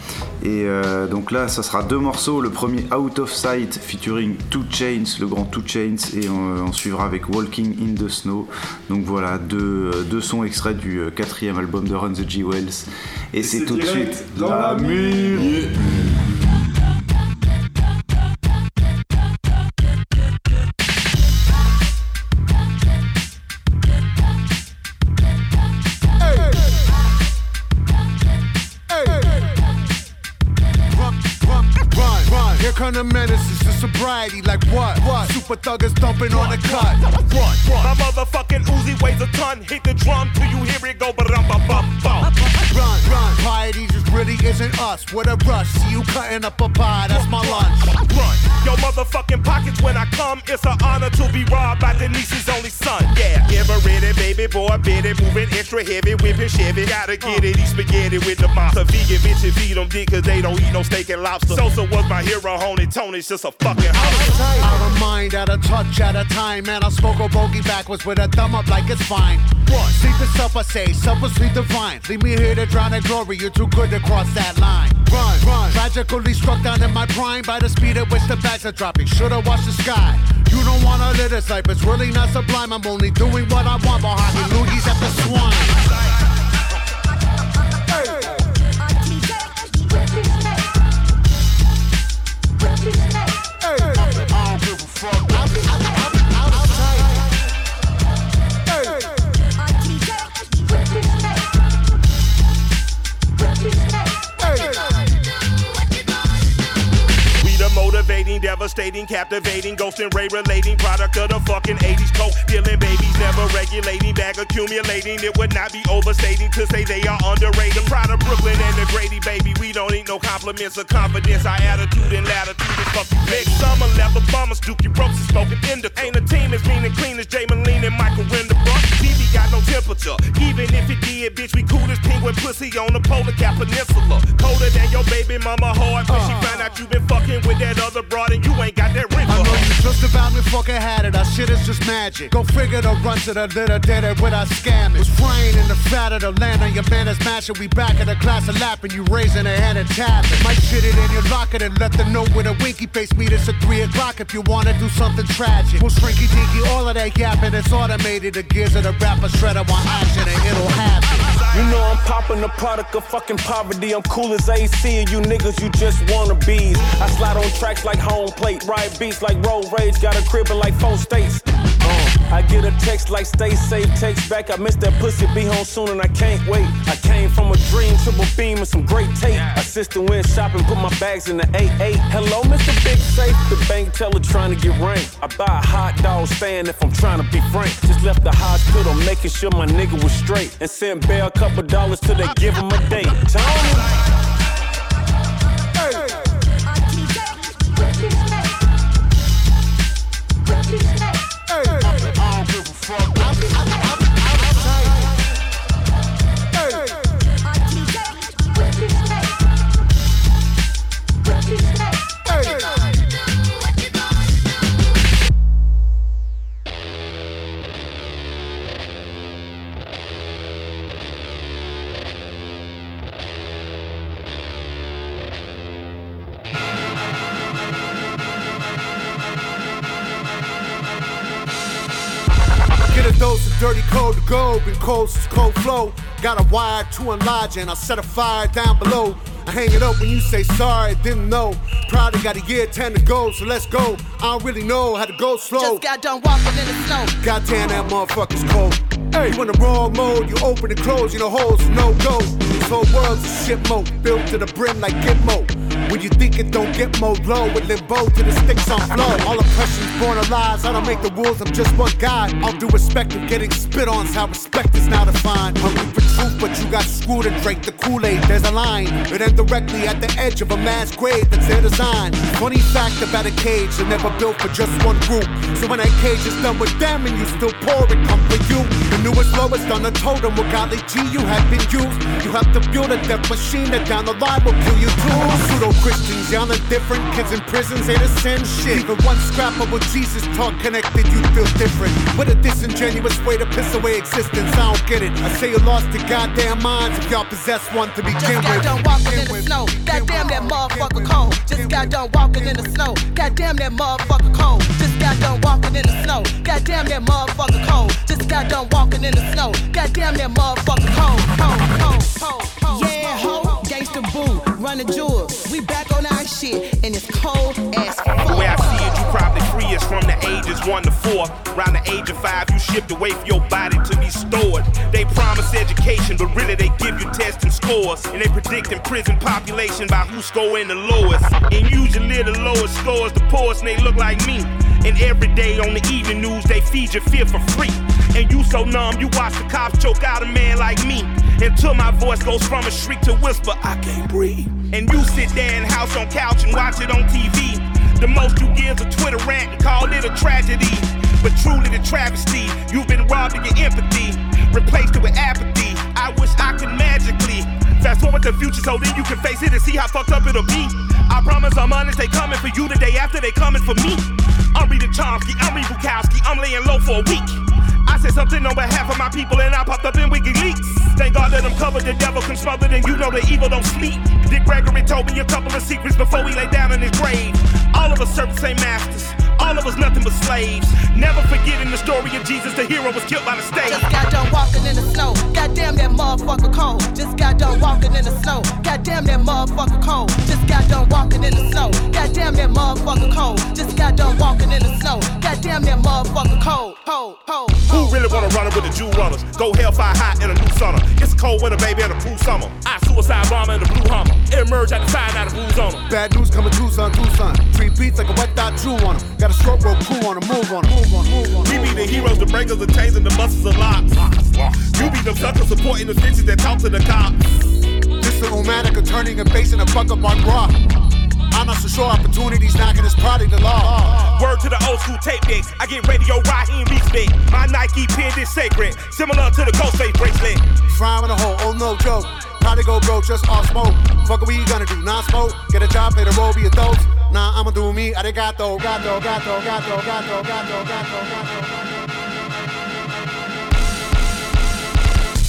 Et euh, donc là, ça sera deux morceaux. Le premier Out of Sight featuring Two Chains, le grand Two Chains, et on, on suivra avec Walking in the Snow. Donc voilà, deux, euh, deux sons extraits du euh, quatrième album de Run the G. Wells. Et, c'est c'est tout de suite dans la. Run, thuggers dumping on the cut. Run, run. My motherfucking Uzi weighs a ton. Hit the drum till you hear it go bum bum bum. Run, run. Piety just really isn't us. What a rush. See you cutting up a pie. That's my lunch. Run. Yo motherfucking pockets when I come. It's an honor to be robbed by Denise's only Yeah, ever ready, baby boy, bitty, moving extra heavy, whipping Chevy. Gotta get it, eat spaghetti with the monster. Vegan bitches feed them dick cause they don't eat no steak and lobster. Sosa was my hero, Honey Tony's just a fucking host. Out of mind, out of touch, at a time. Man, I smoke a bogey backwards with a thumb up like it's fine. What? Sleep is supper, say, supper, sleep divine. Leave me here to drown in glory, you're too good to cross that line. Run, run. Tragically struck down in my prime by the speed at which the bags are dropping. Should've watched the sky. You don't wanna live this life, it's really not sublime. I'm only doing what I want behind the loogies at the swine. Devastating, captivating, ghost and ray relating, product of the fucking 80s coke. Dealing babies, never regulating, bag accumulating. It would not be overstating to say they are underrated. Proud of Brooklyn and the Grady, baby. We don't need no compliments or confidence. Our attitude and latitude is fuck you. Next summer, leather bombers, Dookie ropes is spoken in the Ain't a team as mean and clean as Jay Moline and Michael Renderbrook. TV got no temperature. Even if it did, bitch, we cool as penguin pussy on the polar cap peninsula. Colder than your baby mama hard when she uh. find out you been fucking with that other broad and you ain't got that ring I know you just about me fucking had it. Our shit is just magic. Go figure the run to the litter, did it with our scamming. Was frying in the fat of the land on your man is mashing. We back in the class of lapping. You raising a hand and tapping. Might shit it in your locker and let them know with a winky face. Meet us at 3 o'clock if you wanna do something tragic. We'll shrinky dinky, all of that yapping. It's automated. Gears of the rapper shredder want action and it'll happen. You know I'm popping the product of fucking poverty. I'm cool as AC, and you niggas, you just wanna bees. I slide on tracks like home plate, ride beats like road rage, got a crib in like four states. Uh, I get a text like stay safe, text back. I miss that pussy, be home soon and I can't wait. I came from a dream, triple beam and some great tape. Assistant went shopping, put my bags in the 8-8. Hello, Mr. Big Safe, the bank teller trying to get ranked. I buy a hot dog stand if I'm trying to be frank. Just left the hospital, making sure my nigga was straight. And sent Bear a couple dollars till they give him a date. Tony. Go, been cold since cold flow. Got a wire to enlarge and I set a fire down below. I hang it up when you say sorry, didn't know. Probably got a year, ten to go, so let's go. I don't really know how to go slow. Just got done walking in the snow. Goddamn, that motherfucker's cold. Hey, in the wrong mode, you open and close, you know holes, no go. This whole world's a shit mode, built to the brim like Gitmo. When you think it don't get more low, with limbo to the sticks on flow. All oppression's born of lies, I don't make the rules, I'm just one guy. All due respect of getting spit on, how respect is now defined. Hungry for truth, but you got screwed and drank the Kool-Aid. There's a line, it ends directly at the edge of a mass grave that's their design. Funny fact about a cage, they're never built for just one group. So when that cage is done with them and you still pour it, come for you. The newest, lowest on the totem, with golly G you have been used. You have to build a death machine that down the line will kill you too. Pseudo Christians, y'all are different. Kids in prisons ain't the same shit. Even one scrap of what Jesus taught connected, you feel different. With a disingenuous way to piss away existence, I don't get it. I say you lost your goddamn minds if y'all possess one to begin Just got with. done walking in the snow. Goddamn that motherfucker cold. Just got done walking in the snow. Goddamn that motherfucker cold. Just got done walking in the snow. Goddamn that motherfucker cold. Just got done walking in the snow. Goddamn that motherfucker cold. Cold, cold, cold, cold. Yeah, run the jewel. We back on our shit, and it's cold as fuck. The way I see it, you probably free is from the ages one to four. Around the age of five, you shipped away for your body to be stored. They promise education, but really they give you testing scores. And they predicting prison population by who scoring the lowest. And usually the lowest scores the poorest, and they look like me. And every day on the evening news, they feed your fear for free. And you so numb, you watch the cops choke out a man like me. Until my voice goes from a shriek to whisper, I can't breathe. And you sit there in house on couch and watch it on TV. The most you give a Twitter rant and call it a tragedy. But truly the travesty, you've been robbed of your empathy, replaced it with apathy. I wish I could magically fast forward the future so then you can face it and see how fucked up it'll be. I promise I'm honest, they coming for you the day after they coming for me. I'm reading Chomsky, I'm reading Bukowski, I'm laying low for a week. Said something on behalf of my people and I popped up in WikiLeaks. Thank God that I'm covered, the devil can smother, and you know the evil don't sleep. Dick Gregory told me a couple of secrets before he lay down in his grave. All of us serve the same masters. All of us nothing but slaves. Never forgetting the story of Jesus, the hero was killed by the state. Just got done walking in the snow. Goddamn that motherfucker cold. Just got done walking in the snow. Goddamn that motherfucker cold. Just got done walking in the snow. Goddamn that motherfucker cold. Just got done walking in the snow. Goddamn that motherfucker cold. Cold, cold. Who really wanna run it with the Jew runners? Go hellfire hot in a new summer. It's a cold winter, baby, and a cool summer. I suicide bomber in the blue hummer. Emerge at the side, out of blues on 'em. Bad news coming Tucson, Tucson. Three beats like a wet dot Jew on 'em. Got a roll crew on 'em, move on move on 'em, move on 'em. We be the heroes, the breakers, the chains, and the busters of locks. You be the suckers supporting the bitches that talk to the cops. This the romantic of turning and facing a fuck up on rock. I'm not so sure opportunities knocking this product the law. Word to the old school tape decks. I get radio Raheem respect. My Nike pin is sacred, similar to the Ghostface bracelet. Frying in a hole, oh no joke. Probably go bro, just all smoke. Fuck what we gonna do, non smoke. Get a job, play the role, be a dose. Nah, I'ma do me, arigato, gato, gato, gato, gato, gato, gato, gato.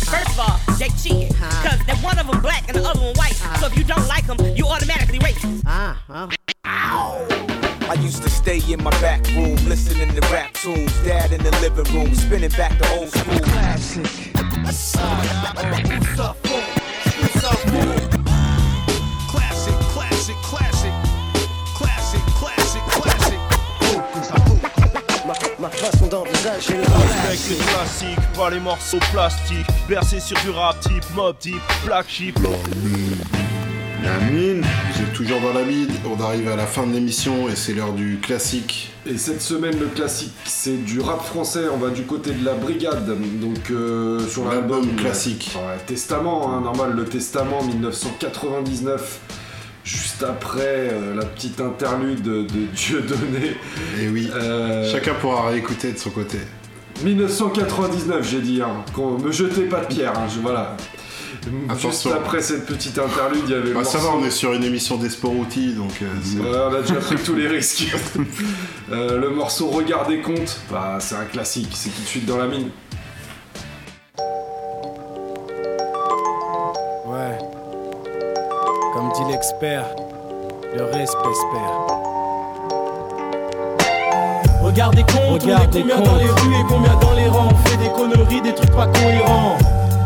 First of all, they cheating. Cause they're one of them black and the other one white. So if you don't like them, you automatically racist. Ah, ah. I used to stay in my back room, listening to rap tunes. Dad in the living room, spinning back the old school. Classic. Classic, Ma, façon Respecte les classiques, pas les morceaux plastiques. Bercé sur du rap type, mob type, black sheep. La mine. Vous êtes toujours dans la mine. On arrive à la fin de l'émission et c'est l'heure du classique. Et cette semaine, le classique, c'est du rap français. On va du côté de la brigade. Donc, euh, sur l'album L'album classique. Ouais, Testament, hein, normal, le Testament 1999. Juste après euh, la petite interlude de, de Dieudonné. Et oui. Euh, Chacun pourra réécouter de son côté. 1999, j'ai dit. Hein, qu'on me jetez pas de pierre. hein, je- voilà. Juste après cette petite interlude, il y avait le Bah, ça va, on est sur une émission d'Esporouti, donc. euh, on a déjà pris tous les risques. Euh, le morceau Regardez compte, bah, c'est un classique, c'est tout de suite dans la mine. Le respect espère. Regardez compte, on est Regardez combien dans les rues et combien dans les rangs On fait des conneries, des trucs pas cohérents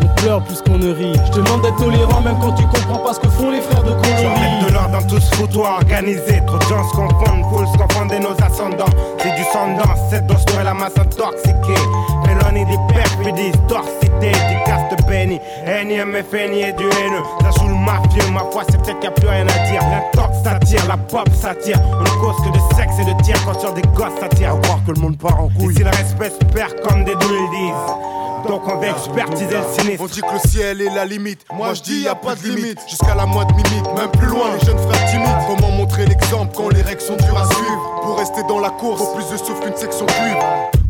On pleure plus qu'on ne rit. Je demande d'être tolérant même quand tu comprends pas ce que font les frères de Mettre coloris de l'ordre dans tout ce foutoir organisé. Trop de gens se confondent, foules se confondent et nos ascendants. C'est du sang dans cette dose nourrit la masse intoxiquée. Mélanie des perfidies, torcité, des castes bénis. Énième FNI et du haineux. Ça joue le mafieux, ma foi, c'est peut-être qu'il n'y a plus rien à dire. L'intox s'attire, la pop s'attire. On ne cause que de sexe et de tir quand sur des gosses s'attire. À croire que le monde part en couille. Ici, le respect se perd comme des douilles disent. Donc on va expertiser le sinistre. On dit que le ciel est la limite. Moi je dis y a pas de limite. Jusqu'à la moindre mimique, même plus loin, les jeunes frères timides. Comment montrer l'exemple quand les règles sont dures à suivre? Pour rester dans la course, faut plus de souffle qu'une section cuivre.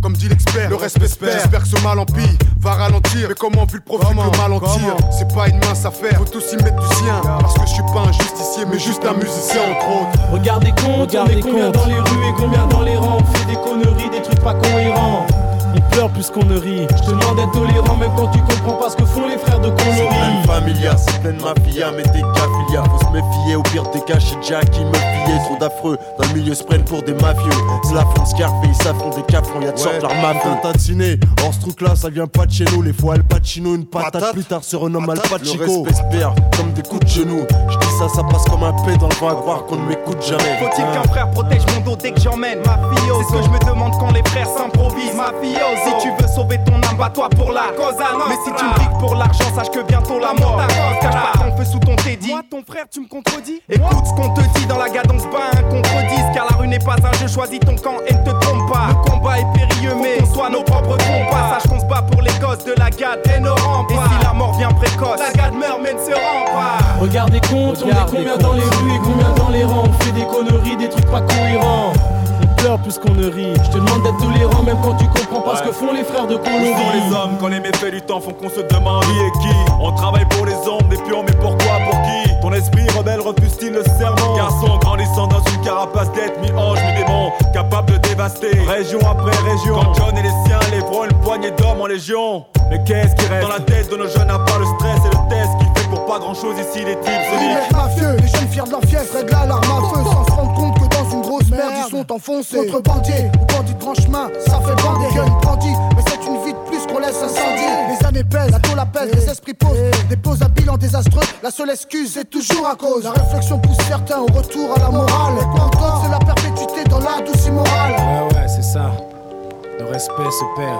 Comme dit l'expert, le respect espère. J'espère que ce mal empire va ralentir. Mais comment vu le profit que le mal en tire C'est pas une mince affaire, faut tous y mettre du sien. Parce que je suis pas un justicier, mais juste un musicien entre autres. Regardez compte, Regardez combien compte. dans les rues et combien dans les rangs On fait des conneries, des trucs pas cohérents On pleure plus qu'on ne rit. Je te demande d'être tolérant même quand tu comprends pas ce que font les frères de C'est coloris pleine familia, c'est pleine mafia, mais des gaffilia. Faut se méfier, au pire des cas chez Jack qui me fiait. Trop d'affreux, dans le milieu se prennent pour des mafieux. C'est la France Scarface, ça font des cafrons, y'a de sortes leur mafieux. Or ce truc là, ça vient pas de chez nous. Les fois Al Pacino, une patate, plus tard se renomme Al Pachico. Le respect se perd comme des coups de genoux. Je dis ça, ça passe comme un paix dans le vent à croire qu'on ne m'écoute jamais. Faut-il qu'un frère protège mon dos dès que j'emmène ma fille C'est ce que je me demande quand les frères s'improvisent Ma fille Si tu veux sauver ton âme, bats-toi pour la cause Mais si tu me piques pour l'argent, sache que bientôt la mort t'accose Cache pas ton feu sous ton teddy. Moi, ton frère, tu me contredis. Écoute ce qu'on te dit dans la cadence, pas un contre-dise Car la rue n'est pas un jeu, choisis ton camp et ne te trompe pas. Le combat est périlleux, mais on soit nos propres compas. Sache qu'on se bat pour les gosses de la gade et ne rend pas Et si la mort vient précoce, la gade meurt mais ne se rend pas. Regardez compte, on est combien dans les rues et combien dans les rangs. On fait des conneries, des trucs pas cohérents pleure plus qu'on ne rit. Je te demande d'être tolérant même quand tu comprends pas ce que font les frères de Où sont coloris les hommes quand les méfaits du temps font qu'on se demande qui est qui. On travaille pour les ombres et puis on met pourquoi pour qui? Ton esprit rebelle refuse-t-il le serment? Garçon grandissant dans une carapace d'être mi-ange mi-démon Capable de dévaster. Région après région. Quand John et les siens lèveront une poignée d'hommes en légion. Mais qu'est-ce qui reste? Dans la tête de nos jeunes à part le stress et le test Qui fait pour pas grand chose ici les types se Les mafieux, les jeunes fiers de leur fièvre et de la larme à feu sans se rendre compte sont enfoncés. Contrebandiers ou bandits de grand chemin, ça fait bander. Gun bandit, mais c'est une vie de plus qu'on laisse incendier. Les années pèsent, la tôle appelle, les esprits posent. Dépose un bilan désastreux, la seule excuse est toujours à cause. La réflexion pousse certains au retour à la morale. Et pour d'autres, c'est la perpétuité dans la douce immorale. Ouais, ouais, c'est ça. Le respect se perd.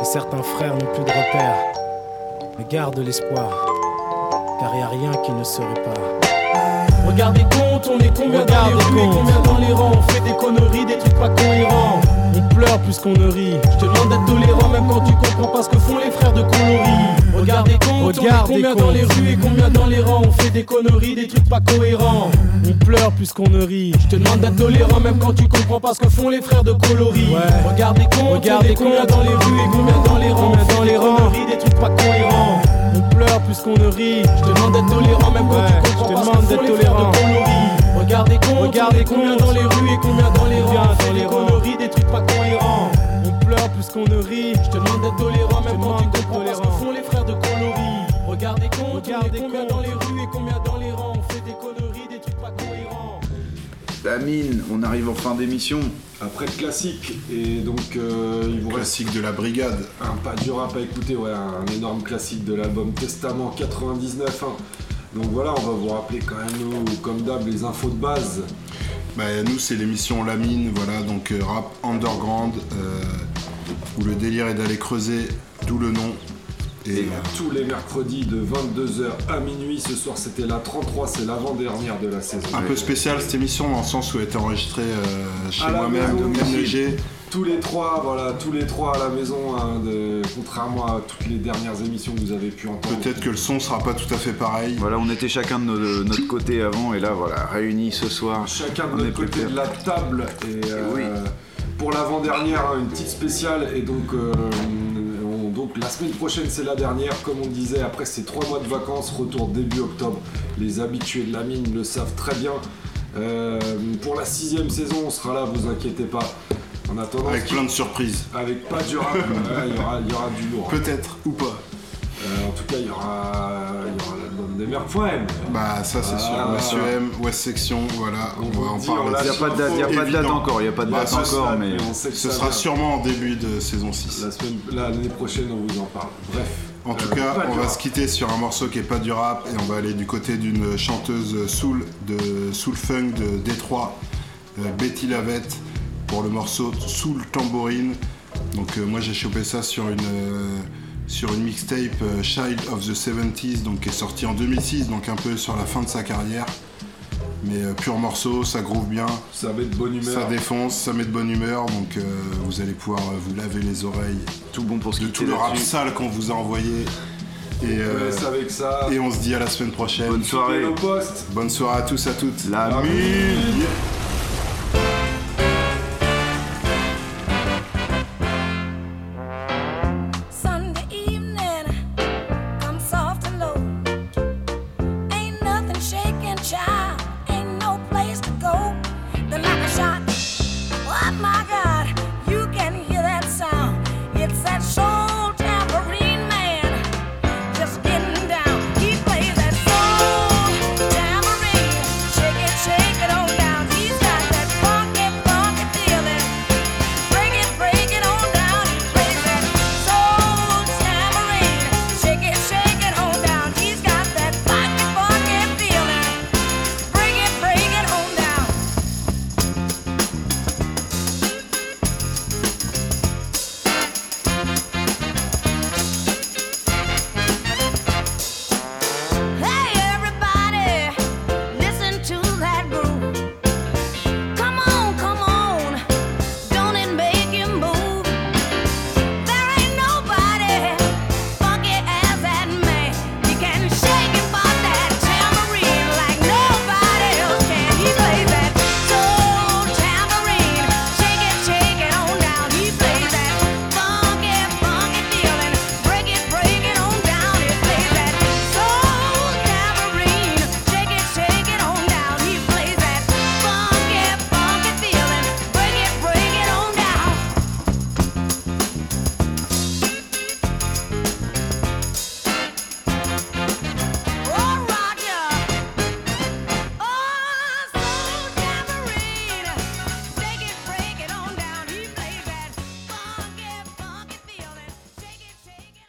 Et certains frères n'ont plus de repères. Mais garde l'espoir. Car y a rien qui ne se répare. Regardez compte, on est combien dans les Regardez rues et combien dans les rangs On fait des conneries, des trucs pas cohérents pleure plus qu'on ne rit. Je te demande d'être tolérant même quand tu comprends pas ce que font les frères de coloris on est Regardez combien dans les rues et combien dans les rangs. On fait des conneries, des trucs pas cohérents. On pleure plus qu'on ne rit. Je te demande d'être tolérant même quand tu comprends pas ce que font les frères de coloris Ouais. On est combien dans les rues et combien dans les rangs. On fait dans des les conneries, des trucs pas cohérents. On pleure plus qu'on ne rit. Je te demande d'être tolérant même quand Ouais, tu comprends pas ce que font les frères de coloris Regardez compte, Regardez on est combien dans les rues et combien dans les rangs. Dans fait les conneries, des trucs pas cohérents On pleure plus qu'on ne rit. Je te demande d'être tolérant même quand tu demande d'être comprends pas ce que tolérant. font les frères de coloris Regardez compte, Regardez on est combien compte. dans les rues et combien dans les rangs On fait des conneries, des trucs pas cohérents La mine, on arrive en fin d'émission. Après le classique, et donc euh, il vous reste Classique de la brigade. un pas du rap à écouter, ouais, un énorme classique de l'album Testament 99. hein. Donc voilà, on va vous rappeler quand même, nous, comme d'hab, les infos de base. Bah, nous, c'est l'émission La Mine, voilà, donc euh, rap underground. euh, où le délire est d'aller creuser, d'où le nom. Et tous les mercredis de 22h à minuit, ce soir c'était la 33, c'est l'avant-dernière de la saison. Un peu spécial cette émission dans le sens où elle était enregistrée euh, chez moi-même, de. MNG. Tous les trois, voilà, tous les trois à la maison, hein, de- contrairement à toutes les dernières émissions que vous avez pu entendre. Peut-être que le son sera pas tout à fait pareil. Voilà, on était chacun de, nos- de notre côté avant, et là, voilà, réunis ce soir. Chacun de notre côté de la table. Et euh, pour l'avant-dernière, hein, une petite spéciale. Et donc, euh, on- donc la semaine prochaine, c'est la dernière. Comme on disait, après ces trois mois de vacances, retour début octobre. Les habitués de la mine le savent très bien. Euh, pour la sixième saison, on sera là, vous inquiétez pas. En attendant, Avec plein de surprises. Avec pas du rap, ouais, il y, aura, il y aura du lourd. Peut-être ou pas. Euh, en tout cas, il y aura, il y aura l'album des poèmes. Bah ça c'est sûr, Ah, Monsieur M, West Section, voilà, on, va en dit, parler. Il y a pas de date- y a pas de date Évident. encore, il y a pas de Bah, date encore, sera- mais- on sait que ce ça sera vient. sûrement en début de saison 6. La semaine, l'année prochaine, on vous en parle. Bref. En tout Euh, cas, on va rap. se quitter sur un morceau qui est pas du rap et on va aller du côté d'une chanteuse soul de soul funk de Détroit, euh, Betty Lavette, pour le morceau Soul Tambourine. Donc euh, moi j'ai chopé ça sur une euh, sur une mixtape euh, Child of the 70s, donc qui est sortie en 2006, donc un peu sur la fin de sa carrière. Mais euh, pur morceau, ça groove bien. Ça met de bonne humeur. Ça défonce, ça met de bonne humeur, donc euh, vous allez pouvoir vous laver les oreilles. Tout bon pour se De tout le rap sale qu'on vous a envoyé. Et, euh, laisse avec ça. et on se dit à la semaine prochaine. Bonne soirée. Bonne soirée à tous, à toutes. La mine.